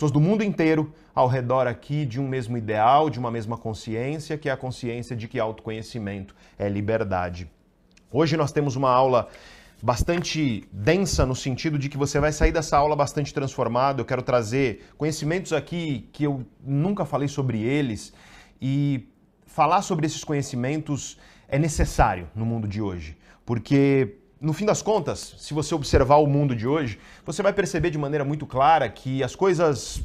pessoas do mundo inteiro ao redor aqui de um mesmo ideal, de uma mesma consciência, que é a consciência de que autoconhecimento é liberdade. Hoje nós temos uma aula bastante densa no sentido de que você vai sair dessa aula bastante transformado. Eu quero trazer conhecimentos aqui que eu nunca falei sobre eles e falar sobre esses conhecimentos é necessário no mundo de hoje, porque no fim das contas, se você observar o mundo de hoje, você vai perceber de maneira muito clara que as coisas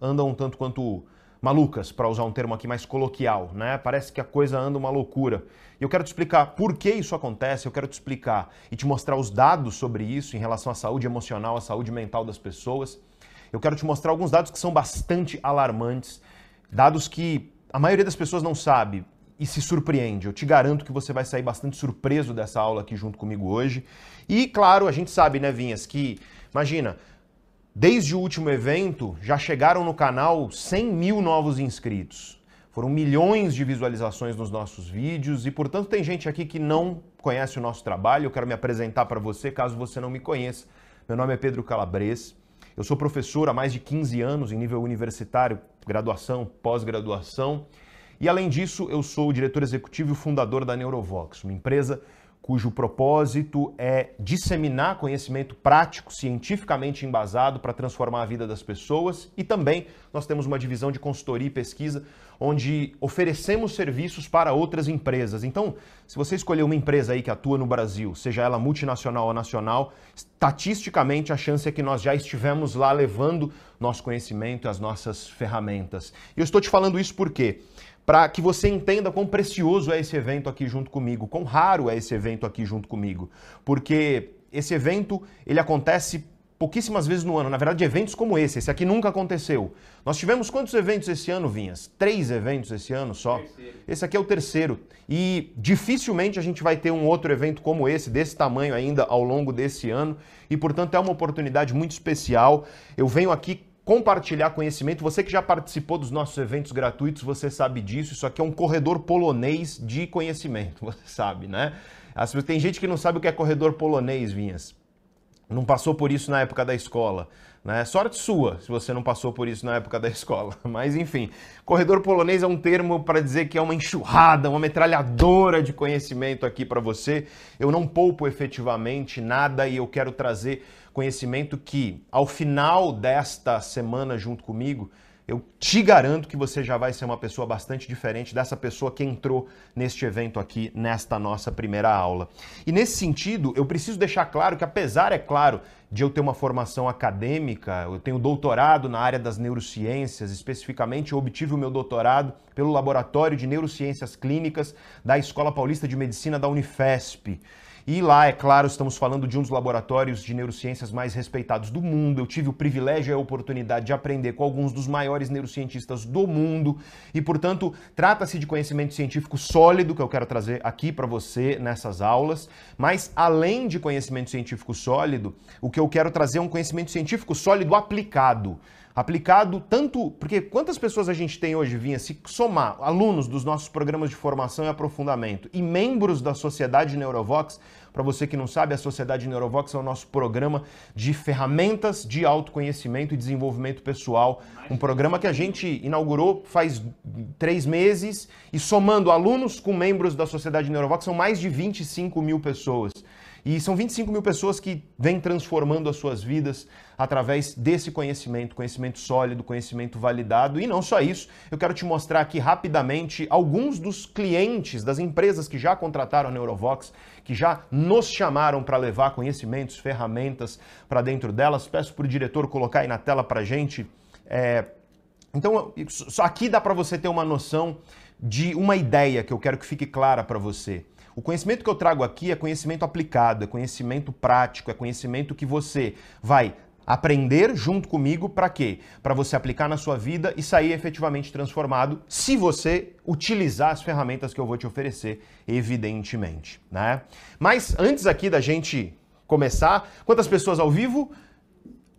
andam um tanto quanto malucas, para usar um termo aqui mais coloquial, né? Parece que a coisa anda uma loucura. E eu quero te explicar por que isso acontece, eu quero te explicar e te mostrar os dados sobre isso em relação à saúde emocional, à saúde mental das pessoas. Eu quero te mostrar alguns dados que são bastante alarmantes, dados que a maioria das pessoas não sabe e se surpreende. Eu te garanto que você vai sair bastante surpreso dessa aula aqui junto comigo hoje. E claro, a gente sabe, né, Vinhas, que imagina, desde o último evento já chegaram no canal 100 mil novos inscritos. Foram milhões de visualizações nos nossos vídeos e, portanto, tem gente aqui que não conhece o nosso trabalho. Eu quero me apresentar para você, caso você não me conheça. Meu nome é Pedro Calabres. Eu sou professor há mais de 15 anos em nível universitário, graduação, pós-graduação. E além disso, eu sou o diretor executivo e fundador da Neurovox, uma empresa cujo propósito é disseminar conhecimento prático, cientificamente embasado para transformar a vida das pessoas. E também nós temos uma divisão de consultoria e pesquisa onde oferecemos serviços para outras empresas. Então, se você escolher uma empresa aí que atua no Brasil, seja ela multinacional ou nacional, estatisticamente a chance é que nós já estivemos lá levando nosso conhecimento e as nossas ferramentas. E eu estou te falando isso porque para que você entenda quão precioso é esse evento aqui junto comigo, quão raro é esse evento aqui junto comigo, porque esse evento ele acontece pouquíssimas vezes no ano. Na verdade, eventos como esse, esse aqui nunca aconteceu. Nós tivemos quantos eventos esse ano, Vinhas? Três eventos esse ano só. Terceiro. Esse aqui é o terceiro. E dificilmente a gente vai ter um outro evento como esse, desse tamanho ainda, ao longo desse ano. E, portanto, é uma oportunidade muito especial. Eu venho aqui compartilhar conhecimento. Você que já participou dos nossos eventos gratuitos, você sabe disso. Isso aqui é um corredor polonês de conhecimento, você sabe, né? Tem gente que não sabe o que é corredor polonês, Vinhas. Não passou por isso na época da escola. Né? Sorte sua se você não passou por isso na época da escola. Mas enfim, corredor polonês é um termo para dizer que é uma enxurrada, uma metralhadora de conhecimento aqui para você. Eu não poupo efetivamente nada e eu quero trazer conhecimento que, ao final desta semana junto comigo, eu te garanto que você já vai ser uma pessoa bastante diferente dessa pessoa que entrou neste evento aqui, nesta nossa primeira aula. E nesse sentido, eu preciso deixar claro que, apesar, é claro, de eu ter uma formação acadêmica, eu tenho doutorado na área das neurociências, especificamente eu obtive o meu doutorado pelo Laboratório de Neurociências Clínicas da Escola Paulista de Medicina da Unifesp. E lá, é claro, estamos falando de um dos laboratórios de neurociências mais respeitados do mundo. Eu tive o privilégio e a oportunidade de aprender com alguns dos maiores neurocientistas do mundo. E, portanto, trata-se de conhecimento científico sólido que eu quero trazer aqui para você nessas aulas. Mas, além de conhecimento científico sólido, o que eu quero trazer é um conhecimento científico sólido aplicado aplicado tanto. Porque quantas pessoas a gente tem hoje, Vinha, se somar alunos dos nossos programas de formação e aprofundamento e membros da Sociedade Neurovox? Para você que não sabe, a Sociedade Neurovox é o nosso programa de ferramentas de autoconhecimento e desenvolvimento pessoal. Um programa que a gente inaugurou faz três meses e somando alunos com membros da Sociedade Neurovox são mais de 25 mil pessoas. E são 25 mil pessoas que vêm transformando as suas vidas através desse conhecimento, conhecimento sólido, conhecimento validado. E não só isso, eu quero te mostrar aqui rapidamente alguns dos clientes das empresas que já contrataram a Neurovox, que já nos chamaram para levar conhecimentos, ferramentas para dentro delas. Peço para o diretor colocar aí na tela para a gente. É... Então, só aqui dá para você ter uma noção de uma ideia que eu quero que fique clara para você. O conhecimento que eu trago aqui é conhecimento aplicado, é conhecimento prático, é conhecimento que você vai aprender junto comigo para quê? Para você aplicar na sua vida e sair efetivamente transformado, se você utilizar as ferramentas que eu vou te oferecer, evidentemente, né? Mas antes aqui da gente começar, quantas pessoas ao vivo?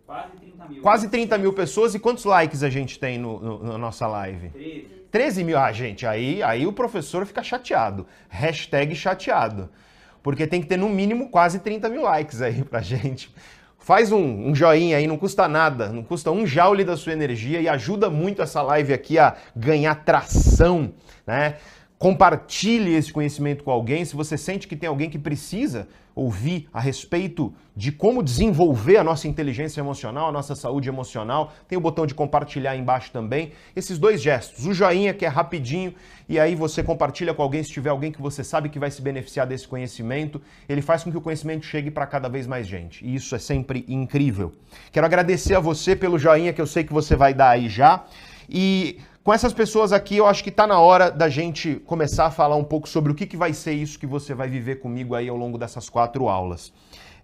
Quase 30 mil. Quase 30 mil pessoas e quantos likes a gente tem no, no, na nossa live? 13. 13 mil. Ah, gente, aí, aí o professor fica chateado. Hashtag chateado. Porque tem que ter no mínimo quase 30 mil likes aí pra gente. faz um, um, joinha aí, não custa nada, não custa um joule da sua energia e ajuda muito essa live aqui a ganhar tração, né? Compartilhe esse conhecimento com alguém. Se você sente que tem alguém que precisa ouvir a respeito de como desenvolver a nossa inteligência emocional, a nossa saúde emocional, tem o botão de compartilhar embaixo também. Esses dois gestos, o joinha que é rapidinho e aí você compartilha com alguém se tiver alguém que você sabe que vai se beneficiar desse conhecimento, ele faz com que o conhecimento chegue para cada vez mais gente. E isso é sempre incrível. Quero agradecer a você pelo joinha que eu sei que você vai dar aí já. E com essas pessoas aqui, eu acho que está na hora da gente começar a falar um pouco sobre o que, que vai ser isso que você vai viver comigo aí ao longo dessas quatro aulas.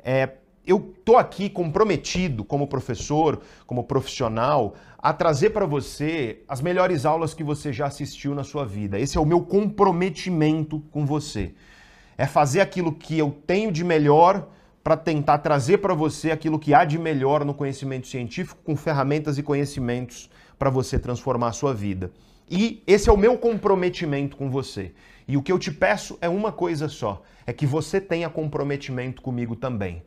É, eu estou aqui comprometido como professor, como profissional, a trazer para você as melhores aulas que você já assistiu na sua vida. Esse é o meu comprometimento com você. É fazer aquilo que eu tenho de melhor para tentar trazer para você aquilo que há de melhor no conhecimento científico com ferramentas e conhecimentos para você transformar a sua vida. E esse é o meu comprometimento com você. E o que eu te peço é uma coisa só: é que você tenha comprometimento comigo também.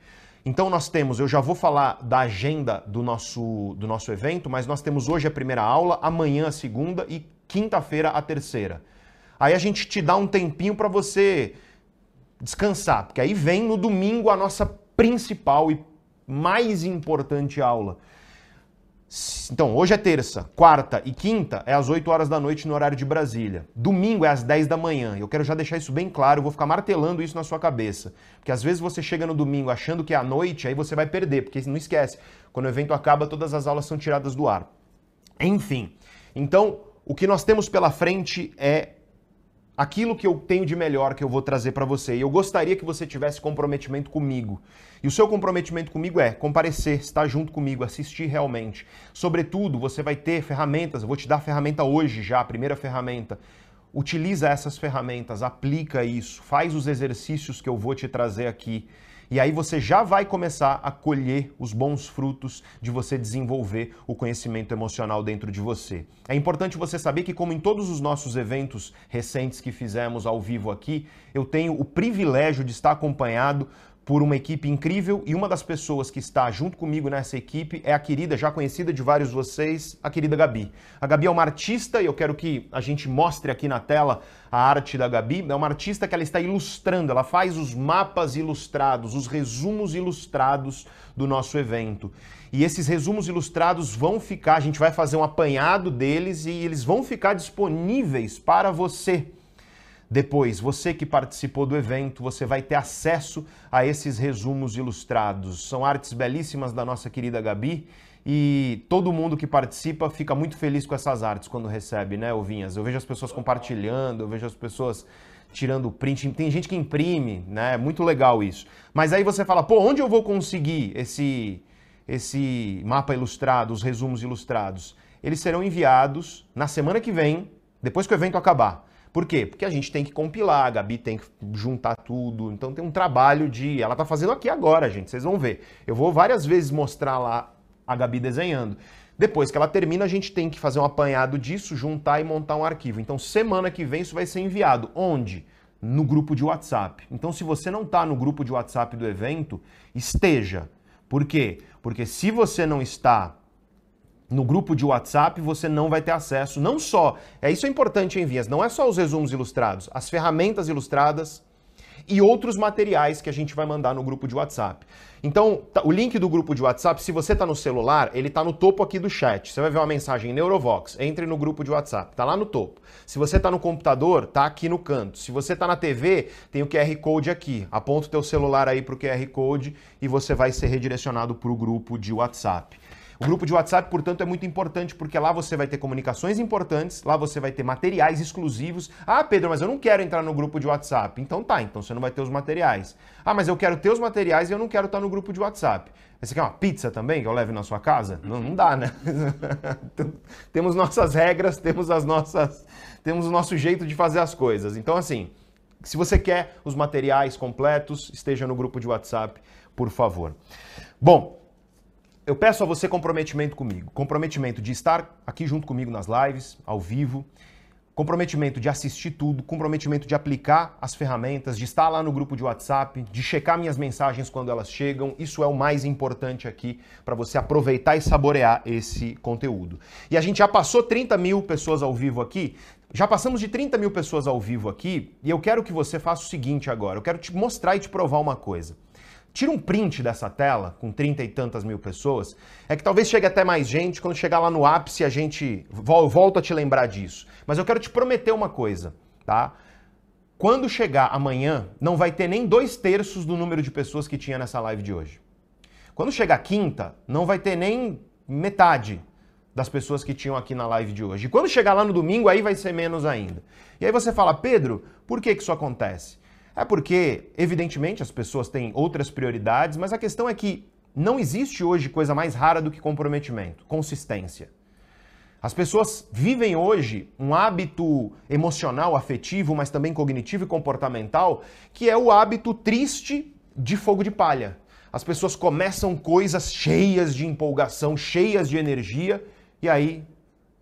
Então nós temos, eu já vou falar da agenda do nosso, do nosso evento, mas nós temos hoje a primeira aula, amanhã a segunda e quinta-feira a terceira. Aí a gente te dá um tempinho para você descansar, porque aí vem no domingo a nossa principal e mais importante aula, então, hoje é terça, quarta e quinta é às 8 horas da noite no horário de Brasília. Domingo é às 10 da manhã. Eu quero já deixar isso bem claro, eu vou ficar martelando isso na sua cabeça. Porque às vezes você chega no domingo achando que é à noite, aí você vai perder, porque não esquece, quando o evento acaba, todas as aulas são tiradas do ar. Enfim, então o que nós temos pela frente é aquilo que eu tenho de melhor que eu vou trazer para você. E eu gostaria que você tivesse comprometimento comigo. E o seu comprometimento comigo é comparecer, estar junto comigo, assistir realmente. Sobretudo, você vai ter ferramentas, eu vou te dar ferramenta hoje já, a primeira ferramenta. Utiliza essas ferramentas, aplica isso, faz os exercícios que eu vou te trazer aqui. E aí você já vai começar a colher os bons frutos de você desenvolver o conhecimento emocional dentro de você. É importante você saber que, como em todos os nossos eventos recentes que fizemos ao vivo aqui, eu tenho o privilégio de estar acompanhado por uma equipe incrível e uma das pessoas que está junto comigo nessa equipe é a querida, já conhecida de vários de vocês, a querida Gabi. A Gabi é uma artista e eu quero que a gente mostre aqui na tela a arte da Gabi. É uma artista que ela está ilustrando, ela faz os mapas ilustrados, os resumos ilustrados do nosso evento. E esses resumos ilustrados vão ficar, a gente vai fazer um apanhado deles e eles vão ficar disponíveis para você depois, você que participou do evento, você vai ter acesso a esses resumos ilustrados. São artes belíssimas da nossa querida Gabi e todo mundo que participa fica muito feliz com essas artes quando recebe, né, Ovinhas? Eu vejo as pessoas compartilhando, eu vejo as pessoas tirando print, tem gente que imprime, né? É muito legal isso. Mas aí você fala, pô, onde eu vou conseguir esse esse mapa ilustrado, os resumos ilustrados? Eles serão enviados na semana que vem, depois que o evento acabar. Por quê? Porque a gente tem que compilar, a Gabi tem que juntar tudo. Então tem um trabalho de. Ela tá fazendo aqui agora, gente. Vocês vão ver. Eu vou várias vezes mostrar lá a Gabi desenhando. Depois que ela termina, a gente tem que fazer um apanhado disso, juntar e montar um arquivo. Então, semana que vem, isso vai ser enviado. Onde? No grupo de WhatsApp. Então, se você não está no grupo de WhatsApp do evento, esteja. Por quê? Porque se você não está no grupo de WhatsApp você não vai ter acesso, não só, é isso é importante em Vias, não é só os resumos ilustrados, as ferramentas ilustradas e outros materiais que a gente vai mandar no grupo de WhatsApp. Então, tá, o link do grupo de WhatsApp, se você está no celular, ele está no topo aqui do chat. Você vai ver uma mensagem Neurovox, entre no grupo de WhatsApp, está lá no topo. Se você está no computador, está aqui no canto. Se você está na TV, tem o QR Code aqui. Aponta o teu celular aí para o QR Code e você vai ser redirecionado para o grupo de WhatsApp. O grupo de WhatsApp, portanto, é muito importante porque lá você vai ter comunicações importantes, lá você vai ter materiais exclusivos. Ah, Pedro, mas eu não quero entrar no grupo de WhatsApp. Então tá, então você não vai ter os materiais. Ah, mas eu quero ter os materiais e eu não quero estar no grupo de WhatsApp. Você quer uma pizza também que eu leve na sua casa? Não, não dá, né? temos nossas regras, temos as nossas, temos o nosso jeito de fazer as coisas. Então assim, se você quer os materiais completos, esteja no grupo de WhatsApp, por favor. Bom, eu peço a você comprometimento comigo. Comprometimento de estar aqui junto comigo nas lives, ao vivo. comprometimento de assistir tudo, comprometimento de aplicar as ferramentas, de estar lá no grupo de WhatsApp, de checar minhas mensagens quando elas chegam. Isso é o mais importante aqui para você aproveitar e saborear esse conteúdo. E a gente já passou 30 mil pessoas ao vivo aqui. Já passamos de 30 mil pessoas ao vivo aqui e eu quero que você faça o seguinte agora. Eu quero te mostrar e te provar uma coisa. Tira um print dessa tela, com 30 e tantas mil pessoas, é que talvez chegue até mais gente, quando chegar lá no ápice a gente volta a te lembrar disso. Mas eu quero te prometer uma coisa, tá? Quando chegar amanhã, não vai ter nem dois terços do número de pessoas que tinha nessa live de hoje. Quando chegar quinta, não vai ter nem metade das pessoas que tinham aqui na live de hoje. E quando chegar lá no domingo, aí vai ser menos ainda. E aí você fala, Pedro, por que, que isso acontece? É porque, evidentemente, as pessoas têm outras prioridades, mas a questão é que não existe hoje coisa mais rara do que comprometimento, consistência. As pessoas vivem hoje um hábito emocional, afetivo, mas também cognitivo e comportamental, que é o hábito triste de fogo de palha. As pessoas começam coisas cheias de empolgação, cheias de energia, e aí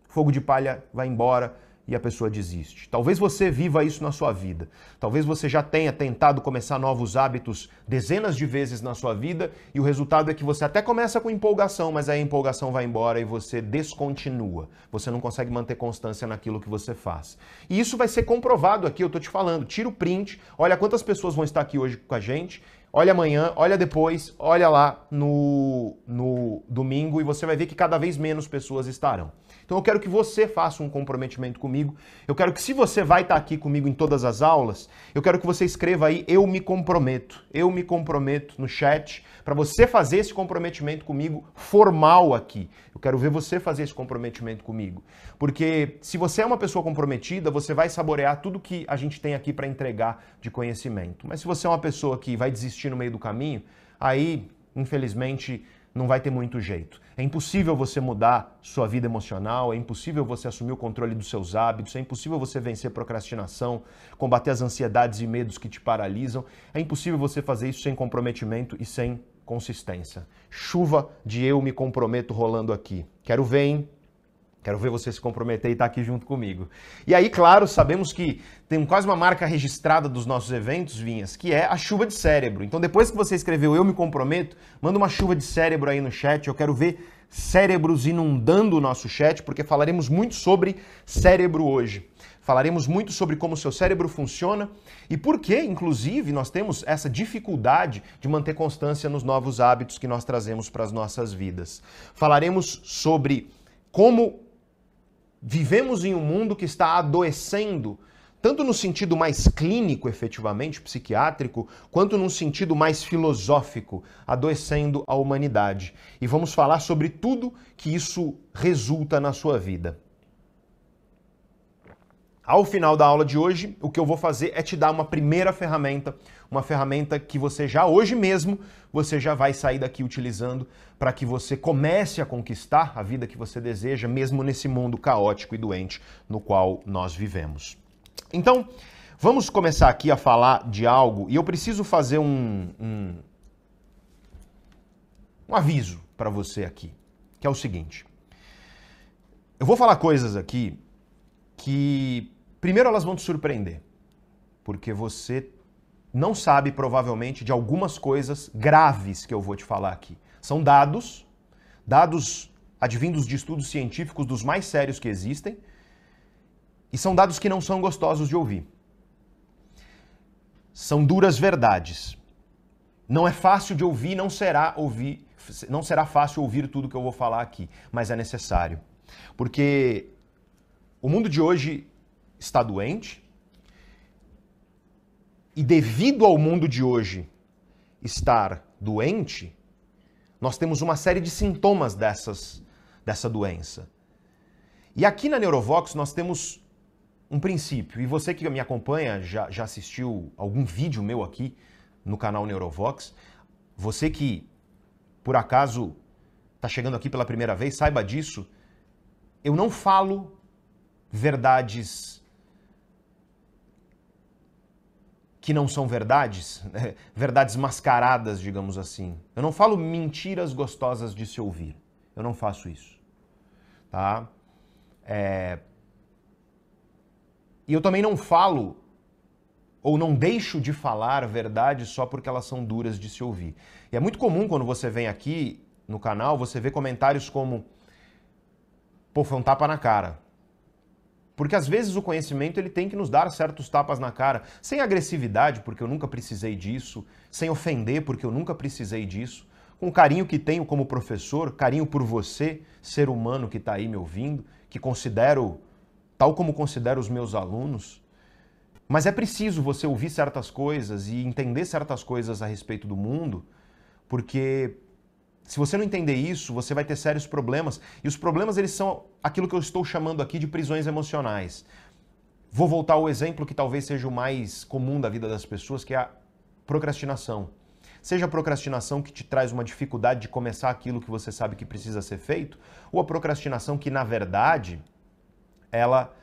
fogo de palha vai embora, e a pessoa desiste. Talvez você viva isso na sua vida. Talvez você já tenha tentado começar novos hábitos dezenas de vezes na sua vida e o resultado é que você até começa com empolgação, mas aí a empolgação vai embora e você descontinua. Você não consegue manter constância naquilo que você faz. E isso vai ser comprovado aqui, eu tô te falando. Tira o print, olha quantas pessoas vão estar aqui hoje com a gente. Olha amanhã, olha depois, olha lá no, no domingo e você vai ver que cada vez menos pessoas estarão. Então eu quero que você faça um comprometimento comigo. Eu quero que se você vai estar aqui comigo em todas as aulas, eu quero que você escreva aí eu me comprometo. Eu me comprometo no chat para você fazer esse comprometimento comigo formal aqui. Eu quero ver você fazer esse comprometimento comigo. Porque se você é uma pessoa comprometida, você vai saborear tudo que a gente tem aqui para entregar de conhecimento. Mas se você é uma pessoa que vai desistir no meio do caminho, aí, infelizmente, não vai ter muito jeito. É impossível você mudar sua vida emocional, é impossível você assumir o controle dos seus hábitos, é impossível você vencer procrastinação, combater as ansiedades e medos que te paralisam. É impossível você fazer isso sem comprometimento e sem consistência. Chuva de eu me comprometo rolando aqui. Quero ver, hein? Quero ver você se comprometer e estar tá aqui junto comigo. E aí, claro, sabemos que tem quase uma marca registrada dos nossos eventos, Vinhas, que é a chuva de cérebro. Então, depois que você escreveu Eu Me Comprometo, manda uma chuva de cérebro aí no chat. Eu quero ver cérebros inundando o nosso chat, porque falaremos muito sobre cérebro hoje. Falaremos muito sobre como o seu cérebro funciona e por que, inclusive, nós temos essa dificuldade de manter constância nos novos hábitos que nós trazemos para as nossas vidas. Falaremos sobre como vivemos em um mundo que está adoecendo, tanto no sentido mais clínico, efetivamente, psiquiátrico, quanto num sentido mais filosófico, adoecendo a humanidade. E vamos falar sobre tudo que isso resulta na sua vida. Ao final da aula de hoje, o que eu vou fazer é te dar uma primeira ferramenta, uma ferramenta que você já hoje mesmo, você já vai sair daqui utilizando para que você comece a conquistar a vida que você deseja, mesmo nesse mundo caótico e doente no qual nós vivemos. Então, vamos começar aqui a falar de algo e eu preciso fazer um, um, um aviso para você aqui, que é o seguinte. Eu vou falar coisas aqui que Primeiro, elas vão te surpreender, porque você não sabe provavelmente de algumas coisas graves que eu vou te falar aqui. São dados, dados advindos de estudos científicos dos mais sérios que existem, e são dados que não são gostosos de ouvir. São duras verdades. Não é fácil de ouvir, não será ouvir, não será fácil ouvir tudo que eu vou falar aqui, mas é necessário. Porque o mundo de hoje está doente. E devido ao mundo de hoje estar doente, nós temos uma série de sintomas dessas, dessa doença. E aqui na Neurovox nós temos um princípio, e você que me acompanha já, já assistiu algum vídeo meu aqui no canal Neurovox, você que por acaso está chegando aqui pela primeira vez, saiba disso, eu não falo verdades que não são verdades, né? verdades mascaradas, digamos assim. Eu não falo mentiras gostosas de se ouvir. Eu não faço isso. Tá? É... E eu também não falo ou não deixo de falar verdade só porque elas são duras de se ouvir. E é muito comum quando você vem aqui no canal, você vê comentários como pô, foi um tapa na cara. Porque às vezes o conhecimento ele tem que nos dar certos tapas na cara, sem agressividade, porque eu nunca precisei disso, sem ofender, porque eu nunca precisei disso, com o carinho que tenho como professor, carinho por você, ser humano que está aí me ouvindo, que considero tal como considero os meus alunos. Mas é preciso você ouvir certas coisas e entender certas coisas a respeito do mundo, porque se você não entender isso, você vai ter sérios problemas. E os problemas, eles são aquilo que eu estou chamando aqui de prisões emocionais. Vou voltar ao exemplo que talvez seja o mais comum da vida das pessoas, que é a procrastinação. Seja a procrastinação que te traz uma dificuldade de começar aquilo que você sabe que precisa ser feito, ou a procrastinação que, na verdade, ela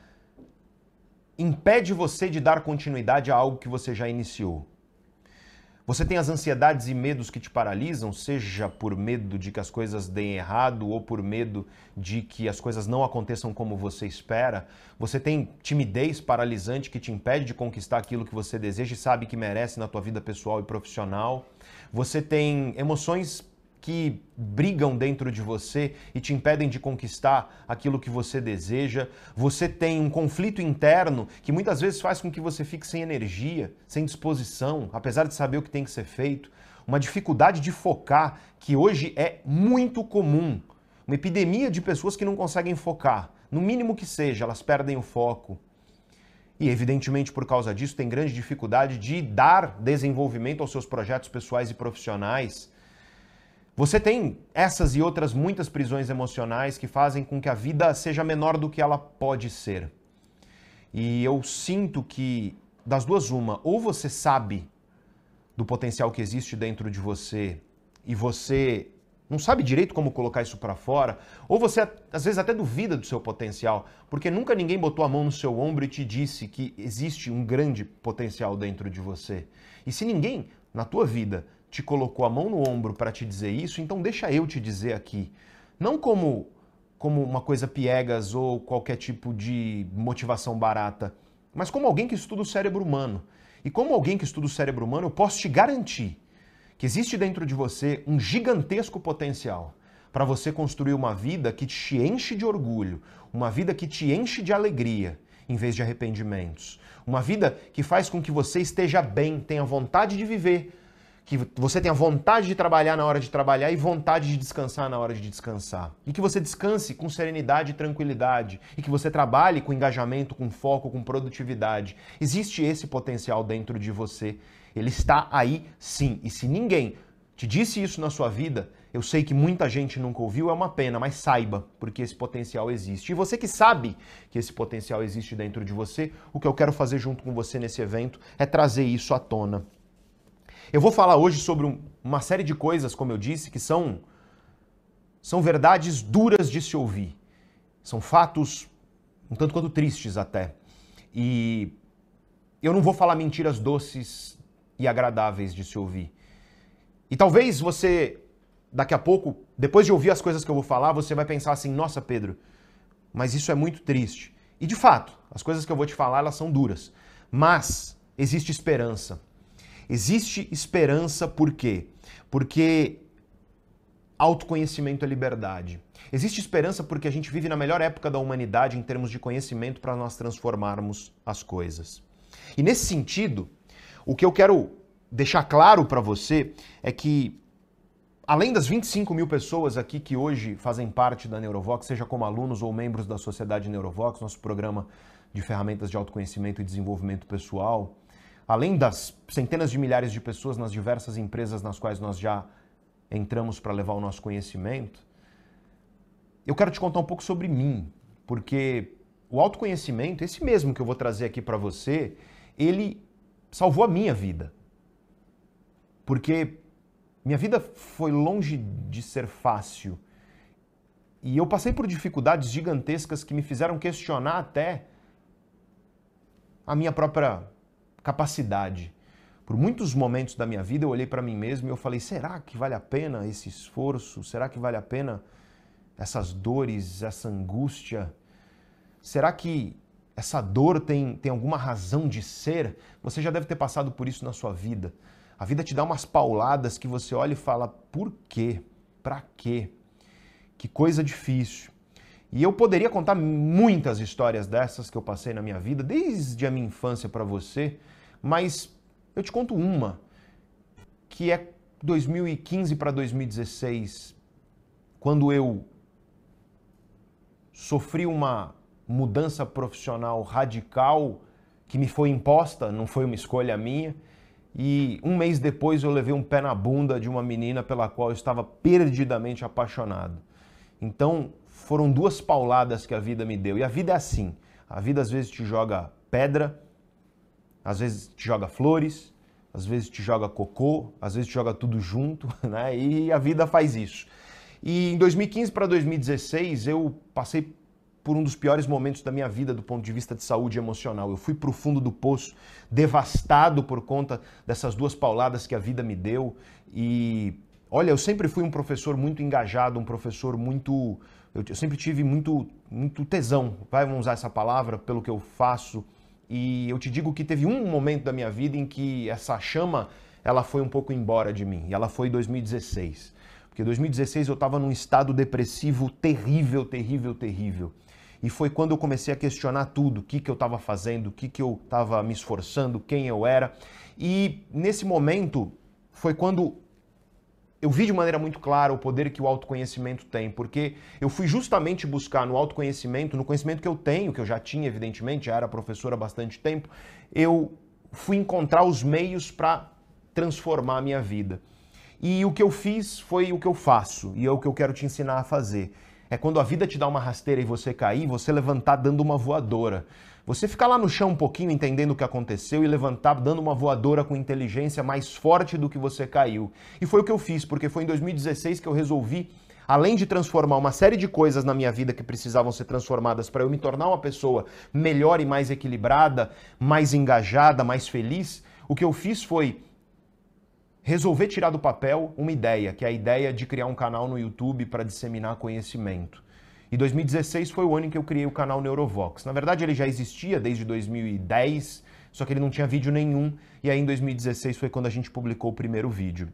impede você de dar continuidade a algo que você já iniciou. Você tem as ansiedades e medos que te paralisam, seja por medo de que as coisas deem errado ou por medo de que as coisas não aconteçam como você espera. Você tem timidez paralisante que te impede de conquistar aquilo que você deseja e sabe que merece na tua vida pessoal e profissional. Você tem emoções que brigam dentro de você e te impedem de conquistar aquilo que você deseja. Você tem um conflito interno que muitas vezes faz com que você fique sem energia, sem disposição, apesar de saber o que tem que ser feito. Uma dificuldade de focar que hoje é muito comum. Uma epidemia de pessoas que não conseguem focar. No mínimo que seja, elas perdem o foco. E, evidentemente, por causa disso, tem grande dificuldade de dar desenvolvimento aos seus projetos pessoais e profissionais você tem essas e outras muitas prisões emocionais que fazem com que a vida seja menor do que ela pode ser. E eu sinto que, das duas, uma, ou você sabe do potencial que existe dentro de você e você não sabe direito como colocar isso para fora, ou você às vezes até duvida do seu potencial, porque nunca ninguém botou a mão no seu ombro e te disse que existe um grande potencial dentro de você. E se ninguém na tua vida te colocou a mão no ombro para te dizer isso, então deixa eu te dizer aqui. Não como, como uma coisa piegas ou qualquer tipo de motivação barata, mas como alguém que estuda o cérebro humano. E como alguém que estuda o cérebro humano, eu posso te garantir que existe dentro de você um gigantesco potencial para você construir uma vida que te enche de orgulho, uma vida que te enche de alegria em vez de arrependimentos. Uma vida que faz com que você esteja bem, tenha vontade de viver, que você tenha vontade de trabalhar na hora de trabalhar e vontade de descansar na hora de descansar. E que você descanse com serenidade e tranquilidade. E que você trabalhe com engajamento, com foco, com produtividade. Existe esse potencial dentro de você. Ele está aí sim. E se ninguém te disse isso na sua vida, eu sei que muita gente nunca ouviu, é uma pena, mas saiba, porque esse potencial existe. E você que sabe que esse potencial existe dentro de você, o que eu quero fazer junto com você nesse evento é trazer isso à tona. Eu vou falar hoje sobre uma série de coisas, como eu disse, que são, são verdades duras de se ouvir. São fatos um tanto quanto tristes até. E eu não vou falar mentiras doces e agradáveis de se ouvir. E talvez você, daqui a pouco, depois de ouvir as coisas que eu vou falar, você vai pensar assim: nossa, Pedro, mas isso é muito triste. E de fato, as coisas que eu vou te falar, elas são duras. Mas existe esperança. Existe esperança por quê? Porque autoconhecimento é liberdade. Existe esperança porque a gente vive na melhor época da humanidade em termos de conhecimento para nós transformarmos as coisas. E nesse sentido, o que eu quero deixar claro para você é que, além das 25 mil pessoas aqui que hoje fazem parte da Neurovox, seja como alunos ou membros da sociedade Neurovox, nosso programa de ferramentas de autoconhecimento e desenvolvimento pessoal, além das centenas de milhares de pessoas nas diversas empresas nas quais nós já entramos para levar o nosso conhecimento, eu quero te contar um pouco sobre mim, porque o autoconhecimento, esse mesmo que eu vou trazer aqui para você, ele salvou a minha vida. Porque minha vida foi longe de ser fácil. E eu passei por dificuldades gigantescas que me fizeram questionar até a minha própria capacidade. Por muitos momentos da minha vida eu olhei para mim mesmo e eu falei: será que vale a pena esse esforço? Será que vale a pena essas dores, essa angústia? Será que essa dor tem, tem alguma razão de ser? Você já deve ter passado por isso na sua vida. A vida te dá umas pauladas que você olha e fala: por quê? Pra quê? Que coisa difícil. E eu poderia contar muitas histórias dessas que eu passei na minha vida, desde a minha infância para você, mas eu te conto uma, que é 2015 para 2016, quando eu sofri uma mudança profissional radical que me foi imposta, não foi uma escolha minha. E um mês depois eu levei um pé na bunda de uma menina pela qual eu estava perdidamente apaixonado. Então foram duas pauladas que a vida me deu. E a vida é assim: a vida às vezes te joga pedra, às vezes te joga flores, às vezes te joga cocô, às vezes te joga tudo junto, né? E a vida faz isso. E em 2015 para 2016 eu passei por um dos piores momentos da minha vida do ponto de vista de saúde emocional. Eu fui para o fundo do poço, devastado por conta dessas duas pauladas que a vida me deu. E olha, eu sempre fui um professor muito engajado, um professor muito eu, sempre tive muito, muito tesão, vai, vamos usar essa palavra, pelo que eu faço. E eu te digo que teve um momento da minha vida em que essa chama ela foi um pouco embora de mim. E ela foi em 2016. Porque em 2016 eu estava num estado depressivo terrível, terrível, terrível. E foi quando eu comecei a questionar tudo, o que, que eu estava fazendo, o que, que eu estava me esforçando, quem eu era. E nesse momento foi quando eu vi de maneira muito clara o poder que o autoconhecimento tem, porque eu fui justamente buscar no autoconhecimento, no conhecimento que eu tenho, que eu já tinha, evidentemente, já era professor há bastante tempo, eu fui encontrar os meios para transformar a minha vida. E o que eu fiz foi o que eu faço, e é o que eu quero te ensinar a fazer. É quando a vida te dá uma rasteira e você cair, você levantar dando uma voadora. Você ficar lá no chão um pouquinho entendendo o que aconteceu e levantar dando uma voadora com inteligência mais forte do que você caiu. E foi o que eu fiz, porque foi em 2016 que eu resolvi além de transformar uma série de coisas na minha vida que precisavam ser transformadas para eu me tornar uma pessoa melhor e mais equilibrada, mais engajada, mais feliz, o que eu fiz foi resolver tirar do papel uma ideia, que é a ideia de criar um canal no YouTube para disseminar conhecimento. E 2016 foi o ano em que eu criei o canal Neurovox. Na verdade, ele já existia desde 2010, só que ele não tinha vídeo nenhum. E aí, em 2016, foi quando a gente publicou o primeiro vídeo.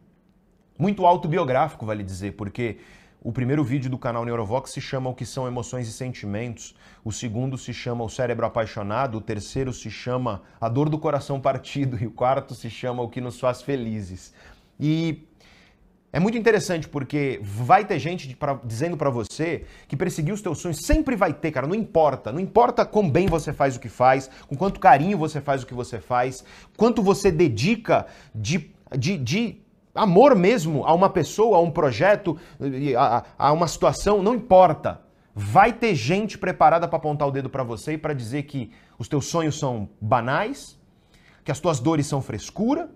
Muito autobiográfico, vale dizer, porque o primeiro vídeo do canal Neurovox se chama O que são emoções e sentimentos. O segundo se chama O cérebro apaixonado. O terceiro se chama A dor do coração partido. E o quarto se chama O que nos faz felizes. E é muito interessante porque vai ter gente pra, dizendo para você que perseguir os teus sonhos sempre vai ter, cara, não importa. Não importa quão bem você faz o que faz, com quanto carinho você faz o que você faz, quanto você dedica de, de, de amor mesmo a uma pessoa, a um projeto, a, a uma situação, não importa. Vai ter gente preparada para apontar o dedo para você e para dizer que os teus sonhos são banais, que as tuas dores são frescura,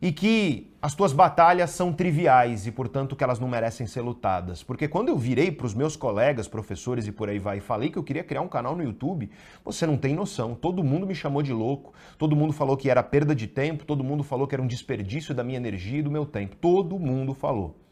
e que as tuas batalhas são triviais e, portanto, que elas não merecem ser lutadas. Porque quando eu virei para os meus colegas, professores e por aí vai, e falei que eu queria criar um canal no YouTube, você não tem noção. Todo mundo me chamou de louco, todo mundo falou que era perda de tempo, todo mundo falou que era um desperdício da minha energia e do meu tempo. Todo mundo falou.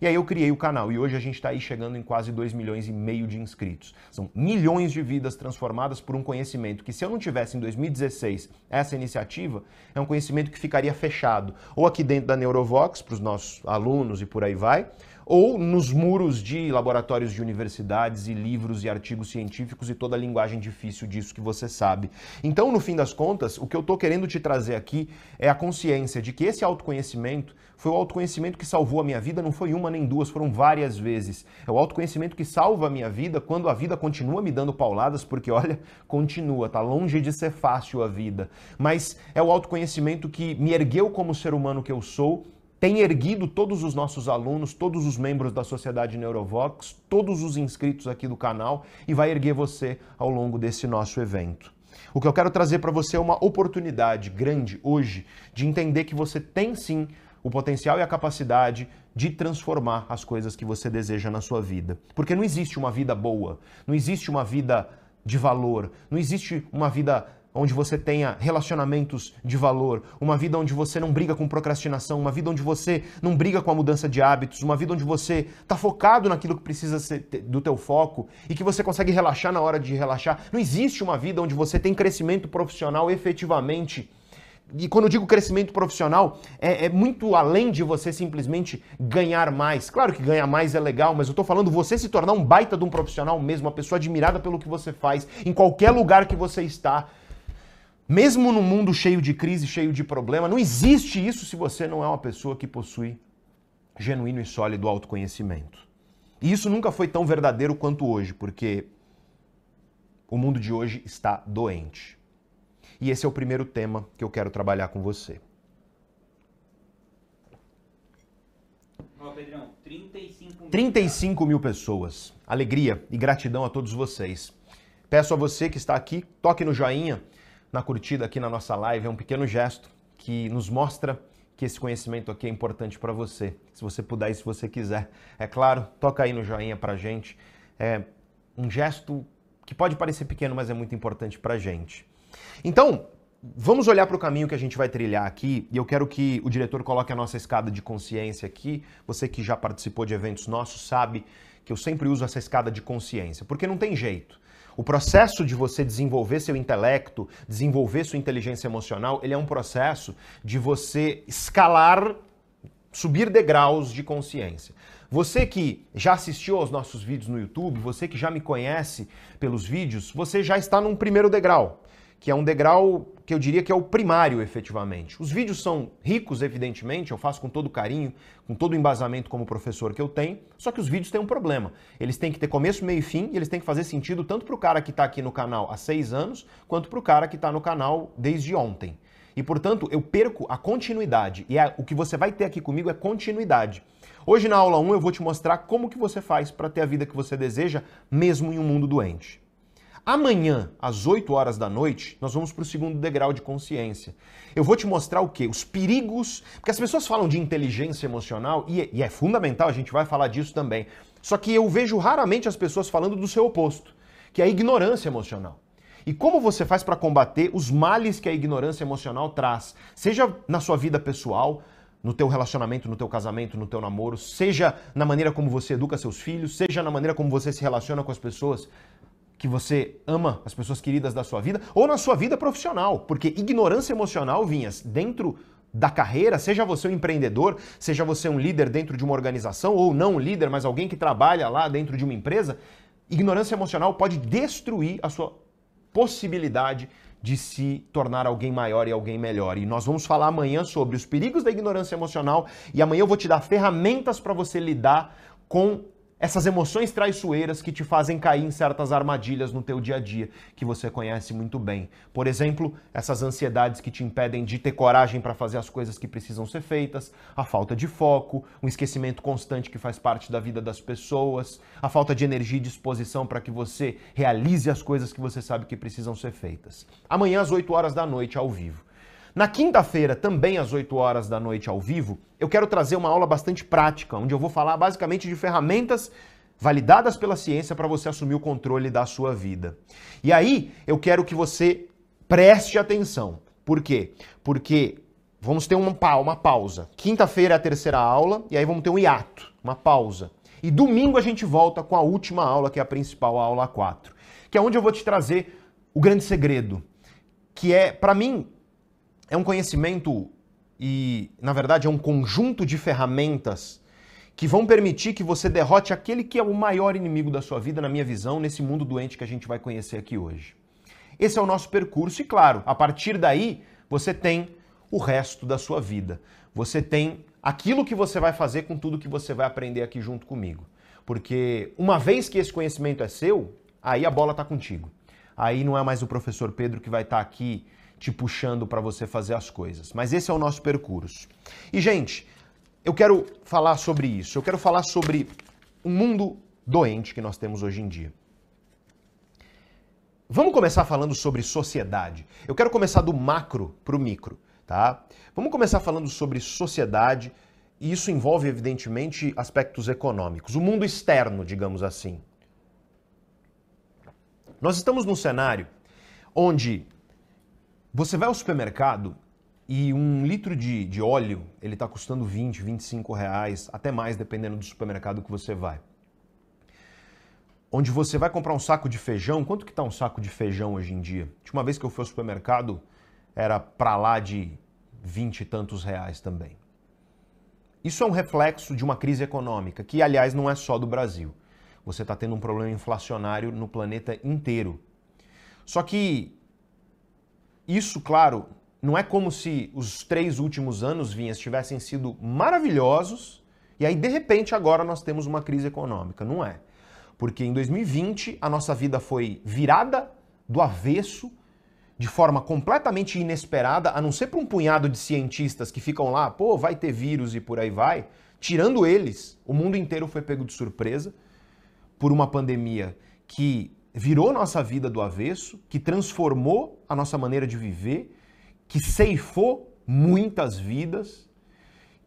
E aí eu criei o canal e hoje a gente está aí chegando em quase 2 milhões e meio de inscritos. São milhões de vidas transformadas por um conhecimento que se eu não tivesse em 2016 essa iniciativa, é um conhecimento que ficaria fechado, ou aqui dentro da Neurovox, para os nossos alunos e por aí vai, ou nos muros de laboratórios de universidades e livros e artigos científicos e toda a linguagem difícil disso que você sabe. Então, no fim das contas, o que eu estou querendo te trazer aqui é a consciência de que esse autoconhecimento foi o autoconhecimento que salvou a minha vida, não foi uma nem duas, foram várias vezes. É o autoconhecimento que salva a minha vida quando a vida continua me dando pauladas, porque olha, continua, tá longe de ser fácil a vida. Mas é o autoconhecimento que me ergueu como ser humano que eu sou tem erguido todos os nossos alunos, todos os membros da Sociedade Neurovox, todos os inscritos aqui do canal e vai erguer você ao longo desse nosso evento. O que eu quero trazer para você é uma oportunidade grande hoje de entender que você tem sim o potencial e a capacidade de transformar as coisas que você deseja na sua vida. Porque não existe uma vida boa, não existe uma vida de valor, não existe uma vida onde você tenha relacionamentos de valor, uma vida onde você não briga com procrastinação, uma vida onde você não briga com a mudança de hábitos, uma vida onde você está focado naquilo que precisa ser do teu foco e que você consegue relaxar na hora de relaxar. Não existe uma vida onde você tem crescimento profissional efetivamente e quando eu digo crescimento profissional, é, é, muito além de você simplesmente ganhar mais. Claro que ganhar mais é legal, mas eu estou falando você se tornar um baita de um profissional mesmo, uma pessoa admirada pelo que você faz, em qualquer lugar que você está. Mesmo num mundo cheio de crise, cheio de problema, não existe isso se você não é uma pessoa que possui genuíno e sólido autoconhecimento. E isso nunca foi tão verdadeiro quanto hoje, porque o mundo de hoje está doente. E esse é o primeiro tema que eu quero trabalhar com você. Ó, Pedrão, 35 mil. 35 mil pessoas. Alegria e gratidão a todos vocês. Peço a você que está aqui, toque no joinha, na curtida aqui na nossa live. É um pequeno gesto que nos mostra que esse conhecimento aqui é importante para você. Se você puder e se você quiser. É claro, toca aí no joinha pra gente. É um gesto que pode parecer pequeno, mas é muito importante pra gente. Então, vamos olhar para o caminho que a gente vai trilhar aqui, e eu quero que o diretor coloque a nossa escada de consciência aqui. Você que já participou de eventos nossos sabe que eu sempre uso essa escada de consciência, porque não tem jeito. O processo de você desenvolver seu intelecto, desenvolver sua inteligência emocional, ele é um processo de você escalar, subir degraus de consciência. Você que já assistiu aos nossos vídeos no YouTube, você que já me conhece pelos vídeos, você já está num primeiro degrau que é um degrau que eu diria que é o primário, efetivamente. Os vídeos são ricos, evidentemente, eu faço com todo carinho, com todo o embasamento como professor que eu tenho, só que os vídeos têm um problema. Eles têm que ter começo, meio e fim, e eles têm que fazer sentido tanto para o cara que está aqui no canal há seis anos, quanto para o cara que está no canal desde ontem. E, portanto, eu perco a continuidade. E é, o que você vai ter aqui comigo é continuidade. Hoje, na aula 1, eu vou te mostrar como que você faz para ter a vida que você deseja, mesmo em um mundo doente. Amanhã, às 8 horas da noite, nós vamos para o segundo degrau de consciência. Eu vou te mostrar o quê? Os perigos. Porque as pessoas falam de inteligência emocional e é, e é fundamental, a gente vai falar disso também. Só que eu vejo raramente as pessoas falando do seu oposto, que é a ignorância emocional. E como você faz para combater os males que a ignorância emocional traz, seja na sua vida pessoal, no teu relacionamento, no teu casamento, no teu namoro, seja na maneira como você educa seus filhos, seja na maneira como você se relaciona com as pessoas que você ama as pessoas queridas da sua vida ou na sua vida profissional, porque ignorância emocional, Vinhas, dentro da carreira, seja você um empreendedor, seja você um líder dentro de uma organização ou não um líder, mas alguém que trabalha lá dentro de uma empresa, ignorância emocional pode destruir a sua possibilidade de se tornar alguém maior e alguém melhor. E nós vamos falar amanhã sobre os perigos da ignorância emocional e amanhã eu vou te dar ferramentas para você lidar com essas emoções traiçoeiras que te fazem cair em certas armadilhas no teu dia a dia, que você conhece muito bem. Por exemplo, essas ansiedades que te impedem de ter coragem para fazer as coisas que precisam ser feitas, a falta de foco, um esquecimento constante que faz parte da vida das pessoas, a falta de energia e disposição para que você realize as coisas que você sabe que precisam ser feitas. Amanhã às 8 horas da noite ao vivo. Na quinta-feira, também às 8 horas da noite ao vivo, eu quero trazer uma aula bastante prática, onde eu vou falar basicamente de ferramentas validadas pela ciência para você assumir o controle da sua vida. E aí, eu quero que você preste atenção. Por quê? Porque vamos ter uma, pausa. Quinta-feira é a terceira aula, e aí vamos ter um hiato, uma pausa. E domingo a gente volta com a última aula, que é a principal, a aula 4, que é onde eu vou te trazer o grande segredo, que é, para mim, é um conhecimento e, na verdade, é um conjunto de ferramentas que vão permitir que você derrote aquele que é o maior inimigo da sua vida, na minha visão, nesse mundo doente que a gente vai conhecer aqui hoje. Esse é o nosso percurso e, claro, a partir daí você tem o resto da sua vida. Você tem aquilo que você vai fazer com tudo que você vai aprender aqui junto comigo. Porque uma vez que esse conhecimento é seu, aí a bola está contigo. Aí não é mais o professor Pedro que vai estar tá aqui te puxando para você fazer as coisas. Mas esse é o nosso percurso. E, gente, eu quero falar sobre isso. Eu quero falar sobre um mundo doente que nós temos hoje em dia. Vamos começar falando sobre sociedade. Eu quero começar do macro para o micro, tá? Vamos começar falando sobre sociedade e isso envolve, evidentemente, aspectos econômicos. O mundo externo, digamos assim. Nós estamos num cenário onde Você vai ao supermercado e um litro de, de óleo ele está custando 20, 25 reais, até mais dependendo do supermercado que você vai. Onde você vai comprar um saco de feijão, quanto que está um saco de feijão hoje em dia? A última vez que eu fui ao supermercado era para lá de 20 e tantos reais também. Isso é um reflexo de uma crise econômica, que aliás não é só do Brasil. Você está tendo um problema inflacionário no planeta inteiro. Só que isso, claro, não é como se os três últimos anos vinhas tivessem sido maravilhosos e aí de repente agora nós temos uma crise econômica. Não é. Porque em 2020 a nossa vida foi virada do avesso de forma completamente inesperada, a não ser para um punhado de cientistas que ficam lá, pô, vai ter vírus e por aí vai. Tirando eles, o mundo inteiro foi pego de surpresa por uma pandemia que virou nossa vida do avesso, que transformou a nossa maneira de viver, que ceifou muitas vidas,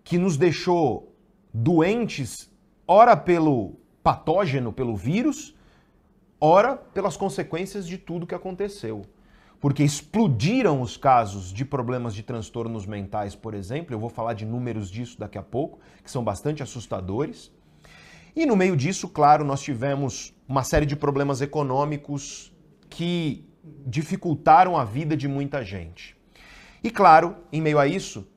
que nos deixou doentes, ora pelo patógeno, pelo vírus, ora pelas consequências de tudo que aconteceu. Porque explodiram os casos de problemas de transtornos mentais, por exemplo, eu vou falar de números disso daqui a pouco, que são bastante assustadores. E no meio disso, claro, nós tivemos uma série de problemas econômicos que dificultaram a vida de muita gente. E claro, em meio a isso,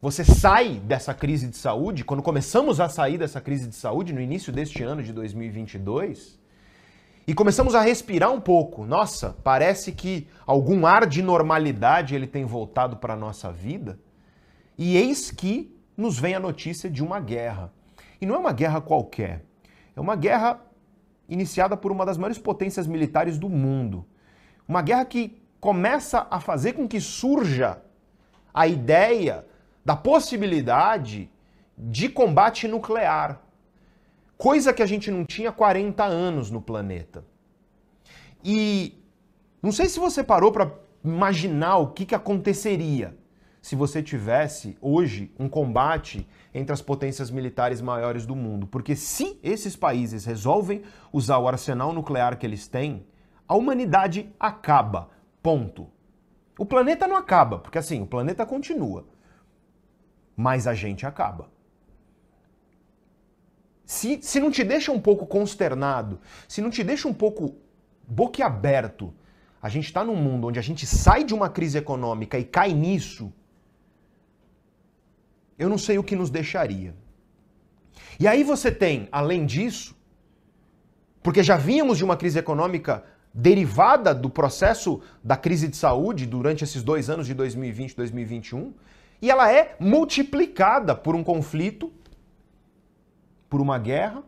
você sai dessa crise de saúde, quando começamos a sair dessa crise de saúde no início deste ano de 2022, e começamos a respirar um pouco. Nossa, parece que algum ar de normalidade ele tem voltado para a nossa vida. E eis que nos vem a notícia de uma guerra. E não é uma guerra qualquer. É uma guerra iniciada por uma das maiores potências militares do mundo. Uma guerra que começa a fazer com que surja a ideia da possibilidade de combate nuclear. Coisa que a gente não tinha 40 anos no planeta. E não sei se você parou para imaginar o que, que aconteceria se você tivesse hoje um combate entre as potências militares maiores do mundo. Porque se esses países resolvem usar o arsenal nuclear que eles têm, a humanidade acaba. Ponto. O planeta não acaba, porque assim, o planeta continua. Mas a gente acaba. Se, se não te deixa um pouco consternado, se não te deixa um pouco boquiaberto, a gente está num mundo onde a gente sai de uma crise econômica e cai nisso, eu não sei o que nos deixaria. E aí você tem, além disso, porque já vínhamos de uma crise econômica derivada do processo da crise de saúde durante esses dois anos de 2020 e 2021, e ela é multiplicada por um conflito, por uma guerra,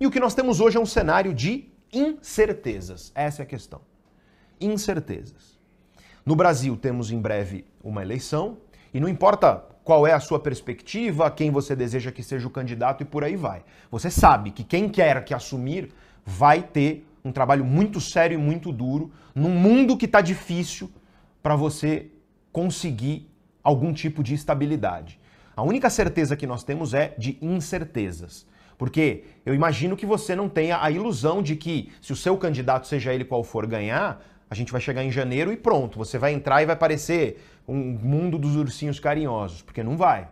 e o que nós temos hoje é um cenário de incertezas. Essa é a questão. Incertezas. No Brasil temos em breve uma eleição, e não importa qual é a sua perspectiva, quem você deseja que seja o candidato e por aí vai. Você sabe que quem quer que assumir vai ter um trabalho muito sério e muito duro num mundo que está difícil para você conseguir algum tipo de estabilidade. A única certeza que nós temos é de incertezas. Porque eu imagino que você não tenha a ilusão de que, se o seu candidato, seja ele qual for, ganhar, a gente vai chegar em janeiro e pronto, você vai entrar e vai parecer um mundo dos ursinhos carinhosos, porque não vai.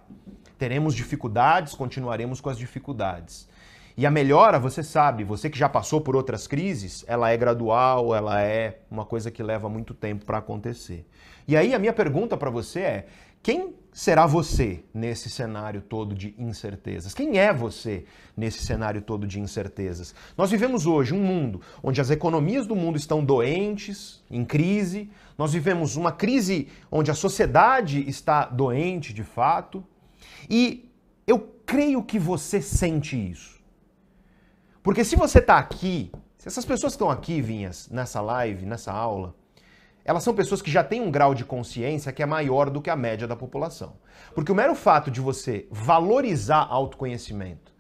Teremos dificuldades, continuaremos com as dificuldades. E a melhora, você sabe, você que já passou por outras crises, ela é gradual, ela é uma coisa que leva muito tempo para acontecer. E aí a minha pergunta para você é: quem será você nesse cenário todo de incertezas? Quem é você nesse cenário todo de incertezas? Nós vivemos hoje um mundo onde as economias do mundo estão doentes, em crise. Nós vivemos uma crise onde a sociedade está doente de fato. E eu creio que você sente isso. Porque se você está aqui, se essas pessoas estão aqui, Vinhas, nessa live, nessa aula, elas são pessoas que já têm um grau de consciência que é maior do que a média da população. Porque o mero fato de você valorizar autoconhecimento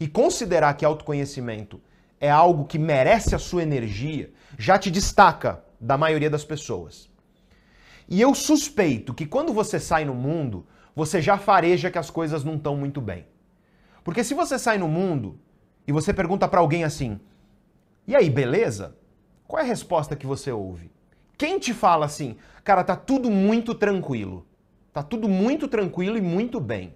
e considerar que autoconhecimento é algo que merece a sua energia, já te destaca da maioria das pessoas. E eu suspeito que quando você sai no mundo, você já fareja que as coisas não estão muito bem. Porque se você sai no mundo e você pergunta para alguém assim: "E aí, beleza?" Qual é a resposta que você ouve? Quem te fala assim, cara, tá tudo muito tranquilo. Tá tudo muito tranquilo e muito bem.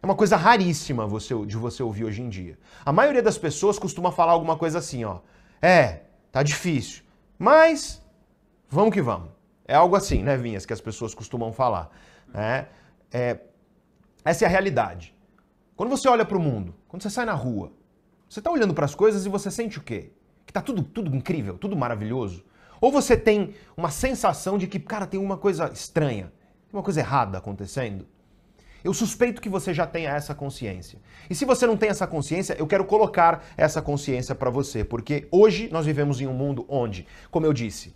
É uma coisa raríssima você, de você ouvir hoje em dia. A maioria das pessoas costuma falar alguma coisa assim, ó. É, tá difícil, mas vamos que vamos. É algo assim, né, Vinhas, que as pessoas costumam falar. Né? É, essa é a realidade. Quando você olha para o mundo, quando você sai na rua, você está olhando para as coisas e você sente o quê? Que tá tudo, tudo incrível, tudo maravilhoso? Ou você tem uma sensação de que, cara, tem uma coisa estranha, tem uma coisa errada acontecendo? Eu suspeito que você já tenha essa consciência. E se você não tem essa consciência, eu quero colocar essa consciência para você, porque hoje nós vivemos em um mundo onde, como eu disse,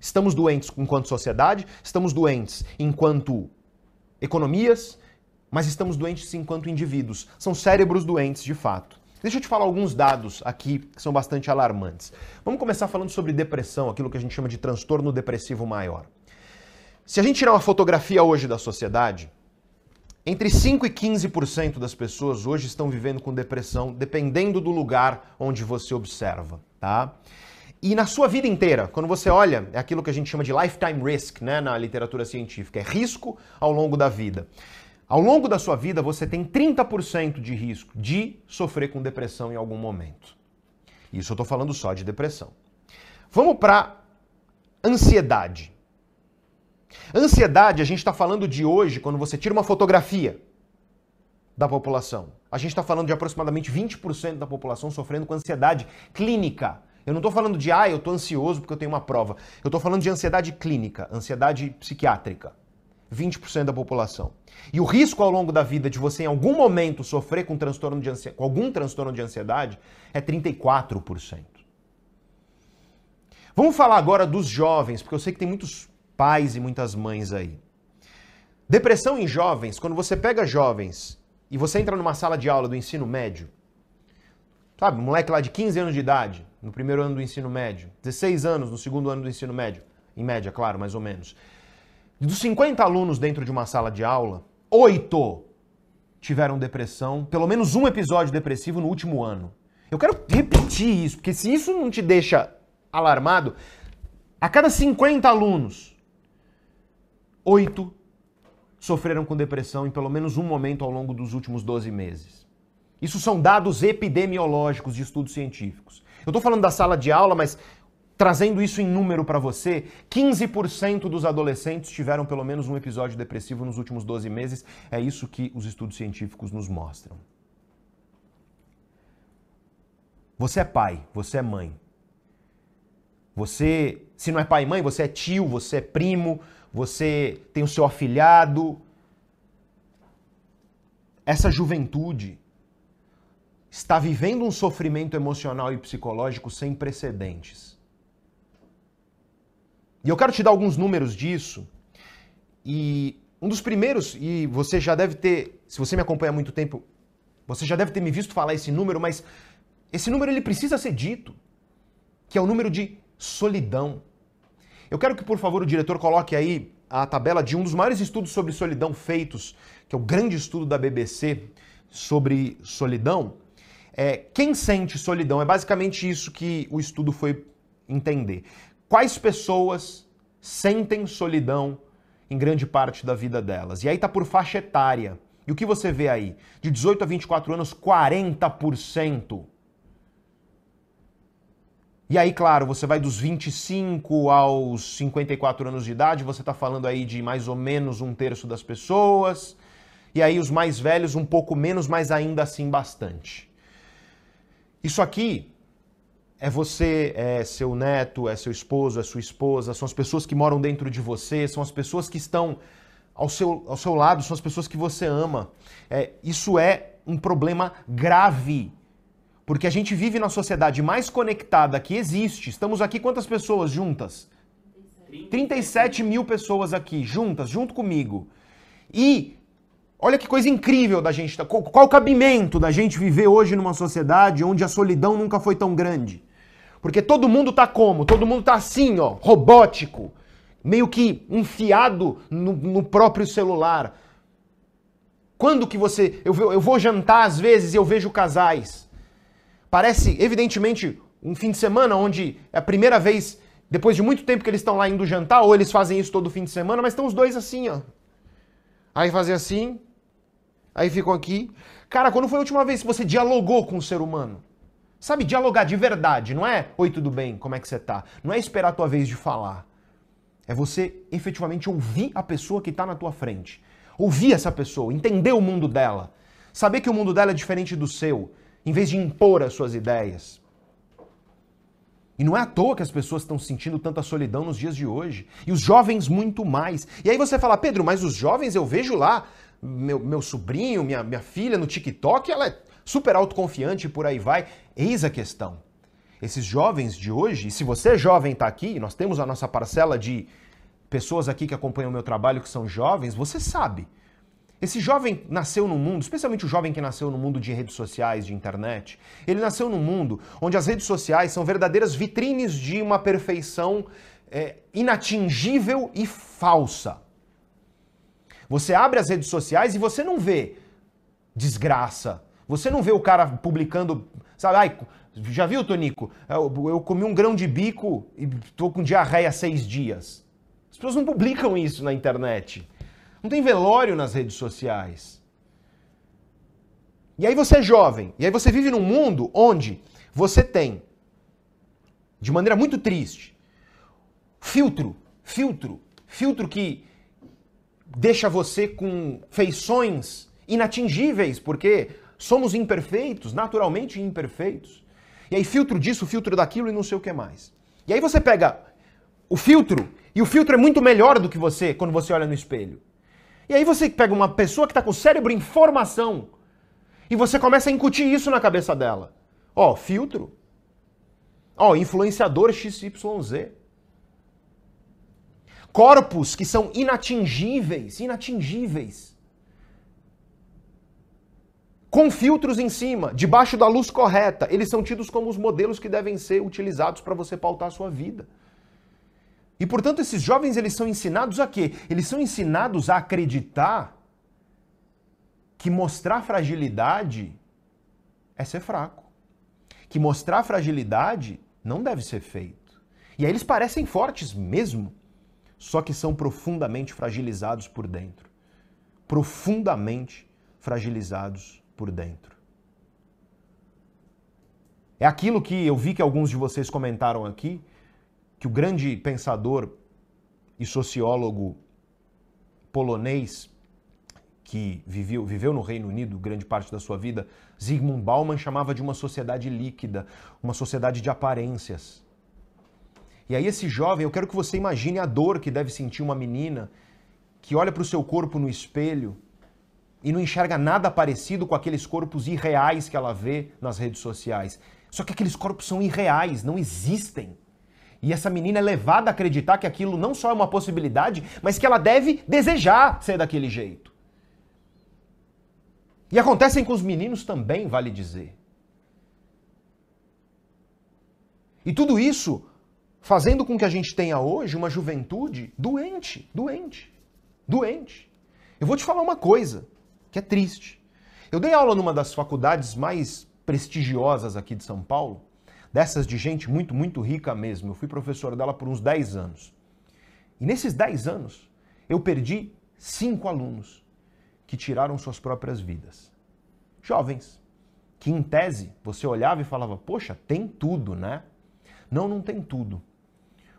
estamos doentes enquanto sociedade, estamos doentes enquanto economias, mas estamos doentes enquanto indivíduos. São cérebros doentes de fato. Deixa eu te falar alguns dados aqui que são bastante alarmantes. Vamos começar falando sobre depressão, aquilo que a gente chama de transtorno depressivo maior. Se a gente tirar uma fotografia hoje da sociedade, entre 5 e 15% das pessoas hoje estão vivendo com depressão, dependendo do lugar onde você observa, tá? E na sua vida inteira, quando você olha, é aquilo que a gente chama de lifetime risk, né, na literatura científica, é risco ao longo da vida. Ao longo da sua vida, você tem 30% de risco de sofrer com depressão em algum momento. Isso eu estou falando só de depressão. Vamos para ansiedade. Ansiedade, a gente está falando de hoje, quando você tira uma fotografia da população. A gente está falando de aproximadamente 20% da população sofrendo com ansiedade clínica. Eu não estou falando de, ah, eu estou ansioso porque eu tenho uma prova. Eu estou falando de ansiedade clínica, ansiedade psiquiátrica. 20% da população. E o risco ao longo da vida de você em algum momento sofrer com, transtorno de ansiedade, com algum transtorno de ansiedade é 34%. Vamos falar agora dos jovens, porque eu sei que tem muitos pais e muitas mães aí. Depressão em jovens, quando você pega jovens e você entra numa sala de aula do ensino médio, sabe, moleque lá de 15 anos de idade, no primeiro ano do ensino médio, 16 anos no segundo ano do ensino médio, em média, claro, mais ou menos. Dos 50 alunos dentro de uma sala de aula, 8 tiveram depressão, pelo menos um episódio depressivo no último ano. Eu quero repetir isso, porque se isso não te deixa alarmado, a cada 50 alunos, oito sofreram com depressão em pelo menos um momento ao longo dos últimos 12 meses. Isso são dados epidemiológicos de estudos científicos. Eu estou falando da sala de aula, mas trazendo isso em número para você, 15% dos adolescentes tiveram pelo menos um episódio depressivo nos últimos 12 meses. É isso que os estudos científicos nos mostram. Você é pai, você é mãe. Você, se não é pai e mãe, você é tio, você é primo, você tem o seu afilhado. Essa juventude está vivendo um sofrimento emocional e psicológico sem precedentes. E eu quero te dar alguns números disso. E um dos primeiros, e você já deve ter, se você me acompanha há muito tempo, você já deve ter me visto falar esse número, mas esse número ele precisa ser dito, que é o número de solidão. Eu quero que, por favor, o diretor coloque aí a tabela de um dos maiores estudos sobre solidão feitos, que é o grande estudo da BBC sobre solidão. É, quem sente solidão? É basicamente isso que o estudo foi entender. Quais pessoas sentem solidão em grande parte da vida delas? E aí tá por faixa etária. E o que você vê aí? De 18 a 24 anos, 40% e aí, claro, você vai dos 25 aos 54 anos de idade, você está falando aí de mais ou menos um terço das pessoas. E aí, os mais velhos, um pouco menos, mas ainda assim bastante. Isso aqui é você, é seu neto, é seu esposo, é sua esposa, são as pessoas que moram dentro de você, são as pessoas que estão ao seu, ao seu lado, são as pessoas que você ama. É, isso é um problema grave porque a gente vive na sociedade mais conectada que existe. Estamos aqui quantas pessoas juntas? 37 mil pessoas aqui, juntas, junto comigo. E olha que coisa incrível da gente. Qual, qual o cabimento da gente viver hoje numa sociedade onde a solidão nunca foi tão grande? Porque todo mundo tá como? Todo mundo tá assim, ó, robótico, meio que enfiado no, no próprio celular. Quando que você. Eu, eu vou jantar às vezes e eu vejo casais Parece, evidentemente, um fim de semana onde é a primeira vez Depois de muito tempo que eles estão lá indo jantar, ou eles fazem isso todo fim de semana, mas estão os dois assim, ó. Aí fazem assim, aí ficam aqui. Cara, quando foi a última vez que você dialogou com o ser humano? Sabe, dialogar de verdade, não é oi, tudo bem, como é que você tá? Não é esperar a tua vez de falar. É você efetivamente ouvir a pessoa que está na tua frente. Ouvir essa pessoa, entender o mundo dela. Saber que o mundo dela é diferente do seu, em vez de impor as suas ideias. E não é à toa que as pessoas estão sentindo tanta solidão nos dias de hoje. E os jovens muito mais. E aí você fala, Pedro, mas os jovens eu vejo lá, meu, meu sobrinho, minha, minha filha no TikTok, ela é super autoconfiante e por aí vai. Eis a questão. Esses jovens de hoje, e se você é jovem está aqui, nós temos a nossa parcela de pessoas aqui que acompanham o meu trabalho que são jovens, você sabe. Esse jovem nasceu num mundo, especialmente o jovem que nasceu no mundo de redes sociais, de internet, ele nasceu num mundo onde as redes sociais são verdadeiras vitrines de uma perfeição é, inatingível e falsa. Você abre as redes sociais e você não vê desgraça. Você não vê o cara publicando, sabe, ai, já viu, Tonico? Eu, eu comi um grão de bico e tô com diarreia há seis dias. As pessoas não publicam isso na internet. Não tem velório nas redes sociais. E aí você é jovem, e aí você vive num mundo onde você tem, de maneira muito triste, filtro, filtro, filtro que deixa você com feições inatingíveis, porque somos imperfeitos, naturalmente imperfeitos. E aí filtro disso, filtro daquilo e não sei o que mais. E aí você pega o filtro, e o filtro é muito melhor do que você quando você olha no espelho. E aí você pega uma pessoa que está com o cérebro em formação e você começa a incutir isso na cabeça dela. Ó, filtro. Ó, influenciador XYZ. Corpos que são inatingíveis, inatingíveis. Com filtros em cima, debaixo da luz correta. Eles são tidos como os modelos que devem ser utilizados para você pautar a sua vida. E portanto, esses jovens eles são ensinados a quê? Eles são ensinados a acreditar que mostrar fragilidade é ser fraco. Que mostrar fragilidade não deve ser feito. E aí eles parecem fortes mesmo, só que são profundamente fragilizados por dentro. Profundamente fragilizados por dentro. É aquilo que eu vi que alguns de vocês comentaram aqui, que o grande pensador e sociólogo polonês que viveu, viveu no Reino Unido grande parte da sua vida, Zygmunt Bauman chamava de uma sociedade líquida, uma sociedade de aparências. E aí esse jovem, eu quero que você imagine a dor que deve sentir uma menina que olha para o seu corpo no espelho e não enxerga nada parecido com aqueles corpos irreais que ela vê nas redes sociais. Só que aqueles corpos são irreais, não existem. E essa menina é levada a acreditar que aquilo não só é uma possibilidade, mas que ela deve desejar ser daquele jeito. E acontecem com os meninos também, vale dizer. E tudo isso fazendo com que a gente tenha hoje uma juventude doente, doente, doente. Eu vou te falar uma coisa que é triste. Eu dei aula numa das faculdades mais prestigiosas aqui de São Paulo dessas de gente muito, muito rica mesmo. Eu fui professor dela por uns 10 anos. E nesses 10 anos, eu perdi cinco alunos que tiraram suas próprias vidas. Jovens, que em tese você olhava e falava: Poxa, tem tudo, né? Não, não tem tudo.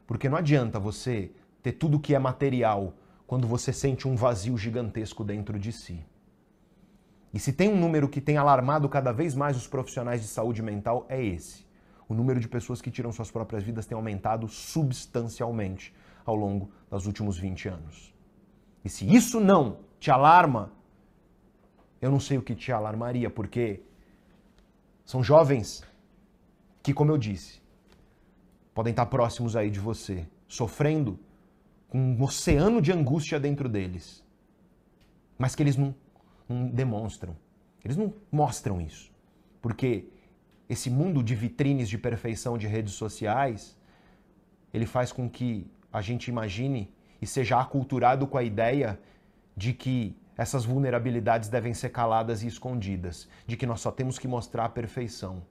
Porque não adianta você ter tudo que é material quando você sente um vazio gigantesco dentro de si. E se tem um número que tem alarmado cada vez mais os profissionais de saúde mental, é esse o número de pessoas que tiram suas próprias vidas tem aumentado substancialmente ao longo dos últimos 20 anos. E se isso não te alarma, eu não sei o que te alarmaria, porque são jovens que, como eu disse, podem estar próximos aí de você, sofrendo com um oceano de angústia dentro deles, mas que eles não, demonstram, eles não mostram isso, porque esse mundo de vitrines de perfeição de redes sociais, ele faz com que a gente imagine e seja aculturado com a ideia de que essas vulnerabilidades devem ser caladas e escondidas, de que nós só temos que mostrar a perfeição.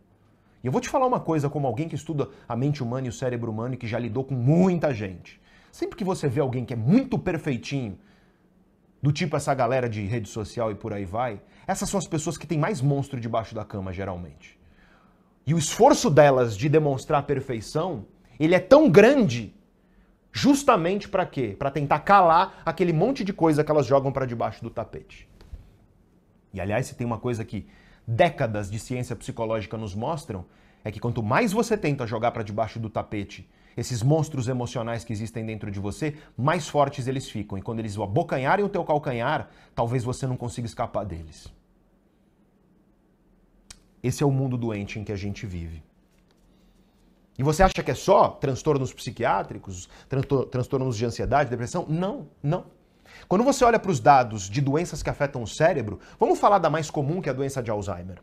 E eu vou te falar uma coisa como alguém que estuda a mente humana e o cérebro humano e que já lidou com muita gente. Sempre que você vê alguém que é muito perfeitinho, do tipo essa galera de rede social e por aí vai, essas são as pessoas que têm mais monstro debaixo da cama, geralmente. E o esforço delas de demonstrar a perfeição, ele é tão grande justamente para quê? Para tentar calar aquele monte de coisa que elas jogam para debaixo do tapete. E aliás, se tem uma coisa que décadas de ciência psicológica nos mostram, é que quanto mais você tenta jogar para debaixo do tapete esses monstros emocionais que existem dentro de você, mais fortes eles ficam. E quando eles abocanharem o teu calcanhar, talvez você não consiga escapar deles. Esse é o mundo doente em que a gente vive. E você acha que é só transtornos psiquiátricos, transtornos de ansiedade, depressão? Não, não. Quando você olha para os dados de doenças que afetam o cérebro, vamos falar da mais comum, que é a doença de Alzheimer.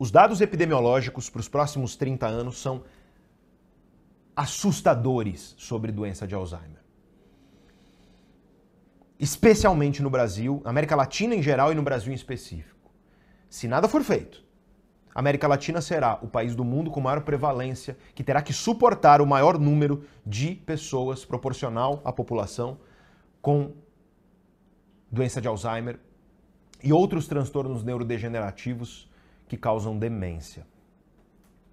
Os dados epidemiológicos para os próximos 30 anos são assustadores sobre doença de Alzheimer. Especialmente no Brasil, América Latina em geral e no Brasil em específico. Se nada for feito, a América Latina será o país do mundo com maior prevalência, que terá que suportar o maior número de pessoas proporcional à população com doença de Alzheimer e outros transtornos neurodegenerativos que causam demência.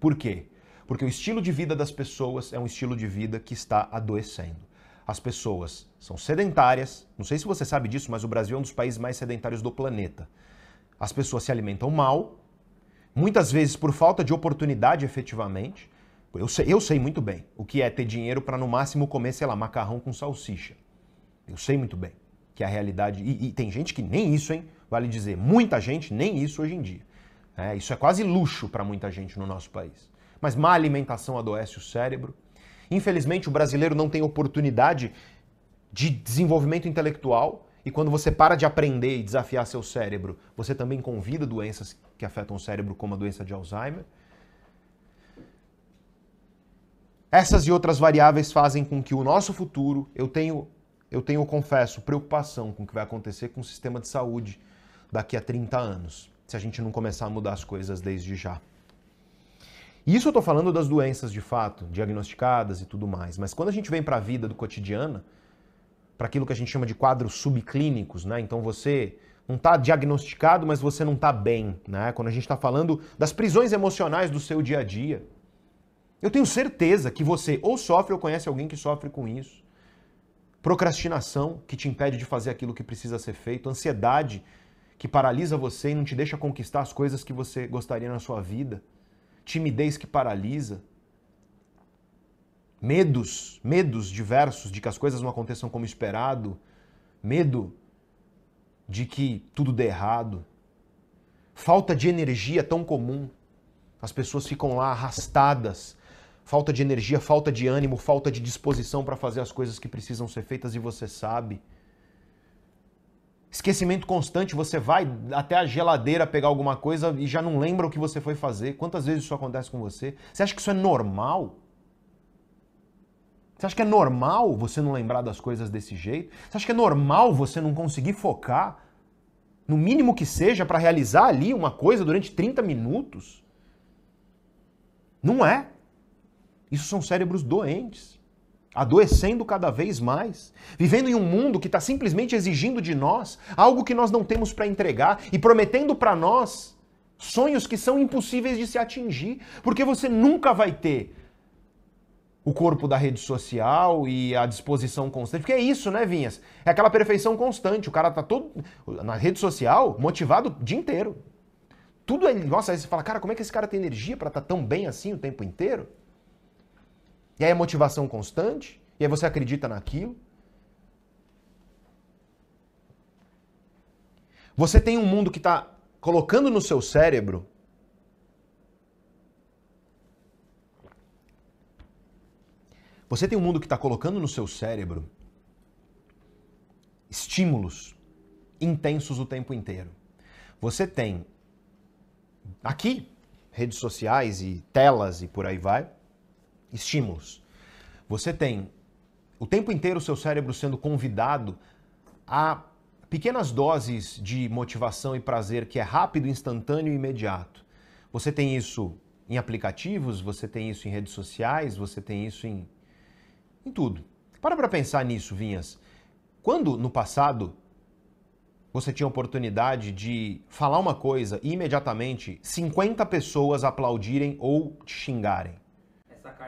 Por quê? Porque o estilo de vida das pessoas é um estilo de vida que está adoecendo. As pessoas são sedentárias, não sei se você sabe disso, mas o Brasil é um dos países mais sedentários do planeta. As pessoas se alimentam mal, muitas vezes por falta de oportunidade efetivamente. Eu sei, eu sei muito bem o que é ter dinheiro para no máximo comer, sei lá, macarrão com salsicha. Eu sei muito bem que é a realidade. E, e tem gente que nem isso, hein? Vale dizer, muita gente nem isso hoje em dia. É, isso é quase luxo para muita gente no nosso país. Mas má alimentação adoece o cérebro. Infelizmente, o brasileiro não tem oportunidade de desenvolvimento intelectual. E quando você para de aprender e desafiar seu cérebro, você também convida doenças que afetam o cérebro, como a doença de Alzheimer. Essas e outras variáveis fazem com que o nosso futuro, eu tenho, eu tenho, confesso, preocupação com o que vai acontecer com o sistema de saúde daqui a 30 anos se a gente não começar a mudar as coisas desde já. Isso eu estou falando das doenças de fato, diagnosticadas e tudo mais. Mas quando a gente vem para a vida do cotidiano, para aquilo que a gente chama de quadros subclínicos, né? Então você não está diagnosticado, mas você não está bem, né? Quando a gente está falando das prisões emocionais do seu dia a dia. Eu tenho certeza que você ou sofre ou conhece alguém que sofre com isso. Procrastinação, que te impede de fazer aquilo que precisa ser feito, ansiedade, que paralisa você e não te deixa conquistar as coisas que você gostaria na sua vida, timidez que paralisa, medos, medos diversos de que as coisas não aconteçam como esperado, medo de que tudo dê errado, falta de energia tão comum, as pessoas ficam lá arrastadas, falta de energia, falta de ânimo, falta de disposição para fazer as coisas que precisam ser feitas e você sabe. Esquecimento constante, você vai até a geladeira pegar alguma coisa e já não lembra o que você foi fazer. Quantas vezes isso acontece com você? Você acha que isso é normal? Você acha que é normal você não lembrar das coisas desse jeito? Você acha que é normal você não conseguir focar, no mínimo que seja, para realizar ali uma coisa durante 30 minutos? Não é. Isso são cérebros doentes adoecendo cada vez mais, vivendo em um mundo que está simplesmente exigindo de nós algo que nós não temos para entregar e prometendo para nós sonhos que são impossíveis de se atingir, porque você nunca vai ter o corpo da rede social e a disposição constante. Porque é isso, né, Vinhas? É aquela perfeição constante. O cara tá todo na rede social motivado o dia inteiro. Tudo é. Nossa, aí você fala, cara, como é que esse cara tem energia para estar tá tão bem assim o tempo inteiro? E aí a motivação constante, e aí você acredita naquilo. Você tem um mundo que está colocando no seu cérebro Você tem um mundo que está colocando no seu cérebro estímulos intensos o tempo inteiro. Você tem aqui redes sociais e telas e por aí vai estímulos. Você tem o tempo inteiro o seu cérebro sendo convidado a pequenas doses de motivação e prazer que é rápido, instantâneo e imediato. Você tem isso em aplicativos, você tem isso em redes sociais, você tem isso em, em tudo. Para para pensar nisso, Vinhas. Quando no passado você tinha oportunidade de falar uma coisa e imediatamente 50 pessoas aplaudirem ou te xingarem?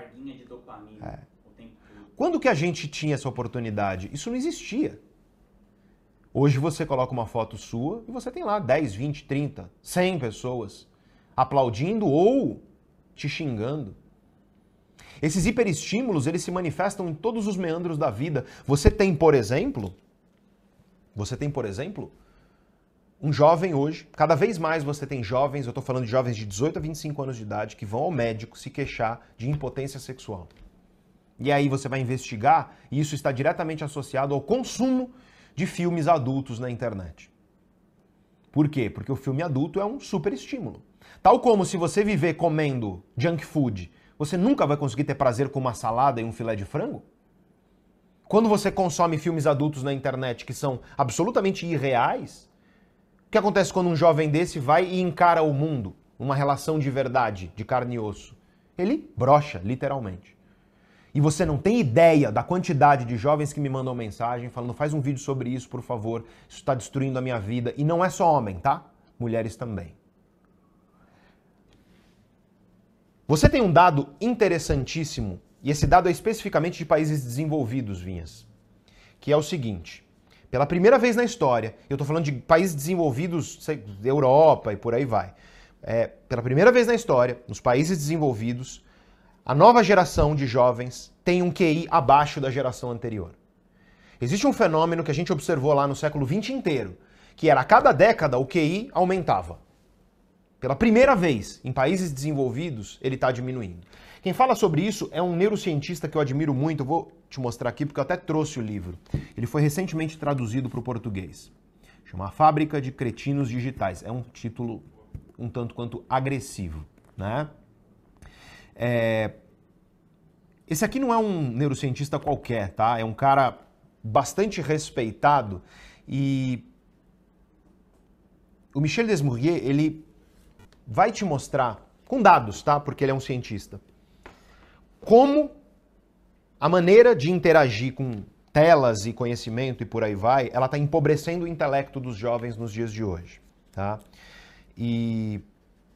Carguinha de dopamina É. o tempo todo. Quando que a gente tinha essa oportunidade? Isso não existia. Hoje você coloca uma foto sua e você tem lá 10, 20, 30, 100 pessoas aplaudindo ou te xingando. Esses hiperestímulos, eles se manifestam em todos os meandros da vida. Você tem, por exemplo, você tem, por exemplo, um jovem hoje, cada vez mais você tem jovens, eu estou falando de jovens de 18 a 25 anos de idade, que vão ao médico se queixar de impotência sexual. E aí você vai investigar, e isso está diretamente associado ao consumo de filmes adultos na internet. Por quê? Porque o filme adulto é um super estímulo. Tal como se você viver comendo junk food, você nunca vai conseguir ter prazer com uma salada e um filé de frango? Quando você consome filmes adultos na internet que são absolutamente irreais, o que acontece quando um jovem desse vai e encara o mundo, uma relação de verdade, de carne e osso? Ele brocha, literalmente. E você não tem ideia da quantidade de jovens que me mandam mensagem falando: faz um vídeo sobre isso, por favor, isso está destruindo a minha vida. E não é só homem, tá? Mulheres também. Você tem um dado interessantíssimo, e esse dado é especificamente de países desenvolvidos, Vinhas, que é o seguinte. Pela primeira vez na história, eu estou falando de países desenvolvidos, sei, Europa e por aí vai. É, pela primeira vez na história, nos países desenvolvidos, a nova geração de jovens tem um QI abaixo da geração anterior. Existe um fenômeno que a gente observou lá no século XX inteiro, que era a cada década o QI aumentava. Pela primeira vez, em países desenvolvidos, ele está diminuindo. Quem fala sobre isso é um neurocientista que eu admiro muito, eu vou te mostrar aqui porque eu até trouxe o livro. Ele foi recentemente traduzido para o português. Chama A Fábrica de Cretinos Digitais. É um título um tanto quanto agressivo, né? É... Esse aqui não é um neurocientista qualquer, tá? É um cara bastante respeitado e o Michel Desmouriez, ele vai te mostrar com dados, tá? Porque ele é um cientista. Como a maneira de interagir com telas e conhecimento e por aí vai, ela está empobrecendo o intelecto dos jovens nos dias de hoje, tá? E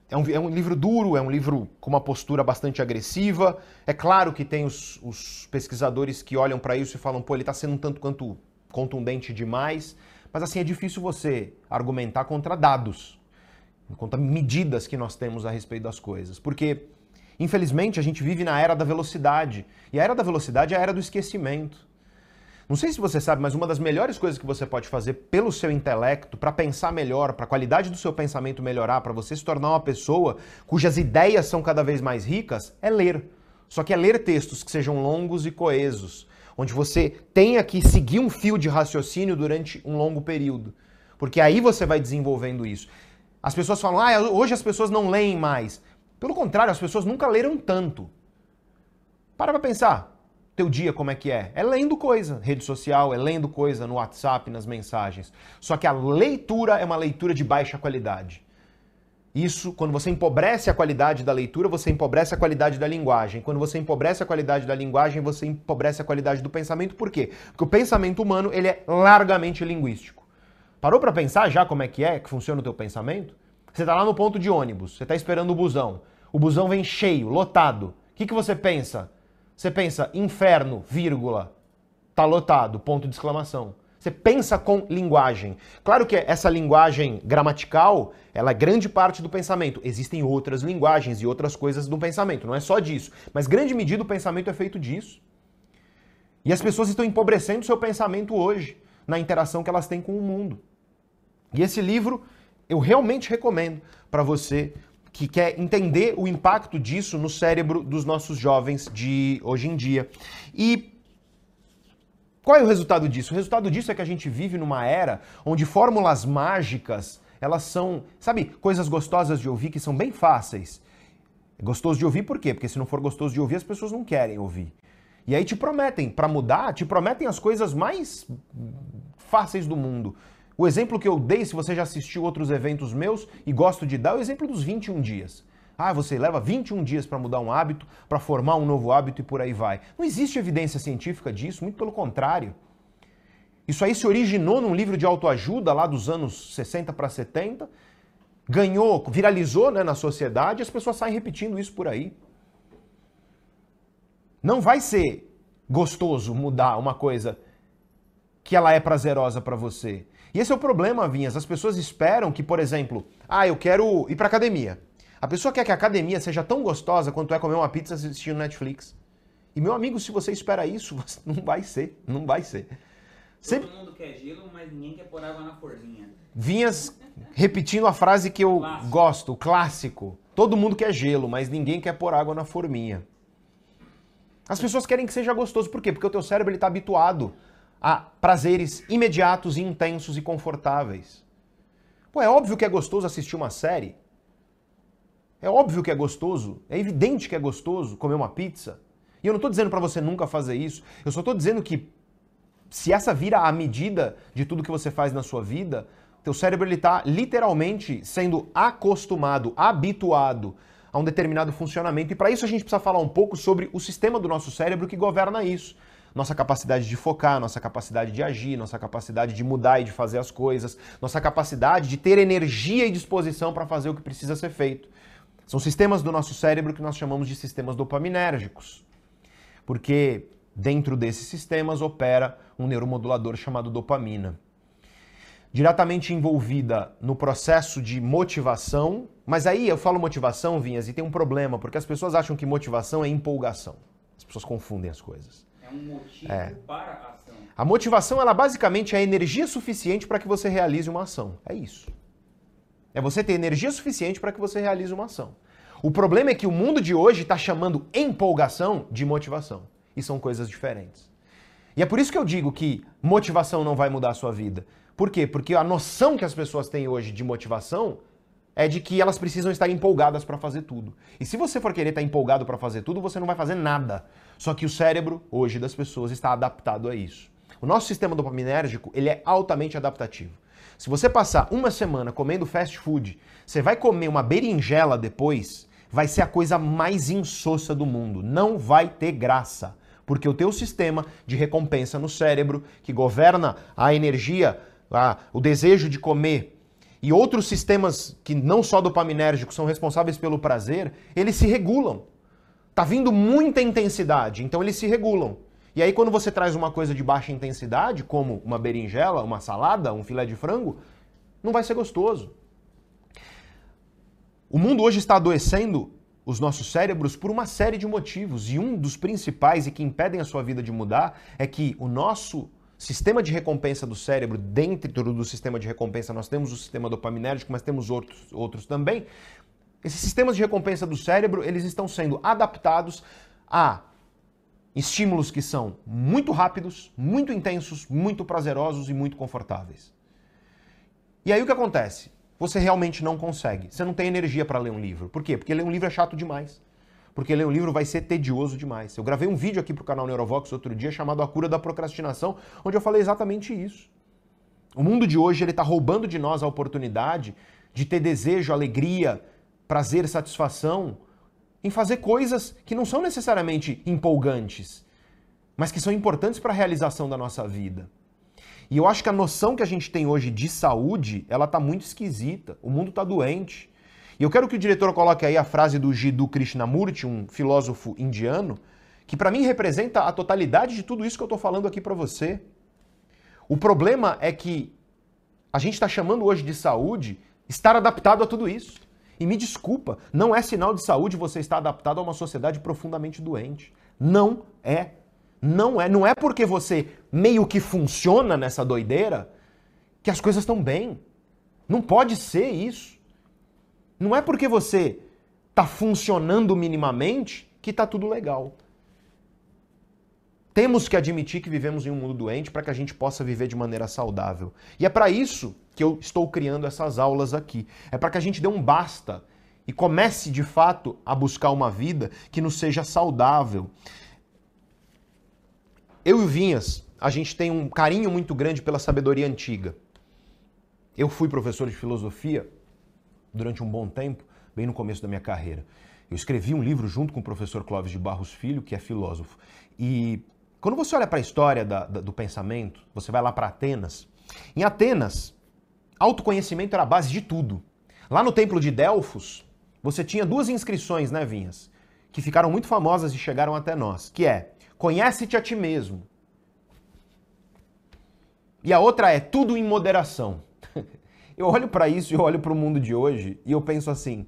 é um, é um, livro duro, é um livro com uma postura bastante agressiva. É claro que tem os, os pesquisadores que olham para isso e falam, pô, ele está sendo um tanto quanto contundente demais. Mas assim, é difícil você argumentar contra dados, contra medidas que nós temos a respeito das coisas. Porque, infelizmente, a gente vive na era da velocidade. E a era da velocidade é a era do esquecimento. Não sei se você sabe, mas uma das melhores coisas que você pode fazer pelo seu intelecto, para pensar melhor, para a qualidade do seu pensamento melhorar, para você se tornar uma pessoa cujas ideias são cada vez mais ricas, é ler. Só que é ler textos que sejam longos e coesos, onde você tenha que seguir um fio de raciocínio durante um longo período. Porque aí você vai desenvolvendo isso. As pessoas falam, ah, hoje as pessoas não leem mais. Pelo contrário, as pessoas nunca leram tanto. Para pra pensar teu dia como é que é? É lendo coisa, rede social, é lendo coisa no WhatsApp, nas mensagens. Só que a leitura é uma leitura de baixa qualidade. Isso, quando você empobrece a qualidade da leitura, você empobrece a qualidade da linguagem. Quando você empobrece a qualidade da linguagem, você empobrece a qualidade do pensamento. Por quê? Porque o pensamento humano, ele é largamente linguístico. Parou para pensar já como é que é que funciona o teu pensamento? Você está lá no ponto de ônibus, você está esperando o busão. O busão vem cheio, lotado. O que, que você pensa? Você pensa inferno, vírgula, tá lotado, ponto de exclamação. Você pensa com linguagem. Claro que essa linguagem gramatical, ela é grande parte do pensamento. Existem outras linguagens e outras coisas do pensamento, não é só disso. Mas grande medida o pensamento é feito disso. E as pessoas estão empobrecendo seu pensamento hoje na interação que elas têm com o mundo. E esse livro eu realmente recomendo para você que quer entender o impacto disso no cérebro dos nossos jovens de hoje em dia. E qual é o resultado disso? O resultado disso é que a gente vive numa era onde fórmulas mágicas, elas são, sabe, coisas gostosas de ouvir que são bem fáceis. É gostoso de ouvir por quê? Porque se não for gostoso de ouvir, as pessoas não querem ouvir. E aí te prometem, para mudar, te prometem as coisas mais fáceis do mundo. O exemplo que eu dei, se você já assistiu outros eventos meus e gosto de dar, é o exemplo dos 21 dias. Ah, você leva 21 dias para mudar um hábito, para formar um novo hábito e por aí vai. Não existe evidência científica disso, muito pelo contrário. Isso aí se originou num livro de autoajuda lá dos anos 60 para 70, ganhou, viralizou né, na sociedade e as pessoas saem repetindo isso por aí. Não vai ser gostoso mudar uma coisa que ela é prazerosa para você. E esse é o problema, Vinhas. As pessoas esperam que, por exemplo, ah, eu quero ir para academia. A pessoa quer que a academia seja tão gostosa quanto é comer uma pizza assistindo Netflix. E meu amigo, se você espera isso, não vai ser, não vai ser. Sempre... Todo mundo quer gelo, mas ninguém quer pôr água na forminha. Vinhas repetindo a frase que eu clássico. gosto, o clássico. Todo mundo quer gelo, mas ninguém quer pôr água na forminha. As pessoas querem que seja gostoso. Por quê? Porque o teu cérebro está habituado a prazeres imediatos intensos e confortáveis. Pô, é óbvio que é gostoso assistir uma série. É óbvio que é gostoso. É evidente que é gostoso comer uma pizza. E eu não estou dizendo para você nunca fazer isso. Eu só estou dizendo que se essa vira a medida de tudo que você faz na sua vida, teu cérebro ele está literalmente sendo acostumado, habituado a um determinado funcionamento. E para isso a gente precisa falar um pouco sobre o sistema do nosso cérebro que governa isso nossa capacidade de focar, nossa capacidade de agir, nossa capacidade de mudar e de fazer as coisas, nossa capacidade de ter energia e disposição para fazer o que precisa ser feito. São sistemas do nosso cérebro que nós chamamos de sistemas dopaminérgicos. Porque dentro desses sistemas opera um neuromodulador chamado dopamina. Diretamente envolvida no processo de motivação, mas aí eu falo motivação, Vinhas, e tem um problema, porque as pessoas acham que motivação é empolgação. As pessoas confundem as coisas um motivo é. para a ação. A motivação, ela basicamente é a energia suficiente para que você realize uma ação. É isso. É você ter energia suficiente para que você realize uma ação. O problema é que o mundo de hoje está chamando empolgação de motivação. E são coisas diferentes. E é por isso que eu digo que motivação não vai mudar a sua vida. Por quê? Porque a noção que as pessoas têm hoje de motivação é de que elas precisam estar empolgadas para fazer tudo. E se você for querer estar empolgado para fazer tudo, você não vai fazer nada. Só que o cérebro hoje das pessoas está adaptado a isso. O nosso sistema dopaminérgico, ele é altamente adaptativo. Se você passar uma semana comendo fast food, você vai comer uma berinjela depois, vai ser a coisa mais insossa do mundo. Não vai ter graça, porque o teu sistema de recompensa no cérebro, que governa a energia, a, o desejo de comer, e outros sistemas que não só dopaminérgicos são responsáveis pelo prazer, eles se regulam. Tá vindo muita intensidade, então eles se regulam. E aí quando você traz uma coisa de baixa intensidade, como uma berinjela, uma salada, um filé de frango, não vai ser gostoso. O mundo hoje está adoecendo os nossos cérebros por uma série de motivos, e um dos principais e que impedem a sua vida de mudar é que o nosso sistema de recompensa do cérebro, dentro do sistema de recompensa, nós temos o sistema dopaminérgico, mas temos outros, outros também. Esses sistemas de recompensa do cérebro, eles estão sendo adaptados a estímulos que são muito rápidos, muito intensos, muito prazerosos e muito confortáveis. E aí o que acontece? Você realmente não consegue. Você não tem energia para ler um livro. Por quê? Porque ler um livro é chato demais porque ler um livro vai ser tedioso demais. Eu gravei um vídeo aqui para o canal Neurovox outro dia chamado A Cura da Procrastinação, onde eu falei exatamente isso. O mundo de hoje ele está roubando de nós a oportunidade de ter desejo, alegria, prazer, satisfação em fazer coisas que não são necessariamente empolgantes, mas que são importantes para a realização da nossa vida. E eu acho que a noção que a gente tem hoje de saúde, ela está muito esquisita. O mundo está doente. E eu quero que o diretor coloque aí a frase do Jiddu Krishnamurti, um filósofo indiano, que para mim representa a totalidade de tudo isso que eu estou falando aqui para você. O problema é que a gente está chamando hoje de saúde estar adaptado a tudo isso. E me desculpa, não é sinal de saúde você estar adaptado a uma sociedade profundamente doente. Não é. Não é. Não é porque você meio que funciona nessa doideira que as coisas estão bem. Não pode ser isso. Não é porque você está funcionando minimamente que está tudo legal. Temos que admitir que vivemos em um mundo doente para que a gente possa viver de maneira saudável. E é para isso que eu estou criando essas aulas aqui. É para que a gente dê um basta e comece de fato a buscar uma vida que nos seja saudável. Eu e o Vinhas, a gente tem um carinho muito grande pela sabedoria antiga. Eu fui professor de filosofia durante um bom tempo, bem no começo da minha carreira. Eu escrevi um livro junto com o professor Clóvis de Barros Filho, que é filósofo. E quando você olha para a história da, da, do pensamento, você vai lá para Atenas. Em Atenas, autoconhecimento era a base de tudo. Lá no templo de Delfos, você tinha duas inscrições, né, Vinhas? Que ficaram muito famosas e chegaram até nós, que é Conhece-te a ti mesmo. E a outra é tudo em moderação. Eu olho para isso e olho para o mundo de hoje e eu penso assim: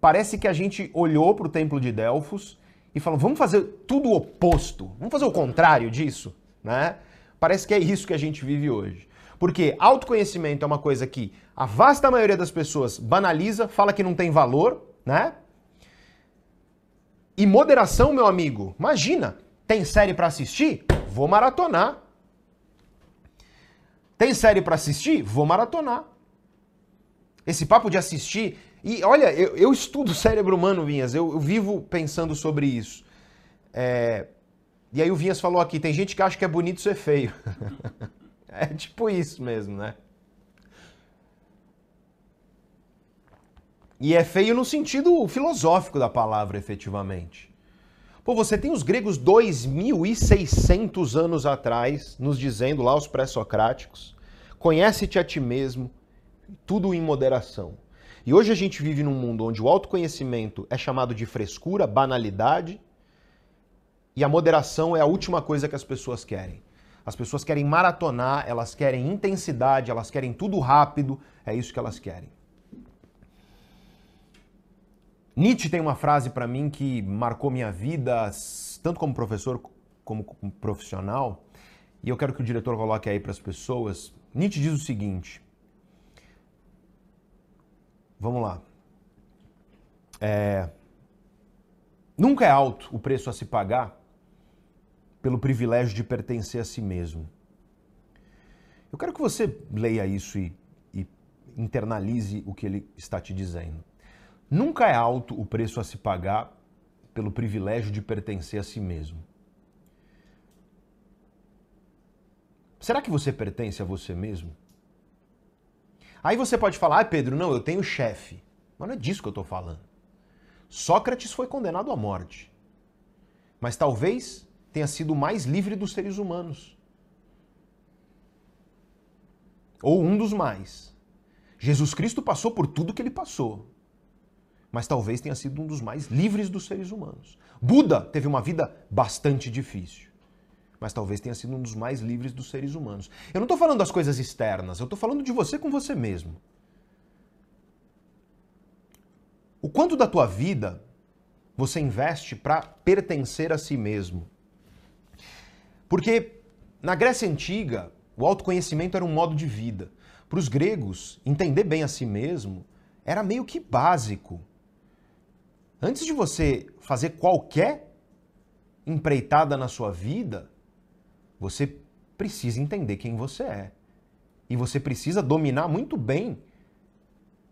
parece que a gente olhou para o templo de Delfos e falou, vamos fazer tudo o oposto, vamos fazer o contrário disso, né? Parece que é isso que a gente vive hoje. Porque autoconhecimento é uma coisa que a vasta maioria das pessoas banaliza, fala que não tem valor, né? E moderação, meu amigo, imagina, tem série para assistir? Vou maratonar. Tem série para assistir? Vou maratonar. Esse papo de assistir. E olha, eu, eu estudo cérebro humano, Vinhas, eu, eu vivo pensando sobre isso. É, e aí o Vinhas falou aqui: tem gente que acha que é bonito ser feio. é tipo isso mesmo, né? E é feio no sentido filosófico da palavra, efetivamente. Pô, você tem os gregos 2.600 anos atrás nos dizendo lá, os pré-socráticos, conhece-te a ti mesmo, tudo em moderação. E hoje a gente vive num mundo onde o autoconhecimento é chamado de frescura, banalidade, e a moderação é a última coisa que as pessoas querem. As pessoas querem maratonar, elas querem intensidade, elas querem tudo rápido, é isso que elas querem. Nietzsche tem uma frase para mim que marcou minha vida, tanto como professor como profissional, e eu quero que o diretor coloque aí para as pessoas. Nietzsche diz o seguinte: Vamos lá. É... Nunca é alto o preço a se pagar pelo privilégio de pertencer a si mesmo. Eu quero que você leia isso e, e internalize o que ele está te dizendo. Nunca é alto o preço a se pagar pelo privilégio de pertencer a si mesmo. Será que você pertence a você mesmo? Aí você pode falar, ah, Pedro, não, eu tenho chefe. Mas não é disso que eu estou falando. Sócrates foi condenado à morte. Mas talvez tenha sido o mais livre dos seres humanos. Ou um dos mais. Jesus Cristo passou por tudo que ele passou mas talvez tenha sido um dos mais livres dos seres humanos. Buda teve uma vida bastante difícil, mas talvez tenha sido um dos mais livres dos seres humanos. Eu não estou falando das coisas externas, eu estou falando de você com você mesmo. O quanto da tua vida você investe para pertencer a si mesmo? Porque na Grécia Antiga, o autoconhecimento era um modo de vida. Para os gregos, entender bem a si mesmo era meio que básico. Antes de você fazer qualquer empreitada na sua vida, você precisa entender quem você é. E você precisa dominar muito bem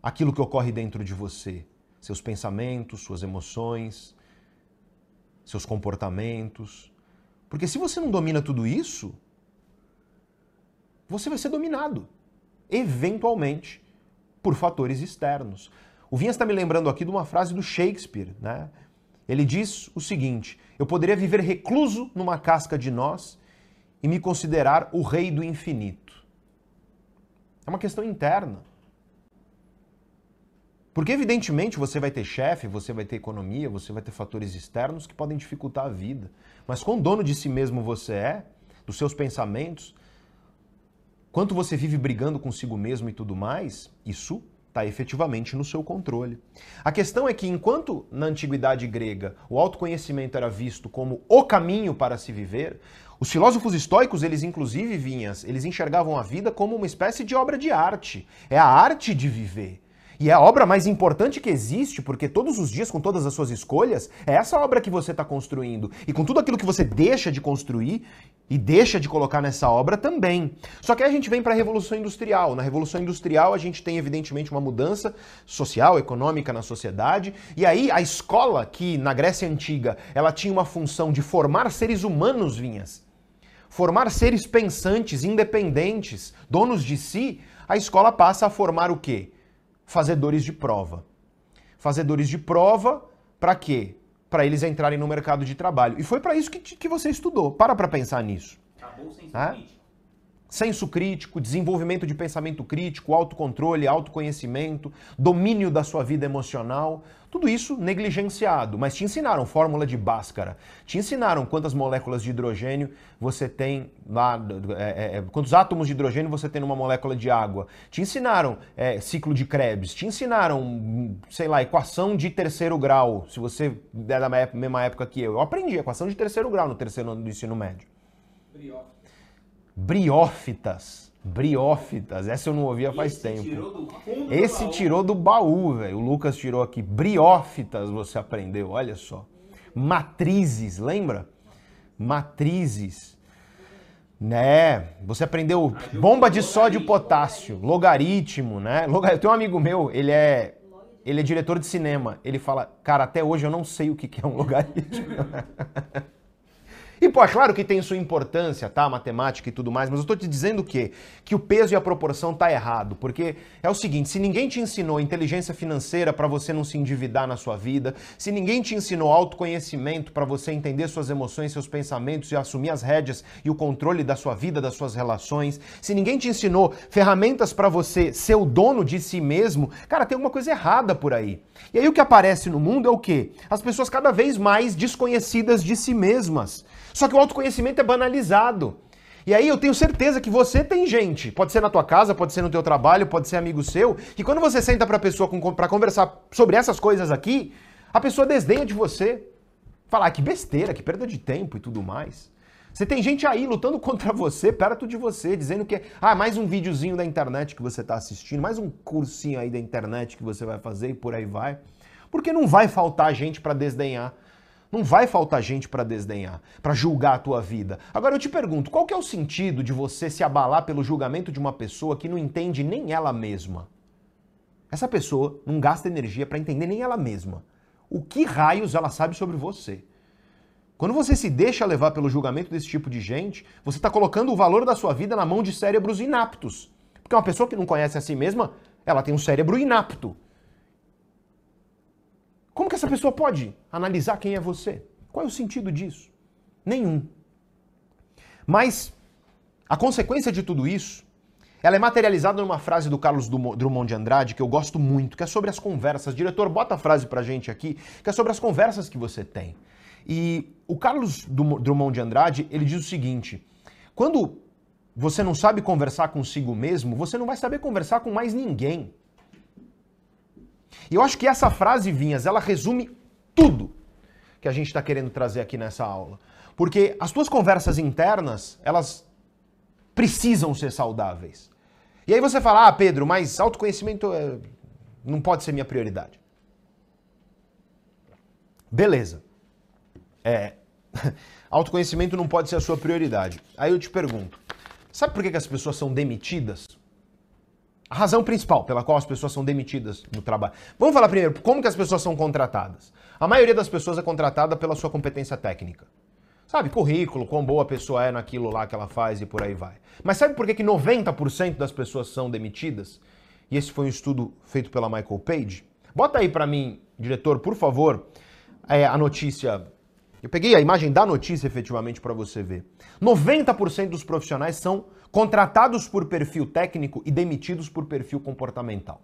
aquilo que ocorre dentro de você, seus pensamentos, suas emoções, seus comportamentos. Porque se você não domina tudo isso, você vai ser dominado, eventualmente, por fatores externos. O Vinhas está me lembrando aqui de uma frase do Shakespeare, né? Ele diz o seguinte: Eu poderia viver recluso numa casca de nós e me considerar o rei do infinito. É uma questão interna. Porque, evidentemente, você vai ter chefe, você vai ter economia, você vai ter fatores externos que podem dificultar a vida. Mas quão dono de si mesmo você é, dos seus pensamentos, quanto você vive brigando consigo mesmo e tudo mais, isso está efetivamente no seu controle. A questão é que, enquanto na antiguidade grega o autoconhecimento era visto como o caminho para se viver, os filósofos estoicos, eles inclusive vinhas, eles enxergavam a vida como uma espécie de obra de arte. É a arte de viver. E é a obra mais importante que existe, porque todos os dias, com todas as suas escolhas, é essa obra que você está construindo. E com tudo aquilo que você deixa de construir e deixa de colocar nessa obra também. Só que aí a gente vem para a Revolução Industrial. Na Revolução Industrial, a gente tem, evidentemente, uma mudança social, econômica na sociedade. E aí a escola, que na Grécia Antiga ela tinha uma função de formar seres humanos, vinhas. Formar seres pensantes, independentes, donos de si, a escola passa a formar o quê? fazedores de prova. fazedores de prova, para quê? Para eles entrarem no mercado de trabalho. E foi para isso que, que você estudou. Para para pensar nisso. Acabou o senso Ah? crítico. Senso crítico, desenvolvimento de pensamento crítico, autocontrole, autoconhecimento, domínio da sua vida emocional, tudo isso negligenciado. Mas te ensinaram fórmula de Bhaskara, te ensinaram quantas moléculas de hidrogênio você tem lá, é, é, quantos átomos de hidrogênio você tem numa molécula de água, te ensinaram é, ciclo de Krebs, te ensinaram, sei lá, equação de terceiro grau, se você é da me- mesma época que eu. Eu aprendi equação de terceiro grau no terceiro ano do ensino médio. Brioche. Briófitas. Briófitas. Essa eu não ouvia faz Esse tempo. Tirou Esse tirou do baú, velho. O Lucas tirou aqui. Briófitas você aprendeu, olha só. Matrizes, lembra? Matrizes. Né? Você aprendeu bomba de sódio e potássio, logaritmo, né? Eu tenho um amigo meu, ele é ele é diretor de cinema. Ele fala, cara, até hoje eu não sei o que é um logaritmo. E, pô, é claro que tem sua importância, tá? Matemática e tudo mais, mas eu tô te dizendo o quê? Que o peso e a proporção tá errado. Porque é o seguinte: se ninguém te ensinou inteligência financeira para você não se endividar na sua vida, se ninguém te ensinou autoconhecimento para você entender suas emoções, seus pensamentos e assumir as rédeas e o controle da sua vida, das suas relações, se ninguém te ensinou ferramentas para você ser o dono de si mesmo, cara, tem alguma coisa errada por aí. E aí o que aparece no mundo é o quê? As pessoas cada vez mais desconhecidas de si mesmas. Só que o autoconhecimento é banalizado. E aí eu tenho certeza que você tem gente, pode ser na tua casa, pode ser no teu trabalho, pode ser amigo seu, que quando você senta pra pessoa para conversar sobre essas coisas aqui, a pessoa desdenha de você. Fala, ah, que besteira, que perda de tempo e tudo mais. Você tem gente aí lutando contra você, perto de você, dizendo que, ah, mais um videozinho da internet que você está assistindo, mais um cursinho aí da internet que você vai fazer e por aí vai. Porque não vai faltar gente para desdenhar. Não vai faltar gente para desdenhar, para julgar a tua vida. Agora eu te pergunto, qual que é o sentido de você se abalar pelo julgamento de uma pessoa que não entende nem ela mesma? Essa pessoa não gasta energia para entender nem ela mesma. O que raios ela sabe sobre você? Quando você se deixa levar pelo julgamento desse tipo de gente, você está colocando o valor da sua vida na mão de cérebros inaptos. Porque uma pessoa que não conhece a si mesma, ela tem um cérebro inapto. Como que essa pessoa pode analisar quem é você? Qual é o sentido disso? Nenhum. Mas a consequência de tudo isso, ela é materializada numa frase do Carlos Drummond de Andrade que eu gosto muito, que é sobre as conversas. Diretor, bota a frase pra gente aqui, que é sobre as conversas que você tem. E o Carlos Drum- Drummond de Andrade, ele diz o seguinte: quando você não sabe conversar consigo mesmo, você não vai saber conversar com mais ninguém. E eu acho que essa frase, Vinhas, ela resume tudo que a gente está querendo trazer aqui nessa aula. Porque as tuas conversas internas, elas precisam ser saudáveis. E aí você fala, ah, Pedro, mas autoconhecimento é, não pode ser minha prioridade. Beleza. É, autoconhecimento não pode ser a sua prioridade. Aí eu te pergunto, sabe por que, que as pessoas são demitidas? A razão principal pela qual as pessoas são demitidas no trabalho. Vamos falar primeiro, como que as pessoas são contratadas? A maioria das pessoas é contratada pela sua competência técnica. Sabe, currículo, quão boa a pessoa é naquilo lá que ela faz e por aí vai. Mas sabe por que, que 90% das pessoas são demitidas? E esse foi um estudo feito pela Michael Page. Bota aí pra mim, diretor, por favor, é, a notícia. Eu peguei a imagem da notícia efetivamente para você ver. 90% dos profissionais são contratados por perfil técnico e demitidos por perfil comportamental.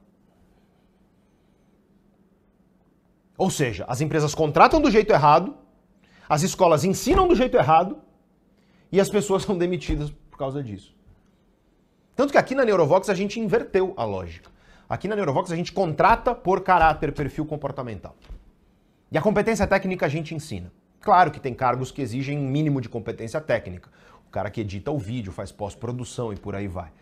Ou seja, as empresas contratam do jeito errado, as escolas ensinam do jeito errado e as pessoas são demitidas por causa disso. Tanto que aqui na Neurovox a gente inverteu a lógica. Aqui na Neurovox a gente contrata por caráter, perfil comportamental. E a competência técnica a gente ensina. Claro que tem cargos que exigem um mínimo de competência técnica. O cara que edita o vídeo, faz pós-produção e por aí vai.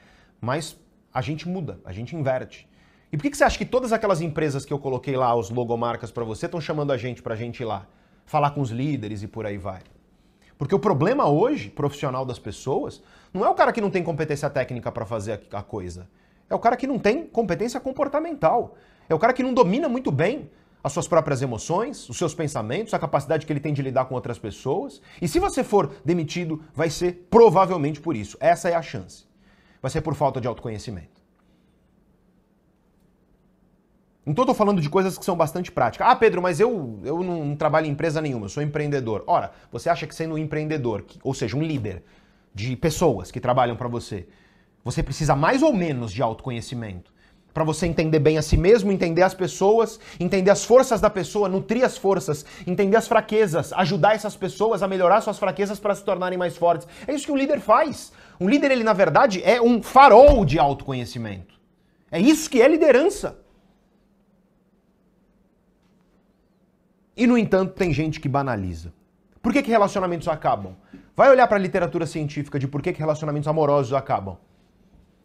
Mas a gente muda, a gente inverte. E por que que você acha que todas aquelas empresas que eu coloquei lá, os logomarcas para você, estão chamando a gente para a gente ir lá? Falar com os líderes e por aí vai. Porque o problema hoje, profissional das pessoas, não é o cara que não tem competência técnica para fazer a coisa. É o cara que não tem competência comportamental. É o cara que não domina muito bem as suas próprias emoções, os seus pensamentos, a capacidade que ele tem de lidar com outras pessoas. E se você for demitido, vai ser provavelmente por isso. Essa é a chance. Vai ser por falta de autoconhecimento. Então eu tô falando de coisas que são bastante práticas. Ah, Pedro, mas eu, eu não, trabalho em empresa nenhuma, eu sou empreendedor. Ora, você acha que sendo um empreendedor, ou seja, um líder de pessoas que trabalham para você, você precisa mais ou menos de autoconhecimento? Para você entender bem a si mesmo, entender as pessoas, entender as forças da pessoa, nutrir as forças, entender as fraquezas, ajudar essas pessoas a melhorar suas fraquezas para se tornarem mais fortes. É isso que um líder faz. Um líder, ele na verdade é um farol de autoconhecimento. É isso que é liderança. E, no entanto, tem gente que banaliza. Por que, que relacionamentos acabam? Vai olhar para a literatura científica de por que, que relacionamentos amorosos acabam.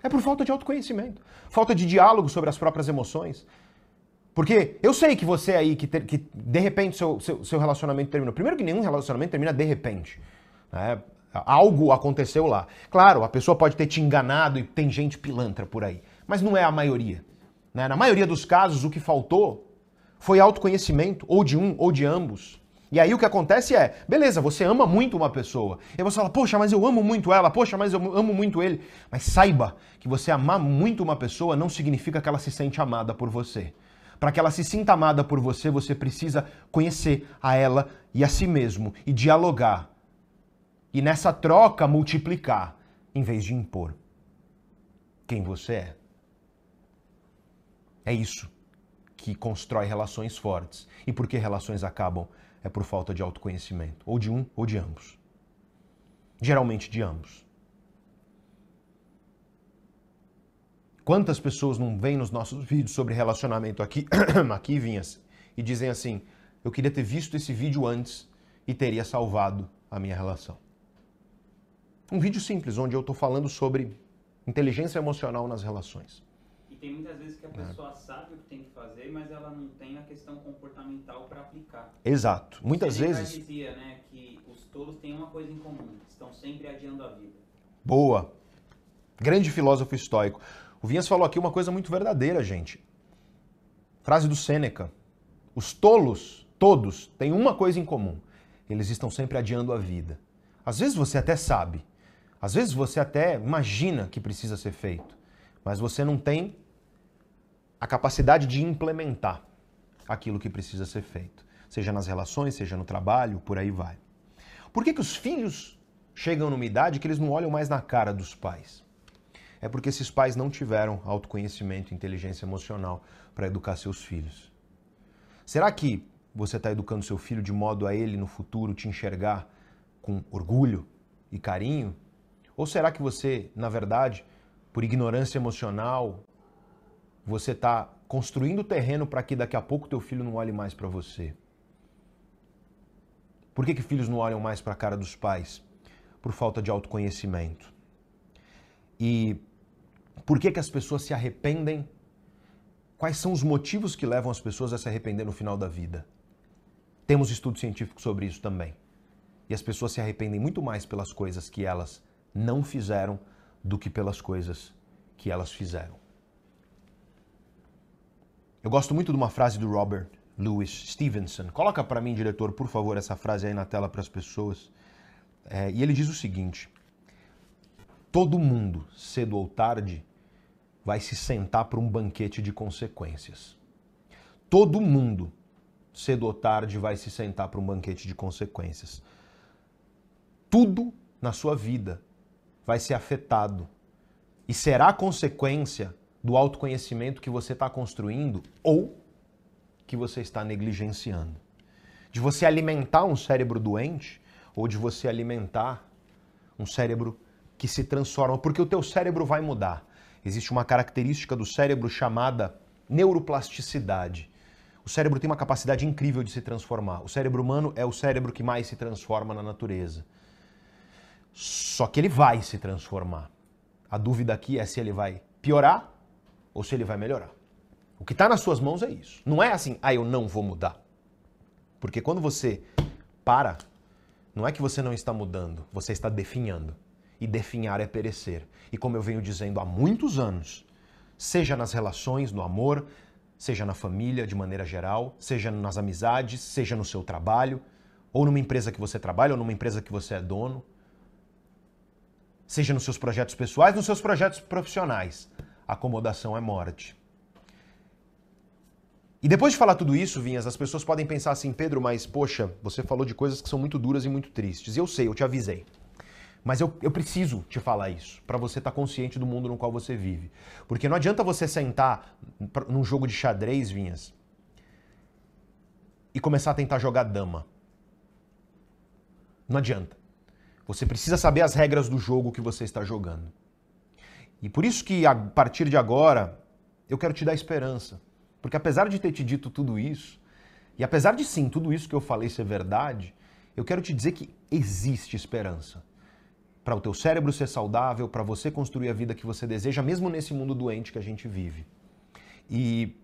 É por falta de autoconhecimento, falta de diálogo sobre as próprias emoções. Porque eu sei que você aí, que, ter- que de repente seu, seu, seu relacionamento terminou. Primeiro que nenhum relacionamento termina de repente. né? Algo aconteceu lá. Claro, a pessoa pode ter te enganado e tem gente pilantra por aí. Mas não é a maioria. né? Na maioria dos casos, o que faltou foi autoconhecimento, ou de um, ou de ambos. E aí o que acontece é, beleza, você ama muito uma pessoa. E você fala, poxa, mas eu amo muito ela, poxa, mas eu amo muito ele. Mas saiba que você amar muito uma pessoa não significa que ela se sente amada por você. Para que ela se sinta amada por você, você precisa conhecer a ela e a si mesmo e dialogar. E nessa troca multiplicar, em vez de impor quem você é. É isso que constrói relações fortes. E por que relações acabam? É por falta de autoconhecimento. Ou de um ou de ambos. Geralmente de ambos. Quantas pessoas não vêm nos nossos vídeos sobre relacionamento aqui, aqui Vinhas, e dizem assim: eu queria ter visto esse vídeo antes e teria salvado a minha relação. Um vídeo simples, onde eu estou falando sobre inteligência emocional nas relações. Tem muitas vezes É. que a pessoa sabe o que tem que fazer, mas ela não tem a questão comportamental para aplicar. Exato. Muitas vezes. dizia, né, que os tolos têm uma coisa em comum, estão sempre adiando a vida. Boa. Grande filósofo estoico. O Vinhas falou aqui uma coisa muito verdadeira, gente. Frase do Sêneca. Os tolos, todos, têm uma coisa em comum. Eles estão sempre adiando a vida. Às vezes você até sabe. Às vezes você até imagina que precisa ser feito. Mas você não tem a capacidade de implementar aquilo que precisa ser feito. Seja nas relações, seja no trabalho, por aí vai. Por que, que os filhos chegam numa idade que eles não olham mais na cara dos pais? É porque esses pais não tiveram autoconhecimento inteligência emocional para educar seus filhos. Será que você está educando seu filho de modo a ele no futuro te enxergar com orgulho e carinho? Ou será que você, na verdade, por ignorância emocional, você está construindo terreno para que daqui a pouco teu filho não olhe mais para você? Por que, que filhos não olham mais para a cara dos pais? Por falta de autoconhecimento. E por que, que as pessoas se arrependem? Quais são os motivos que levam as pessoas a se arrepender no final da vida? Temos estudo científico sobre isso também. E as pessoas se arrependem muito mais pelas coisas que elas não fizeram do que pelas coisas que elas fizeram. Eu gosto muito de uma frase do Robert Louis Stevenson. Coloca para mim, diretor, por favor, essa frase aí na tela para as pessoas. É, e ele diz o seguinte: todo mundo, cedo ou tarde, vai se sentar para um banquete de consequências. Todo mundo, cedo ou tarde, vai se sentar para um banquete de consequências. Tudo na sua vida vai ser afetado e será consequência do autoconhecimento que você está construindo ou que você está negligenciando. De você alimentar um cérebro doente ou de você alimentar um cérebro que se transforma, porque o teu cérebro vai mudar. Existe uma característica do cérebro chamada neuroplasticidade. O cérebro tem uma capacidade incrível de se transformar. O cérebro humano é o cérebro que mais se transforma na natureza. Só que ele vai se transformar. A dúvida aqui é se ele vai piorar ou se ele vai melhorar. O que está nas suas mãos é isso. Não é assim, ah, eu não vou mudar. Porque quando você para, não é que você não está mudando, você está definhando. E definhar é perecer. E como eu venho dizendo há muitos anos, seja nas relações, no amor, seja na família de maneira geral, seja nas amizades, seja no seu trabalho, ou numa empresa que você trabalha, ou numa empresa que você é dono, seja nos seus projetos pessoais, nos seus projetos profissionais. Acomodação é morte. E depois de falar tudo isso, Vinhas, as pessoas podem pensar assim, Pedro, mas poxa, você falou de coisas que são muito duras e muito tristes. Eu sei, eu te avisei. Mas eu, eu preciso te falar isso, para você estar tá consciente do mundo no qual você vive. Porque não adianta você sentar num jogo de xadrez, Vinhas, e começar a tentar jogar dama. Não adianta. Você precisa saber as regras do jogo que você está jogando. E por isso que a partir de agora eu quero te dar esperança. Porque apesar de ter te dito tudo isso, e apesar de sim, tudo isso que eu falei ser verdade, eu quero te dizer que existe esperança. Para o teu cérebro ser saudável, para você construir a vida que você deseja, mesmo nesse mundo doente que a gente vive. E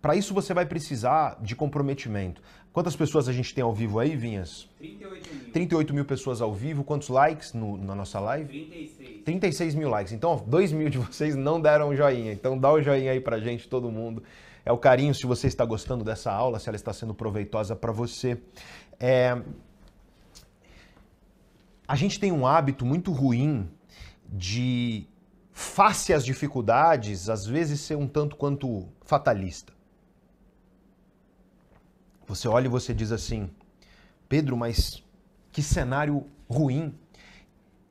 para isso você vai precisar de comprometimento. Quantas pessoas a gente tem ao vivo aí, Vinhas? 38 mil. 38 mil pessoas ao vivo. Quantos likes no, na nossa live? 36. 36 mil likes. Então, 2 mil de vocês não deram joinha. Então, dá o joinha aí pra gente, todo mundo. É o carinho se você está gostando dessa aula, se ela está sendo proveitosa para você. É... A gente tem um hábito muito ruim de, face às dificuldades, às vezes ser um tanto quanto fatalista. Você olha e você diz assim, Pedro, mas que cenário ruim.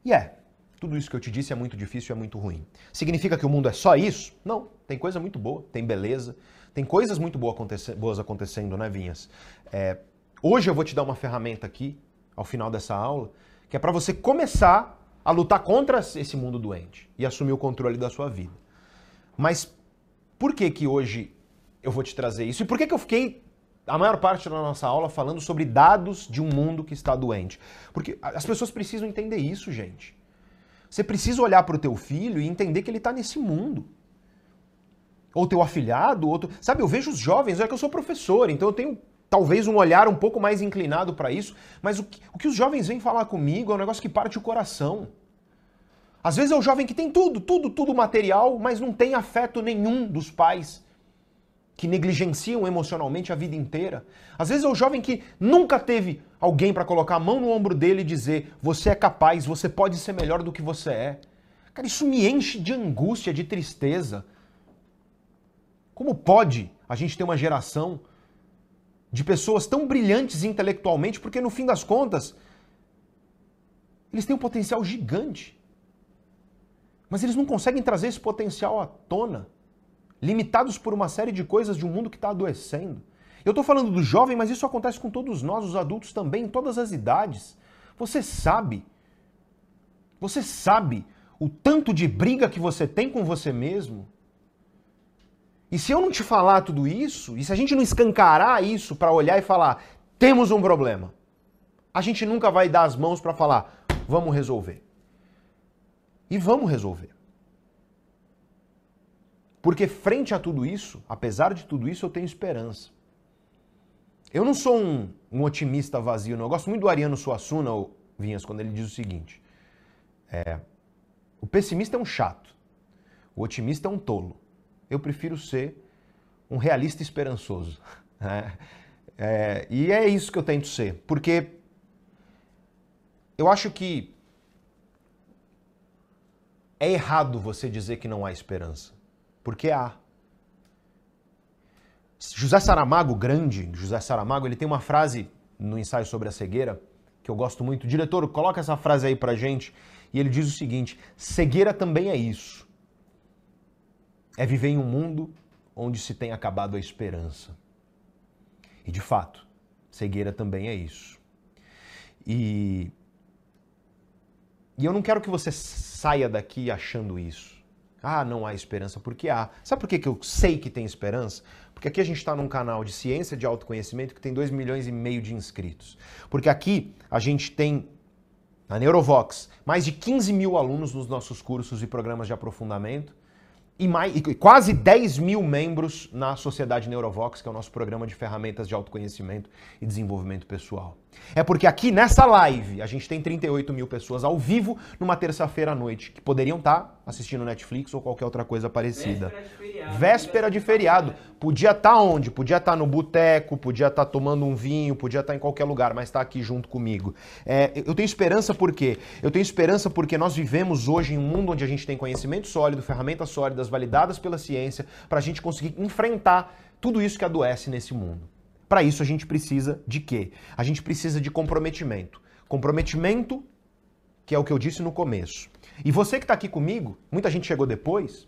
E é, tudo isso que eu te disse é muito difícil é muito ruim. Significa que o mundo é só isso? Não, tem coisa muito boa, tem beleza, tem coisas muito boas acontecendo, né, Vinhas? É, hoje eu vou te dar uma ferramenta aqui, ao final dessa aula, que é para você começar a lutar contra esse mundo doente e assumir o controle da sua vida. Mas por que que hoje eu vou te trazer isso? E por que que eu fiquei a maior parte da nossa aula falando sobre dados de um mundo que está doente. Porque as pessoas precisam entender isso, gente. Você precisa olhar para o teu filho e entender que ele está nesse mundo. Ou teu afilhado, outro. Sabe, eu vejo os jovens, é que eu sou professor, então eu tenho talvez um olhar um pouco mais inclinado para isso, mas o que, o que os jovens vêm falar comigo é um negócio que parte o coração. Às vezes é o jovem que tem tudo, tudo, tudo material, mas não tem afeto nenhum dos pais que negligenciam emocionalmente a vida inteira. Às vezes é o jovem que nunca teve alguém para colocar a mão no ombro dele e dizer: você é capaz, você pode ser melhor do que você é. Cara, isso me enche de angústia, de tristeza. Como pode a gente ter uma geração de pessoas tão brilhantes intelectualmente, porque no fim das contas, eles têm um potencial gigante. Mas eles não conseguem trazer esse potencial à tona limitados por uma série de coisas de um mundo que está adoecendo. Eu estou falando do jovem, mas isso acontece com todos nós, os adultos também, em todas as idades. Você sabe, você sabe o tanto de briga que você tem com você mesmo? E se eu não te falar tudo isso, e se a gente não escancarar isso para olhar e falar, temos um problema, a gente nunca vai dar as mãos para falar, vamos resolver. E vamos resolver. Porque frente a tudo isso, apesar de tudo isso, eu tenho esperança. Eu não sou um, um otimista vazio, não. Eu gosto muito do Ariano Suassuna, Vinhas, quando ele diz o seguinte: é, o pessimista é um chato, o otimista é um tolo. Eu prefiro ser um realista esperançoso. Né? É, e é isso que eu tento ser, porque eu acho que é errado você dizer que não há esperança. Porque há. José Saramago, grande José Saramago, ele tem uma frase no ensaio sobre a cegueira que eu gosto muito. Diretor, coloca essa frase aí pra gente. E ele diz o seguinte: cegueira também é isso. É viver em um mundo onde se tem acabado a esperança. E de fato, cegueira também é isso. E, e eu não quero que você saia daqui achando isso. Ah, não há esperança, porque há. Sabe por que, eu sei que tem esperança? Porque aqui a gente está num canal de ciência de autoconhecimento que tem 2 milhões e meio de inscritos. Porque aqui a gente tem, na Neurovox, mais de 15 mil alunos nos nossos cursos e programas de aprofundamento e, mais, e quase 10 mil membros na Sociedade Neurovox, que é o nosso programa de ferramentas de autoconhecimento e desenvolvimento pessoal. É porque aqui nessa live a gente tem 38 mil pessoas ao vivo numa terça-feira à noite, que poderiam estar assistindo Netflix ou qualquer outra coisa parecida. feriado, Véspera de feriado. Podia estar onde? Podia estar no boteco, podia estar tomando um vinho, podia estar em qualquer lugar, mas está aqui junto comigo. É, eu tenho esperança por quê? Eu tenho esperança porque nós vivemos hoje em um mundo onde a gente tem conhecimento sólido, ferramentas sólidas, validadas pela ciência, para a gente conseguir enfrentar tudo isso que adoece nesse mundo. Para isso a gente precisa de quê? A gente precisa de comprometimento. Comprometimento, que é o que eu disse no começo. E você que está aqui comigo, muita gente chegou depois,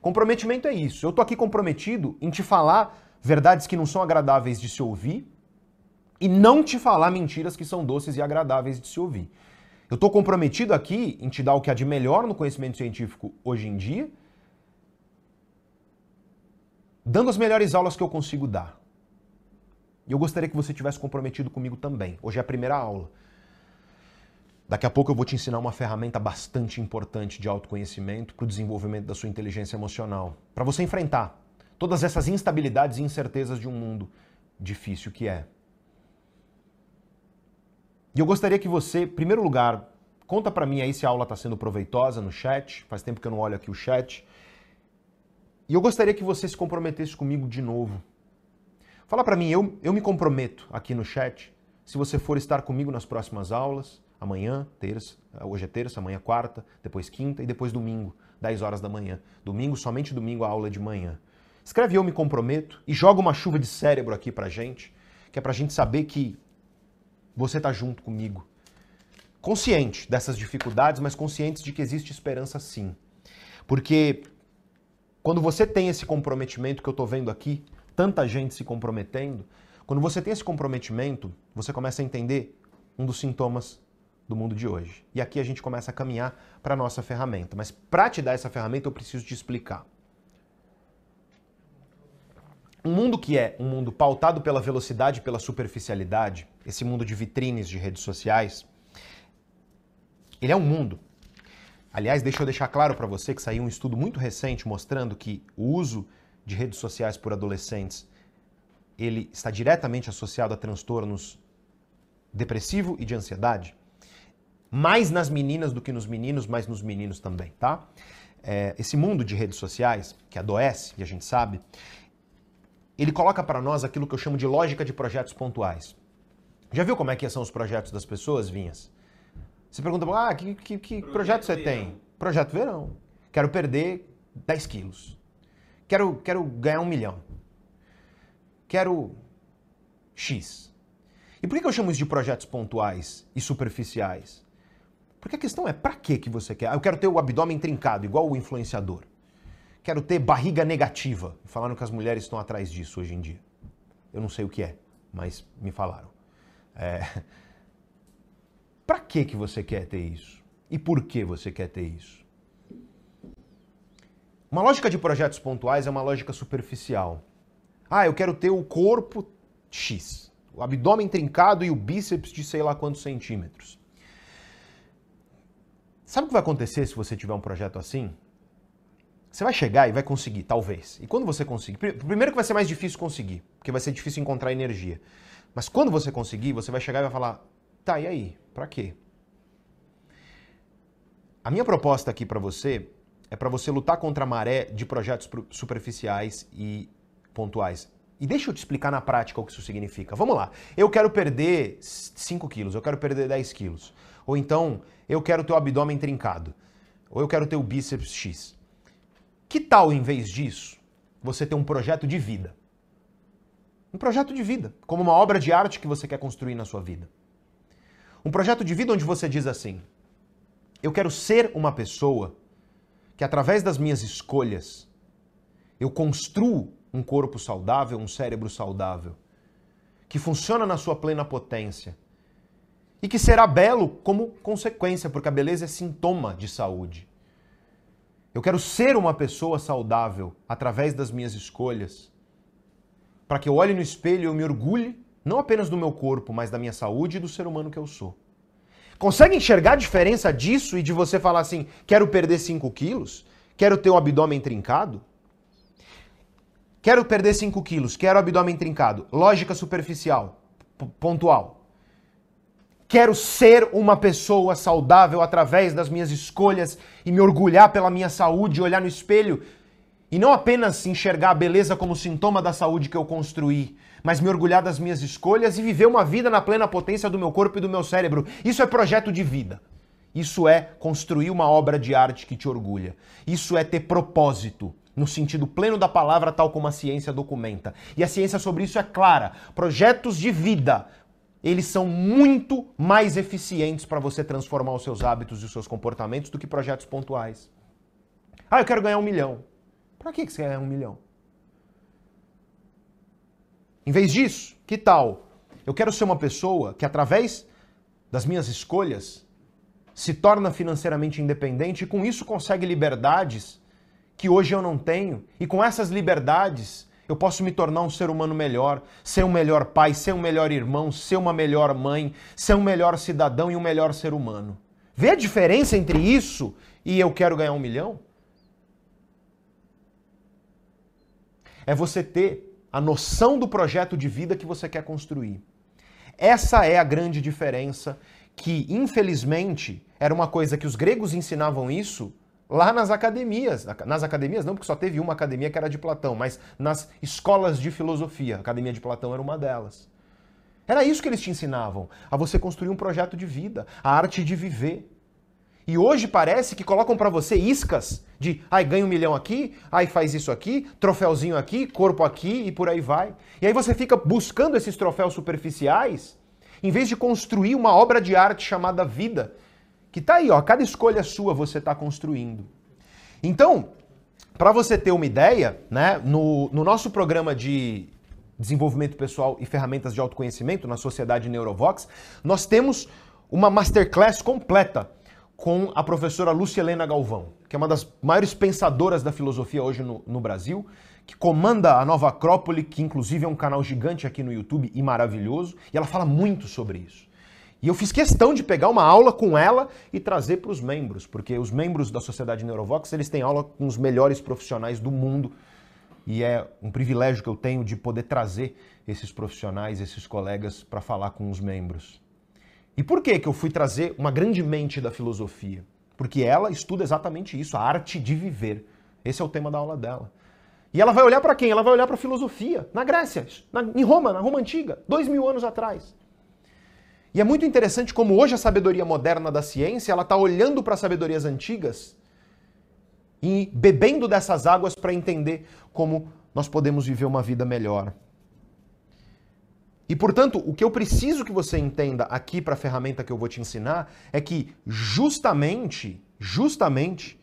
comprometimento é isso. Eu estou aqui comprometido em te falar verdades que não são agradáveis de se ouvir e não te falar mentiras que são doces e agradáveis de se ouvir. Eu estou comprometido aqui em te dar o que há de melhor no conhecimento científico hoje em dia, dando as melhores aulas que eu consigo dar. E eu gostaria que você tivesse comprometido comigo também. Hoje é a primeira aula. Daqui a pouco eu vou te ensinar uma ferramenta bastante importante de autoconhecimento para o desenvolvimento da sua inteligência emocional. Para você enfrentar todas essas instabilidades e incertezas de um mundo difícil que é. E eu gostaria que você, em primeiro lugar, conta para mim aí se a aula está sendo proveitosa no chat. Faz tempo que eu não olho aqui o chat. E eu gostaria que você se comprometesse comigo de novo. Fala para mim, eu, eu me comprometo aqui no chat, se você for estar comigo nas próximas aulas, amanhã, terça, hoje é terça, amanhã é quarta, depois quinta e depois domingo, 10 horas da manhã. Domingo, somente domingo, a aula de manhã. Escreve eu me comprometo e joga uma chuva de cérebro aqui pra gente, que é pra gente saber que você tá junto comigo. Consciente dessas dificuldades, mas conscientes de que existe esperança sim. Porque quando você tem esse comprometimento que eu tô vendo aqui, tanta gente se comprometendo, quando você tem esse comprometimento, você começa a entender um dos sintomas do mundo de hoje. E aqui a gente começa a caminhar para a nossa ferramenta. Mas para te dar essa ferramenta, eu preciso te explicar. Um mundo que é um mundo pautado pela velocidade pela superficialidade, esse mundo de vitrines de redes sociais, ele é um mundo. Aliás, deixa eu deixar claro para você que saiu um estudo muito recente mostrando que o uso de redes sociais por adolescentes ele está diretamente associado a transtornos depressivo e de ansiedade mais nas meninas do que nos meninos, mas nos meninos também, tá? É, esse mundo de redes sociais, que adoece, e a gente sabe, ele coloca para nós aquilo que eu chamo de lógica de projetos pontuais. Já viu como é que são os projetos das pessoas, Vinhas? Você pergunta, ah, que, que, que projeto, projeto você verão. tem? Projeto verão. Quero perder 10 quilos. Quero, quero ganhar um milhão. Quero X. E por que eu chamo isso de projetos pontuais e superficiais? Porque a questão é, para que que você quer? Ah, eu quero ter o abdômen trincado, igual o influenciador. Quero ter barriga negativa. Falaram que as mulheres estão atrás disso hoje em dia. Eu não sei o que é, mas me falaram. É... Para que que você quer ter isso? E por que você quer ter isso? Uma lógica de projetos pontuais é uma lógica superficial. Ah, eu quero ter o corpo X, o abdômen trincado e o bíceps de sei lá quantos centímetros. Sabe o que vai acontecer se você tiver um projeto assim? Você vai chegar e vai conseguir, talvez. E quando você conseguir, primeiro que vai ser mais difícil conseguir, porque vai ser difícil encontrar energia. Mas quando você conseguir, você vai chegar e vai falar: "Tá, e aí? Para quê?" A minha proposta aqui para você é para você lutar contra a maré de projetos superficiais e pontuais. E deixa eu te explicar na prática o que isso significa. Vamos lá. Eu quero perder 5 quilos, eu quero perder 10 quilos. Ou então, eu quero ter o abdômen trincado. Ou eu quero ter o bíceps X. Que tal, em vez disso, você ter um projeto de vida? Um projeto de vida, como uma obra de arte que você quer construir na sua vida. Um projeto de vida onde você diz assim: eu quero ser uma pessoa que, através das minhas escolhas, eu construo um corpo saudável, um cérebro saudável, que funciona na sua plena potência e que será belo como consequência, porque a beleza é sintoma de saúde. Eu quero ser uma pessoa saudável através das minhas escolhas, para que eu olhe no espelho e eu me orgulhe não apenas do meu corpo, mas da minha saúde e do ser humano que eu sou. Consegue enxergar a diferença disso e de você falar assim: quero perder 5 quilos? Quero ter o abdômen trincado? Quero perder 5 quilos, quero abdômen trincado. Lógica superficial, pontual. Quero ser uma pessoa saudável através das minhas escolhas e me orgulhar pela minha saúde, olhar no espelho E não apenas enxergar a beleza como sintoma da saúde que eu construí, mas me orgulhar das minhas escolhas e viver uma vida na plena potência do meu corpo e do meu cérebro. Isso é projeto de vida. Isso é construir uma obra de arte que te orgulha. Isso é ter propósito, no sentido pleno da palavra, tal como a ciência documenta. E a ciência sobre isso é clara. Projetos de vida, eles são muito mais eficientes para você transformar os seus hábitos e os seus comportamentos do que projetos pontuais. Ah, eu quero ganhar um milhão. Para que você quer ganhar um milhão? Em vez disso, que tal? Eu quero ser uma pessoa que, através das minhas escolhas, se torna financeiramente independente e com isso consegue liberdades que hoje eu não tenho. E com essas liberdades, eu posso me tornar um ser humano melhor, ser um melhor pai, ser um melhor irmão, ser uma melhor mãe, ser um melhor cidadão e um melhor ser humano. Vê a diferença entre isso e eu quero ganhar um milhão? É você ter a noção do projeto de vida que você quer construir. Essa é a grande diferença que, infelizmente, era uma coisa que os gregos ensinavam isso lá nas academias. Nas academias não, porque só teve uma academia que era de Platão, mas nas escolas de filosofia. A academia de Platão era uma delas. Era isso que eles te ensinavam, a você construir um projeto de vida, a arte de viver. E hoje parece que colocam para você iscas de, ai, ganha um milhão aqui, ai, faz isso aqui, troféuzinho aqui, corpo aqui e por aí vai. E aí você fica buscando esses troféus superficiais, em vez de construir uma obra de arte chamada vida, que tá aí, ó, cada escolha sua você está construindo. Então, para você ter uma ideia, né, no, no nosso programa de desenvolvimento pessoal e ferramentas de autoconhecimento na Sociedade Neurovox, nós temos uma masterclass completa com a professora Lúcia Helena Galvão, que é uma das maiores pensadoras da filosofia hoje no, no Brasil, que comanda a Nova Acrópole, que inclusive é um canal gigante aqui no YouTube e maravilhoso, e ela fala muito sobre isso. E eu fiz questão de pegar uma aula com ela e trazer para os membros, porque os membros da Sociedade Neurovox, eles têm aula com os melhores profissionais do mundo. E é um privilégio que eu tenho de poder trazer esses profissionais, esses colegas para falar com os membros. E por que que eu fui trazer uma grande mente da filosofia? Porque ela estuda exatamente isso, a arte de viver. Esse é o tema da aula dela. E ela vai olhar para quem? Ela vai olhar para a filosofia, na Grécia, na, em Roma, na Roma Antiga, dois mil anos atrás. E é muito interessante como hoje a sabedoria moderna da ciência ela está olhando para as sabedorias antigas e bebendo dessas águas para entender como nós podemos viver uma vida melhor. E portanto, o que eu preciso que você entenda aqui para a ferramenta que eu vou te ensinar é que justamente, justamente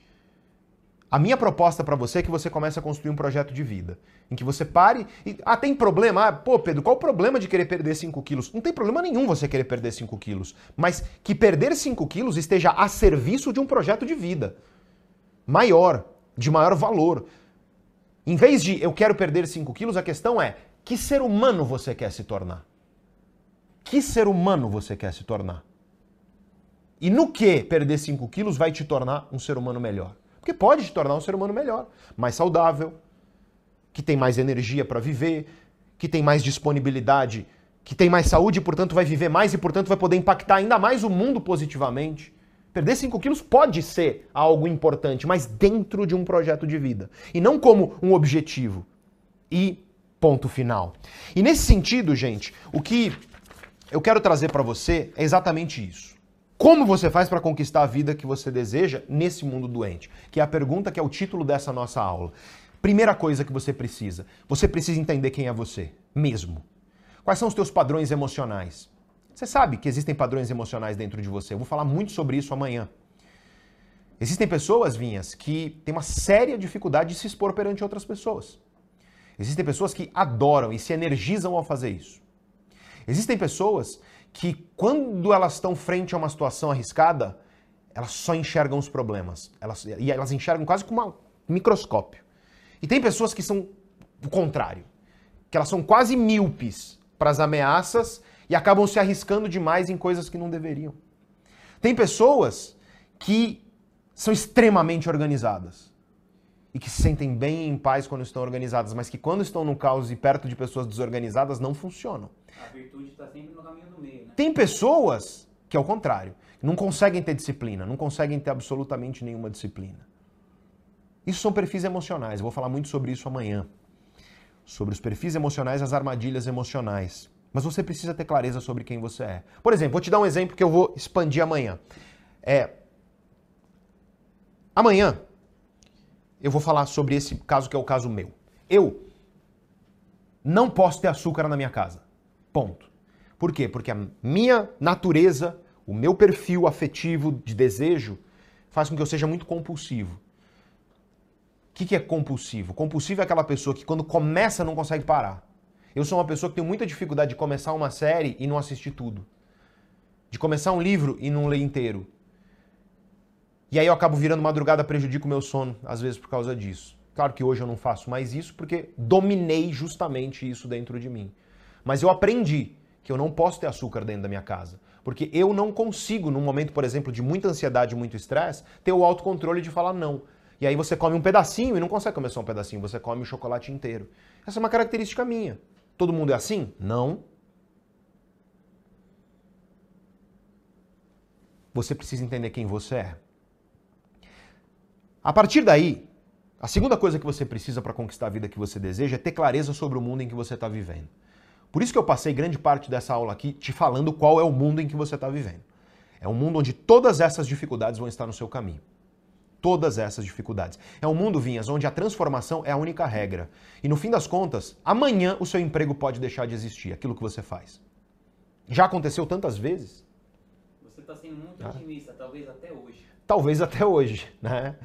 a minha proposta para você é que você comece a construir um projeto de vida. Em que você pare e. Ah, tem problema? Ah, pô, Pedro, qual o problema de querer perder 5 quilos? Não tem problema nenhum você querer perder 5 quilos. Mas que perder 5 quilos esteja a serviço de um projeto de vida maior, de maior valor. Em vez de eu quero perder 5 quilos, a questão é: que ser humano você quer se tornar? Que ser humano você quer se tornar? E no que perder 5 quilos vai te tornar um ser humano melhor? Porque pode te tornar um ser humano melhor, mais saudável, que tem mais energia para viver, que tem mais disponibilidade, que tem mais saúde e, portanto, vai viver mais e, portanto, vai poder impactar ainda mais o mundo positivamente. Perder 5 quilos pode ser algo importante, mas dentro de um projeto de vida. E não como um objetivo. E ponto final. E nesse sentido, gente, o que eu quero trazer para você é exatamente isso. Como você faz para conquistar a vida que você deseja nesse mundo doente? Que é a pergunta que é o título dessa nossa aula. Primeira coisa que você precisa, você precisa entender quem é você, mesmo. Quais são os teus padrões emocionais? Você sabe que existem padrões emocionais dentro de você. Eu vou falar muito sobre isso amanhã. Existem pessoas, Vinhas, que têm uma séria dificuldade de se expor perante outras pessoas. Existem pessoas que adoram e se energizam ao fazer isso. Existem pessoas que quando elas estão frente a uma situação arriscada, elas só enxergam os problemas. Elas, e elas enxergam quase com um microscópio. E tem pessoas que são o contrário, que elas são quase míopes para as ameaças e acabam se arriscando demais em coisas que não deveriam. Tem pessoas que são extremamente organizadas e que se sentem bem em paz quando estão organizadas, mas que quando estão no caos e perto de pessoas desorganizadas não funcionam. A virtude está sempre no caminho do meio, né? Tem pessoas que é o contrário, não conseguem ter disciplina, não conseguem ter absolutamente nenhuma disciplina. Isso são perfis emocionais. Eu vou falar muito sobre isso amanhã. Sobre os perfis emocionais, as armadilhas emocionais. Mas você precisa ter clareza sobre quem você é. Por exemplo, vou te dar um exemplo que eu vou expandir amanhã. É, amanhã eu vou falar sobre esse caso que é o caso meu. Eu não posso ter açúcar na minha casa. Ponto. Por quê? Porque a minha natureza, o meu perfil afetivo de desejo, faz com que eu seja muito compulsivo. O que, que é compulsivo? Compulsivo é aquela pessoa que quando começa não consegue parar. Eu sou uma pessoa que tem muita dificuldade de começar uma série e não assistir tudo. De começar um livro e não ler inteiro. E aí eu acabo virando madrugada, prejudico o meu sono, às vezes por causa disso. Claro que hoje eu não faço mais isso porque dominei justamente isso dentro de mim. Mas eu aprendi que eu não posso ter açúcar dentro da minha casa. Porque eu não consigo, num momento, por exemplo, de muita ansiedade, muito estresse, ter o autocontrole de falar não. E aí você come um pedacinho e não consegue comer só um pedacinho, você come o chocolate inteiro. Essa é uma característica minha. Todo mundo é assim? Não. Você precisa entender quem você é. A partir daí, a segunda coisa que você precisa para conquistar a vida que você deseja é ter clareza sobre o mundo em que você está vivendo. Por isso que eu passei grande parte dessa aula aqui te falando qual é o mundo em que você está vivendo. É um mundo onde todas essas dificuldades vão estar no seu caminho. Todas essas dificuldades. É um mundo, Vinhas, onde a transformação é a única regra. E no fim das contas, amanhã o seu emprego pode deixar de existir, aquilo que você faz. Já aconteceu tantas vezes? Você está sendo muito ah. otimista, talvez até hoje. Talvez até hoje, né?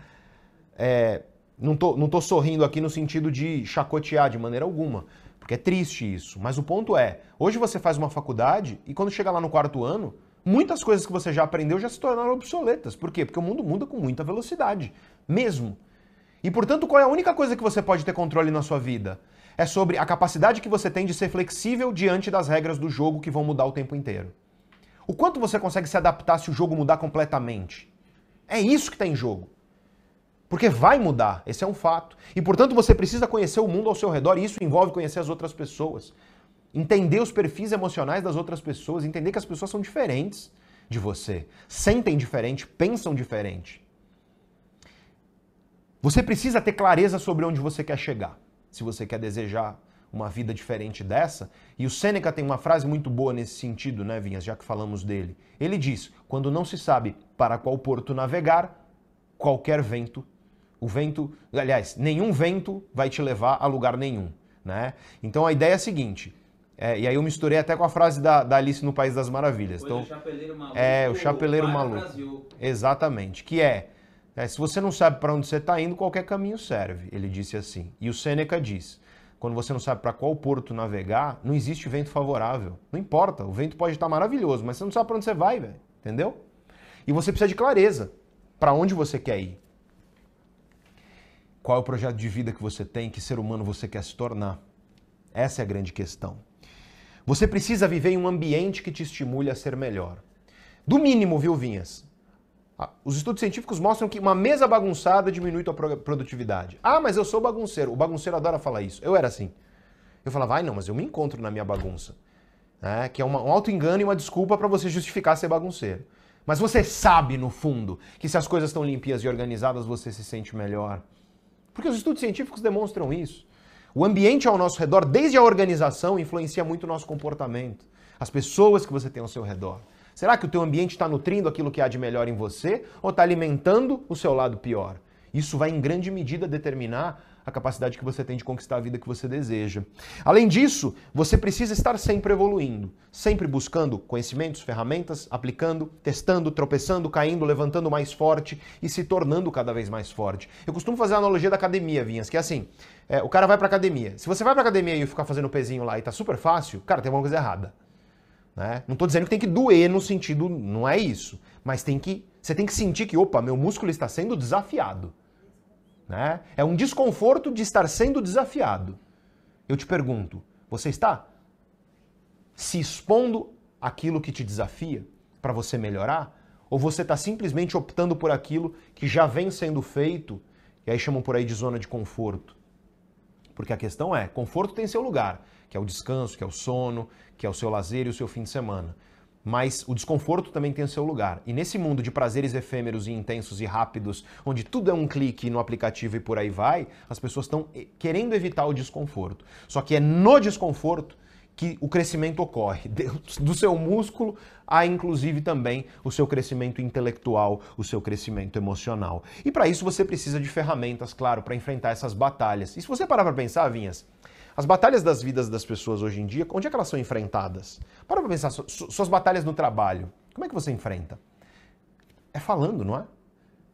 É, não tô, não tô sorrindo aqui no sentido de chacotear de maneira alguma, porque é triste isso. Mas o ponto é, hoje você faz uma faculdade e quando chega lá no quarto ano, muitas coisas que você já aprendeu já se tornaram obsoletas. Por quê? Porque o mundo muda com muita velocidade, mesmo. E portanto, qual é a única coisa que você pode ter controle na sua vida? É sobre a capacidade que você tem de ser flexível diante das regras do jogo que vão mudar o tempo inteiro. O quanto você consegue se adaptar se o jogo mudar completamente? É isso que está em jogo. Porque vai mudar, esse é um fato. E portanto você precisa conhecer o mundo ao seu redor, e isso envolve conhecer as outras pessoas. Entender os perfis emocionais das outras pessoas, entender que as pessoas são diferentes de você, sentem diferente, pensam diferente. Você precisa ter clareza sobre onde você quer chegar, se você quer desejar uma vida diferente dessa. E o Sêneca tem uma frase muito boa nesse sentido, né, Vinhas, já que falamos dele. Ele diz: quando não se sabe para qual porto navegar, qualquer vento o vento, aliás, nenhum vento vai te levar a lugar nenhum, né? Então a ideia é a seguinte, é, e aí eu misturei até com a frase da, da Alice no País das Maravilhas. Então, o chapeleiro maluco, é, o chapeleiro maluco. Exatamente, que é, é, se você não sabe para onde você está indo, qualquer caminho serve, ele disse assim. E o Sêneca diz, quando você não sabe para qual porto navegar, não existe vento favorável. Não importa, o vento pode estar maravilhoso, mas você não sabe para onde você vai, velho, entendeu? E você precisa de clareza para onde você quer ir. Qual é o projeto de vida que você tem? Que ser humano você quer se tornar? Essa é a grande questão. Você precisa viver em um ambiente que te estimule a ser melhor. Do mínimo, viu, Vinhas? Ah, os estudos científicos mostram que uma mesa bagunçada diminui a produtividade. Ah, mas eu sou bagunceiro. O bagunceiro adora falar isso. Eu era assim. Eu falava, vai, não, mas eu me encontro na minha bagunça. É, que é uma, um auto-engano e uma desculpa para você justificar ser bagunceiro. Mas você sabe, no fundo, que se as coisas estão limpias e organizadas, você se sente melhor. Porque os estudos científicos demonstram isso. O ambiente ao nosso redor, desde a organização, influencia muito o nosso comportamento. As pessoas que você tem ao seu redor. Será que o teu ambiente está nutrindo aquilo que há de melhor em você ou está alimentando o seu lado pior? Isso vai em grande medida determinar a capacidade que você tem de conquistar a vida que você deseja. Além disso, você precisa estar sempre evoluindo, sempre buscando conhecimentos, ferramentas, aplicando, testando, tropeçando, caindo, levantando mais forte e se tornando cada vez mais forte. Eu costumo fazer a analogia da academia, Vinhas, que é assim: é, o cara vai pra academia. Se você vai pra academia e ficar fazendo pezinho lá e tá super fácil, cara, tem alguma coisa errada. Né? Não estou dizendo que tem que doer no sentido, não é isso. Mas tem que, você tem que sentir que, opa, meu músculo está sendo desafiado. Né? É um desconforto de estar sendo desafiado. Eu te pergunto, você está se expondo aquilo que te desafia para você melhorar? Ou você está simplesmente optando por aquilo que já vem sendo feito, e aí chamam por aí de zona de conforto? Porque a questão é, conforto tem seu lugar, que é o descanso, que é o sono, que é o seu lazer e o seu fim de semana. Mas o desconforto também tem o seu lugar. E nesse mundo de prazeres efêmeros e intensos e rápidos, onde tudo é um clique no aplicativo e por aí vai, as pessoas estão querendo evitar o desconforto. Só que é no desconforto que o crescimento ocorre. Do seu músculo a inclusive também o seu crescimento intelectual, o seu crescimento emocional. E para isso você precisa de ferramentas, claro, para enfrentar essas batalhas. E se você parar para pensar, Vinhas, as batalhas das vidas das pessoas hoje em dia, onde é que elas são enfrentadas? Para pra pensar, suas batalhas no trabalho, como é que você enfrenta? É falando, não é?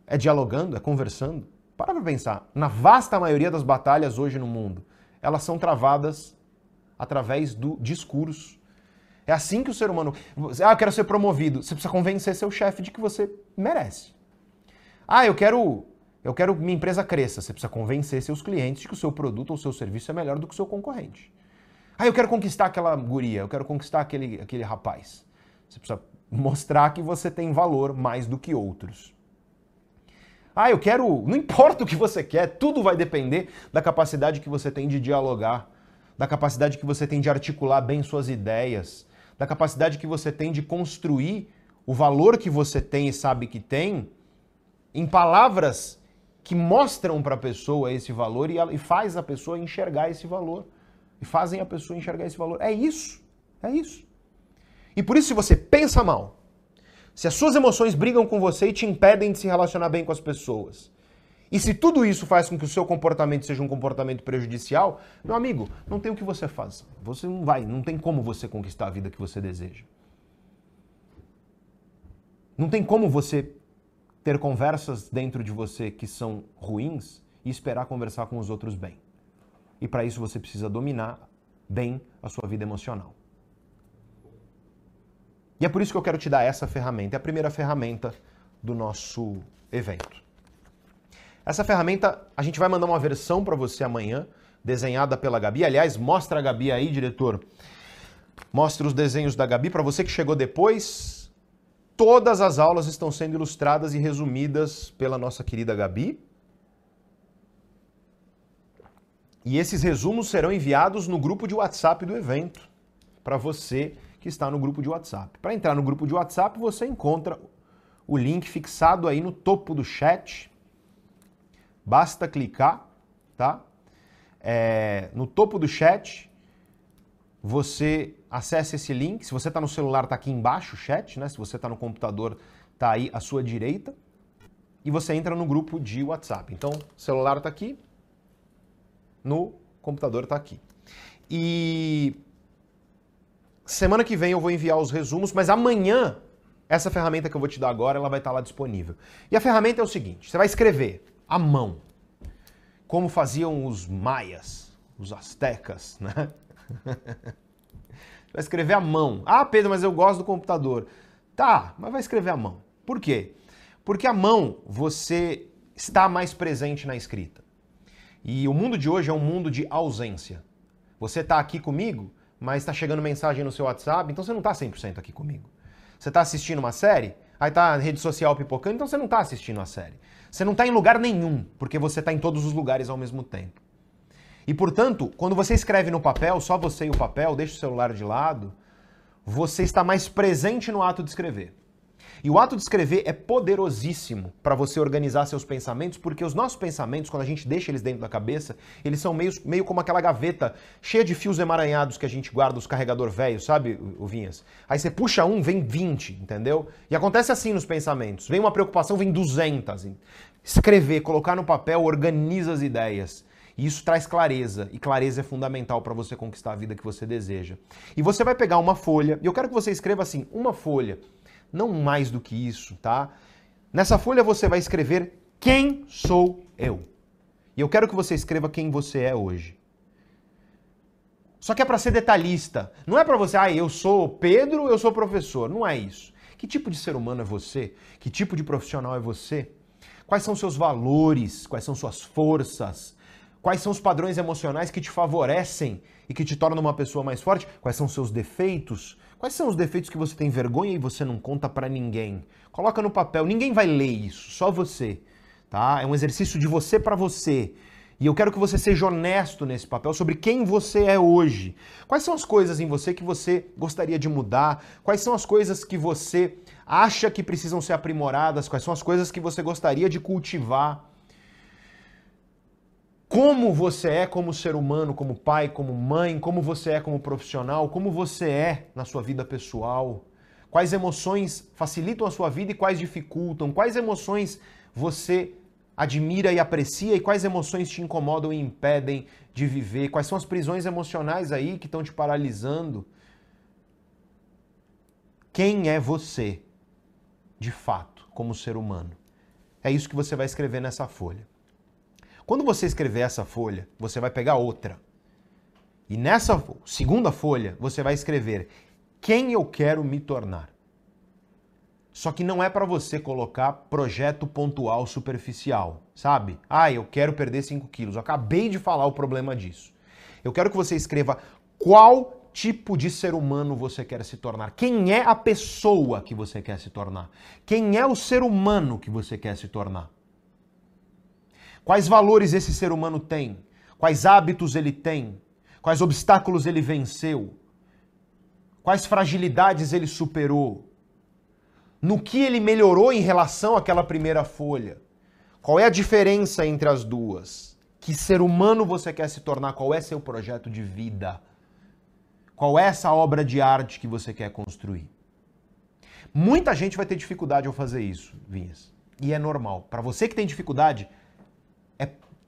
É dialogando, é conversando. Para pra pensar, na vasta maioria das batalhas hoje no mundo, elas são travadas através do discurso. É assim que o ser humano. Ah, eu quero ser promovido. Você precisa convencer seu chefe de que você merece. Ah, eu quero eu quero que minha empresa cresça. Você precisa convencer seus clientes de que o seu produto ou seu serviço é melhor do que o seu concorrente. Ah, eu quero conquistar aquela guria, eu quero conquistar aquele, aquele rapaz. Você precisa mostrar que você tem valor mais do que outros. Ah, eu quero. Não importa o que você quer, tudo vai depender da capacidade que você tem de dialogar, da capacidade que você tem de articular bem suas ideias, da capacidade que você tem de construir o valor que você tem e sabe que tem em palavras que mostram para a pessoa esse valor e, e faz a pessoa enxergar esse valor. E fazem a pessoa enxergar esse valor. É isso. É isso. E por isso, se você pensa mal, se as suas emoções brigam com você e te impedem de se relacionar bem com as pessoas, e se tudo isso faz com que o seu comportamento seja um comportamento prejudicial, meu amigo, não tem o que você faça. Você não vai, não tem como você conquistar a vida que você deseja. Não tem como você ter conversas dentro de você que são ruins e esperar conversar com os outros bem. E para isso você precisa dominar bem a sua vida emocional. E é por isso que eu quero te dar essa ferramenta. É a primeira ferramenta do nosso evento. Essa ferramenta, a gente vai mandar uma versão para você amanhã, desenhada pela Gabi. Aliás, mostra a Gabi aí, diretor. Mostra os desenhos da Gabi para você que chegou depois. Todas as aulas estão sendo ilustradas e resumidas pela nossa querida Gabi. E esses resumos serão enviados no grupo de WhatsApp do evento, para você que está no grupo de WhatsApp. Para entrar no grupo de WhatsApp, você encontra o link fixado aí no topo do chat. Basta clicar, tá? É, no topo do chat, você acesse esse link. Se você está no celular, está aqui embaixo o chat, né? Se você está no computador, está aí à sua direita. E você entra no grupo de WhatsApp. Então, celular está aqui, no computador está aqui. E semana que vem eu vou enviar os resumos, mas amanhã essa ferramenta que eu vou te dar agora, ela vai estar tá lá disponível. E a ferramenta é o seguinte, você vai escrever à mão, como faziam os maias, os astecas, né? vai escrever à mão. Ah, Pedro, mas eu gosto do computador. Tá, mas vai escrever à mão. Por quê? Porque a mão você está mais presente na escrita. E o mundo de hoje é um mundo de ausência. Você está aqui comigo, mas está chegando mensagem no seu WhatsApp, então você não está 100% aqui comigo. Você está assistindo uma série, aí está a rede social pipocando, então você não está assistindo a série. Você não está em lugar nenhum, porque você está em todos os lugares ao mesmo tempo. E portanto, quando você escreve no papel, só você e o papel, deixa o celular de lado, você está mais presente no ato de escrever. E o ato de escrever é poderosíssimo para você organizar seus pensamentos, porque os nossos pensamentos, quando a gente deixa eles dentro da cabeça, eles são meio, meio como aquela gaveta cheia de fios emaranhados que a gente guarda os carregador velhos, sabe, Vinhas? Aí você puxa um, vem 20, entendeu? E acontece assim nos pensamentos. Vem uma preocupação, vem 200. Escrever, colocar no papel, organiza as ideias. E isso traz clareza, e clareza é fundamental para você conquistar a vida que você deseja. E você vai pegar uma folha, e eu quero que você escreva assim, uma folha, não mais do que isso, tá? Nessa folha você vai escrever quem sou eu. E eu quero que você escreva quem você é hoje. Só que é para ser detalhista. Não é para você, ah, eu sou Pedro, eu sou professor. Não é isso. Que tipo de ser humano é você? Que tipo de profissional é você? Quais são seus valores? Quais são suas forças? Quais são os padrões emocionais que te favorecem e que te tornam uma pessoa mais forte? Quais são os seus defeitos? Quais são os defeitos que você tem vergonha e você não conta para ninguém? Coloca no papel, ninguém vai ler isso, só você, tá? É um exercício de você para você. E eu quero que você seja honesto nesse papel sobre quem você é hoje. Quais são as coisas em você que você gostaria de mudar? Quais são as coisas que você acha que precisam ser aprimoradas? Quais são as coisas que você gostaria de cultivar? Como você é como ser humano, como pai, como mãe, como você é como profissional, como você é na sua vida pessoal? Quais emoções facilitam a sua vida e quais dificultam? Quais emoções você admira e aprecia e quais emoções te incomodam e impedem de viver? Quais são as prisões emocionais aí que estão te paralisando? Quem é você, de fato, como ser humano? É isso que você vai escrever nessa folha. Quando você escrever essa folha, você vai pegar outra. E nessa segunda folha, você vai escrever quem eu quero me tornar. Só que não é para você colocar projeto pontual superficial, sabe? Ah, eu quero perder 5 quilos. Eu acabei de falar o problema disso. Eu quero que você escreva qual tipo de ser humano você quer se tornar. Quem é a pessoa que você quer se tornar? Quem é o ser humano que você quer se tornar? Quais valores esse ser humano tem? Quais hábitos ele tem? Quais obstáculos ele venceu? Quais fragilidades ele superou? no que ele melhorou em relação àquela primeira folha. Qual é a diferença entre as duas? Que ser humano você quer se tornar? Qual é seu projeto de vida? Qual é essa obra de arte que você quer construir? Muita gente vai ter dificuldade ao fazer isso, Vinhas. E é normal. Para você que tem dificuldade,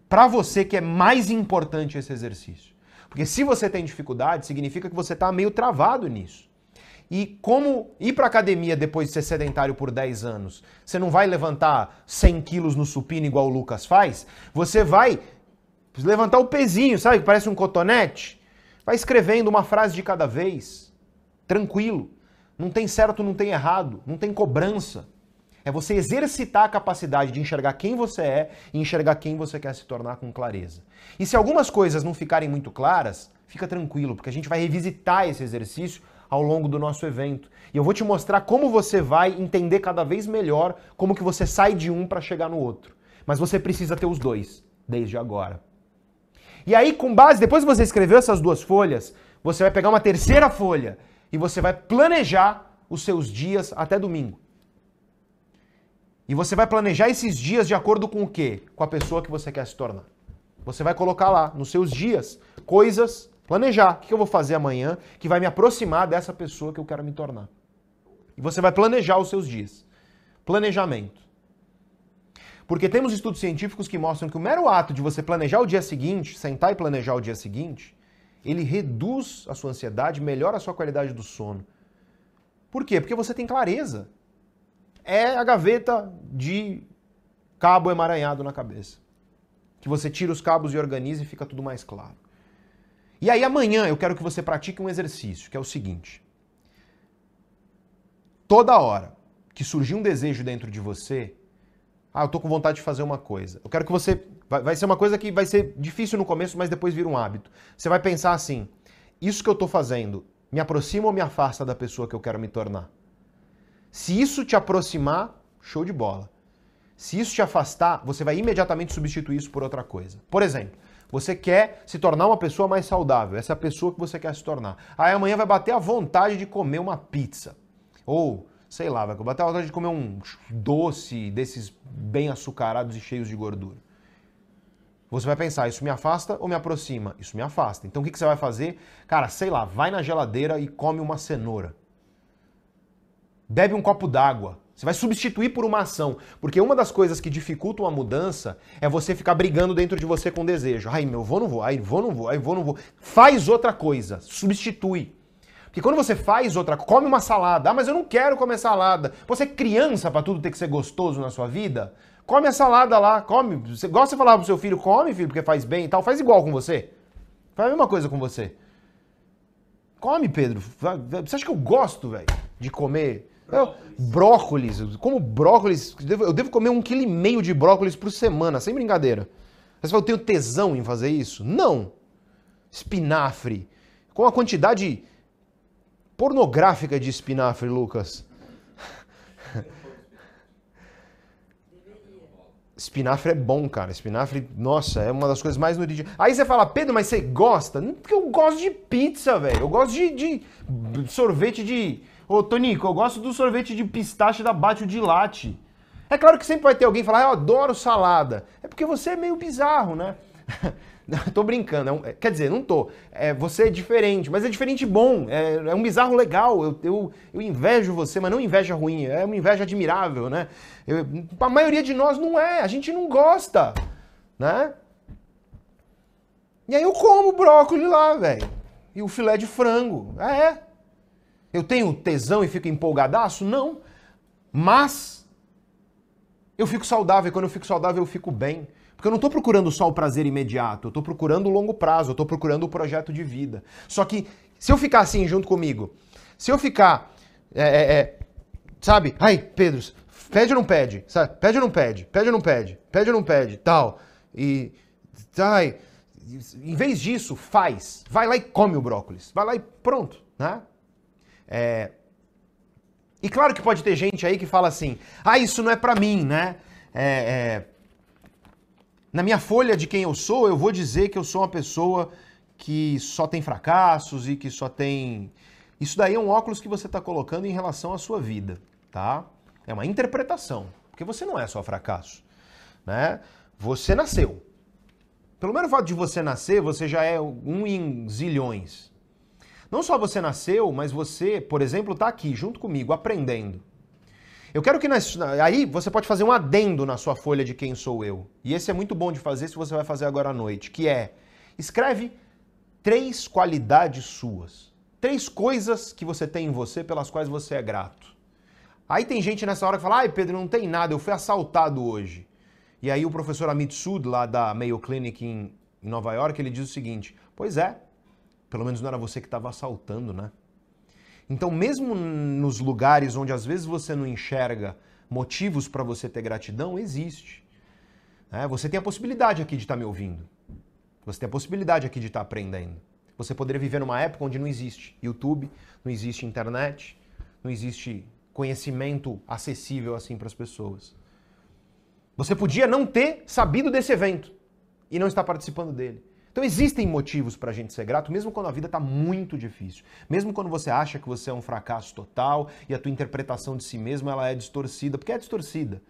para você que é mais importante esse exercício. Porque se você tem dificuldade, significa que você está meio travado nisso. E como ir para academia depois de ser sedentário por 10 anos? Você não vai levantar 100 quilos no supino igual o Lucas faz? Você vai levantar o pezinho, sabe? Que parece um cotonete. Vai escrevendo uma frase de cada vez. Tranquilo. Não tem certo, não tem errado. Não tem cobrança. É você exercitar a capacidade de enxergar quem você é e enxergar quem você quer se tornar com clareza. E se algumas coisas não ficarem muito claras, fica tranquilo, porque a gente vai revisitar esse exercício ao longo do nosso evento. E eu vou te mostrar como você vai entender cada vez melhor como que você sai de um para chegar no outro. Mas você precisa ter os dois, desde agora. E aí, com base, depois que você escreveu essas duas folhas, você vai pegar uma terceira folha e você vai planejar os seus dias até domingo. E você vai planejar esses dias de acordo com o quê? Com a pessoa que você quer se tornar. Você vai colocar lá nos seus dias coisas Planejar. O que eu vou fazer amanhã que vai me aproximar dessa pessoa que eu quero me tornar? E você vai planejar os seus dias. Planejamento. Porque temos estudos científicos que mostram que o mero ato de você planejar o dia seguinte, sentar e planejar o dia seguinte, ele reduz a sua ansiedade, melhora a sua qualidade do sono. Por quê? Porque você tem clareza. É a gaveta de cabo emaranhado na cabeça. Que você tira os cabos e organiza e fica tudo mais claro. E aí amanhã eu quero que você pratique um exercício, que é o seguinte. Toda hora que surgir um desejo dentro de você, ah, eu tô com vontade de fazer uma coisa. Eu quero que você vai, ser uma coisa que vai ser difícil no começo, mas depois vira um hábito. Você vai pensar assim: isso que eu tô fazendo me aproxima ou me afasta da pessoa que eu quero me tornar? Se isso te aproximar, show de bola. Se isso te afastar, você vai imediatamente substituir isso por outra coisa. Por exemplo, você quer se tornar uma pessoa mais saudável. Essa é a pessoa que você quer se tornar. Aí amanhã vai bater a vontade de comer uma pizza. Ou, sei lá, vai bater a vontade de comer um doce desses bem açucarados e cheios de gordura. Você vai pensar, isso me afasta ou me aproxima? Isso me afasta. Então o que você vai fazer? Cara, sei lá, vai na geladeira e come uma cenoura. Bebe um copo d'água. Você vai substituir por uma ação. Porque uma das coisas que dificultam a mudança é você ficar brigando dentro de você com desejo. Ai, meu, vou, não vou, ai, vou, não vou, ai, vou, não vou. Faz outra coisa, substitui. Porque quando você faz outra, come uma salada. Ah, mas eu não quero comer salada. Você é criança para tudo ter que ser gostoso na sua vida? Come a salada lá, come. Você gosta de falar pro seu filho, come, filho, porque faz bem e tal. Faz igual com você. Faz a mesma coisa com você. Come, Pedro. Você acha que eu gosto, velho, de comer eu, brócolis, como brócolis, eu devo comer um quilo e meio de brócolis por semana, sem brincadeira. Você fala, eu tenho tesão em fazer isso? Não. Espinafre. Com a quantidade pornográfica de espinafre, Lucas. Espinafre é bom, cara. Espinafre, nossa, é uma das coisas mais nutritivas. Aí você fala, Pedro, mas você gosta? Porque eu gosto de pizza, velho. Eu gosto de, de sorvete de. Ô, Tonico, eu gosto do sorvete de pistache da Bátio de Latte. É claro que sempre vai ter alguém falar, ah, eu adoro salada. É porque você é meio bizarro, né? tô brincando, é é, quer dizer, não tô. É, você é diferente, mas é diferente bom, é, é um bizarro legal. Eu, eu, eu, invejo você, mas não inveja ruim, é uma inveja admirável, né? Eu, a maioria de nós não é, a gente não gosta, né? E aí eu como brócolis lá, velho. E o filé de frango. É. Eu tenho tesão e fico empolgadaço? Não. Mas eu fico saudável, e quando eu fico saudável eu fico bem. Porque eu não estou procurando só o prazer imediato, eu estou procurando o longo prazo, eu estou procurando o projeto de vida. Só que se eu ficar assim junto comigo, se eu ficar, é, é, é, sabe, ai, Pedro, pede ou não pede? Sabe? Pede ou não pede? Pede ou não pede? Pede ou não pede? Tal. E, ai, em vez disso, faz. Vai lá e come o brócolis. Vai lá e pronto, né? É... E claro que pode ter gente aí que fala assim, ah, isso não é para mim, né? É, é na minha folha de quem eu sou, eu vou dizer que eu sou uma pessoa que só tem fracassos e que só tem. Isso daí é um óculos que você está colocando em relação à sua vida, tá? É uma interpretação, porque você não é só fracasso, né? Você nasceu. Pelo menos o fato de você nascer, você já é um em zilhões. Não só você nasceu, mas você, por exemplo, está aqui junto comigo, aprendendo. Eu quero que nas, aí você pode fazer um adendo na sua folha de quem sou eu. E esse é muito bom de fazer se você vai fazer agora à noite, que é escreve três qualidades suas. Três coisas que você tem em você pelas quais você é grato. Aí tem gente nessa hora que fala: "Ai, Pedro, não tem nada, eu fui assaltado hoje". E aí o professor Amit Sud, lá da Mayo Clinic em Nova York, ele diz o seguinte: "Pois é, pelo menos não era você que estava assaltando, né?" Então, mesmo nos lugares onde às vezes você não enxerga motivos para você ter gratidão, existe. É, você tem a possibilidade aqui de estar tá me ouvindo. Você tem a possibilidade aqui de estar tá aprendendo. Você poderia viver numa época onde não existe YouTube, não existe internet, não existe conhecimento acessível assim para as pessoas. Você podia não ter sabido desse evento e não estar participando dele. Então existem motivos para a gente ser grato, mesmo quando a vida está muito difícil. Mesmo quando você acha que você é um fracasso total e a tua interpretação de si mesmo ela é distorcida, porque é distorcida.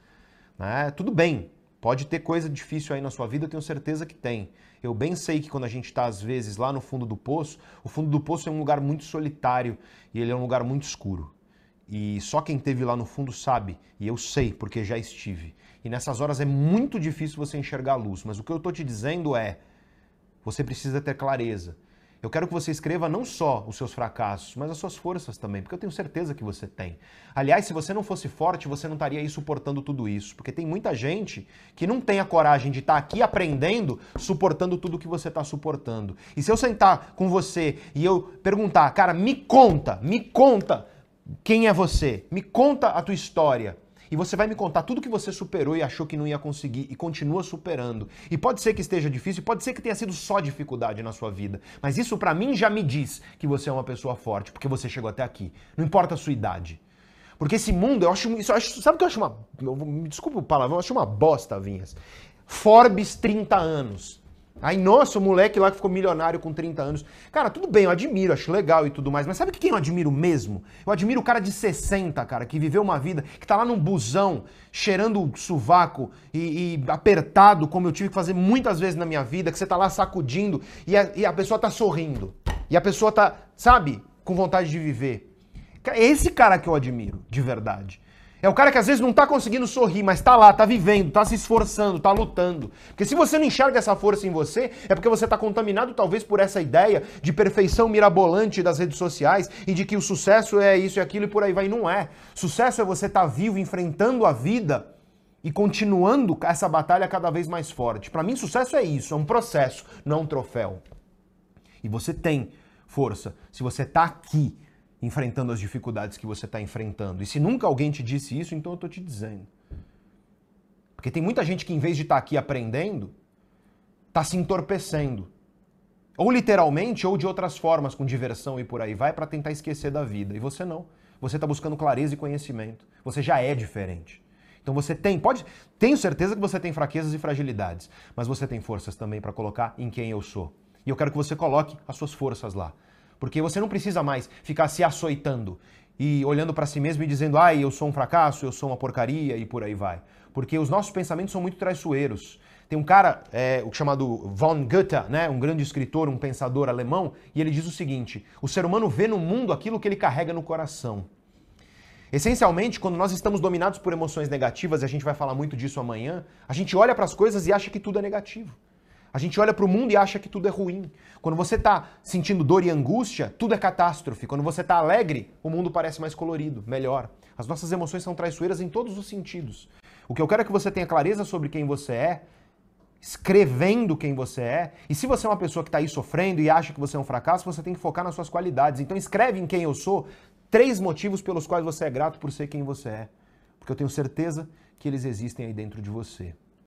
Né? Tudo bem, pode ter coisa difícil aí na sua vida, eu tenho certeza que tem. Eu bem sei que quando a gente está, às vezes, lá no fundo do poço, o fundo do poço é um lugar muito solitário e ele é um lugar muito escuro. E só quem esteve lá no fundo sabe, e eu sei, porque já estive. E nessas horas é muito difícil você enxergar a luz, mas o que eu estou te dizendo é você precisa ter clareza. Eu quero que você escreva não só os seus fracassos, mas as suas forças também, porque eu tenho certeza que você tem. Aliás, se você não fosse forte, você não estaria aí suportando tudo isso, porque tem muita gente que não tem a coragem de estar aqui aprendendo, suportando tudo que você está suportando. E se eu sentar com você e eu perguntar, cara, me conta, me conta quem é você, me conta a tua história. E você vai me contar tudo que você superou e achou que não ia conseguir e continua superando. E pode ser que esteja difícil, pode ser que tenha sido só dificuldade na sua vida. Mas isso para mim já me diz que você é uma pessoa forte, porque você chegou até aqui. Não importa a sua idade. Porque esse mundo, eu acho, isso, eu acho sabe o que eu acho uma, me desculpa o palavrão, eu acho uma bosta, Vinhas. Forbes 30 anos. Aí, nossa, o moleque lá que ficou milionário com 30 anos. Cara, tudo bem, eu admiro, acho legal e tudo mais, mas sabe quem eu admiro mesmo? Eu admiro o cara de 60, cara, que viveu uma vida, que tá lá num busão, cheirando sovaco e, e, apertado, como eu tive que fazer muitas vezes na minha vida, que você tá lá sacudindo e a, e a pessoa tá sorrindo. E a pessoa tá, sabe, com vontade de viver. É esse cara que eu admiro, de verdade. É o cara que às vezes não está conseguindo sorrir, mas está lá, está vivendo, está se esforçando, está lutando. Porque se você não enxerga essa força em você, é porque você está contaminado talvez por essa ideia de perfeição mirabolante das redes sociais e de que o sucesso é isso e aquilo e por aí vai. Não é. Sucesso é você estar tá vivo, enfrentando a vida e continuando essa batalha cada vez mais forte. Para mim, sucesso é isso, é um processo, não um troféu. E você tem força se você está aqui enfrentando as dificuldades que você está enfrentando. E se nunca alguém te disse isso, então eu estou te dizendo. Porque tem muita gente que, em vez de estar tá aqui aprendendo, está se entorpecendo. Ou literalmente, ou de outras formas, com diversão e por aí vai, para tentar esquecer da vida. E você não. Você está buscando clareza e conhecimento. Você já é diferente. Então você tem, pode, tenho certeza que você tem fraquezas e fragilidades, mas você tem forças também para colocar em quem eu sou. E eu quero que você coloque as suas forças lá. Porque você não precisa mais ficar se açoitando e olhando para si mesmo e dizendo, ai, eu sou um fracasso, eu sou uma porcaria e por aí vai. Porque os nossos pensamentos são muito traiçoeiros. Tem um cara, é, o chamado von Goethe, né, um grande escritor, um pensador alemão, e ele diz o seguinte: o ser humano vê no mundo aquilo que ele carrega no coração. Essencialmente, quando nós estamos dominados por emoções negativas, e a gente vai falar muito disso amanhã, a gente olha para as coisas e acha que tudo é negativo. A gente olha para o mundo e acha que tudo é ruim. Quando você está sentindo dor e angústia, tudo é catástrofe. Quando você está alegre, o mundo parece mais colorido, melhor. As nossas emoções são traiçoeiras em todos os sentidos. O que eu quero é que você tenha clareza sobre quem você é, escrevendo quem você é. E se você é uma pessoa que está aí sofrendo e acha que você é um fracasso, você tem que focar nas suas qualidades. Então escreve em quem eu sou três motivos pelos quais você é grato por ser quem você é. Porque eu tenho certeza que eles existem aí dentro de você.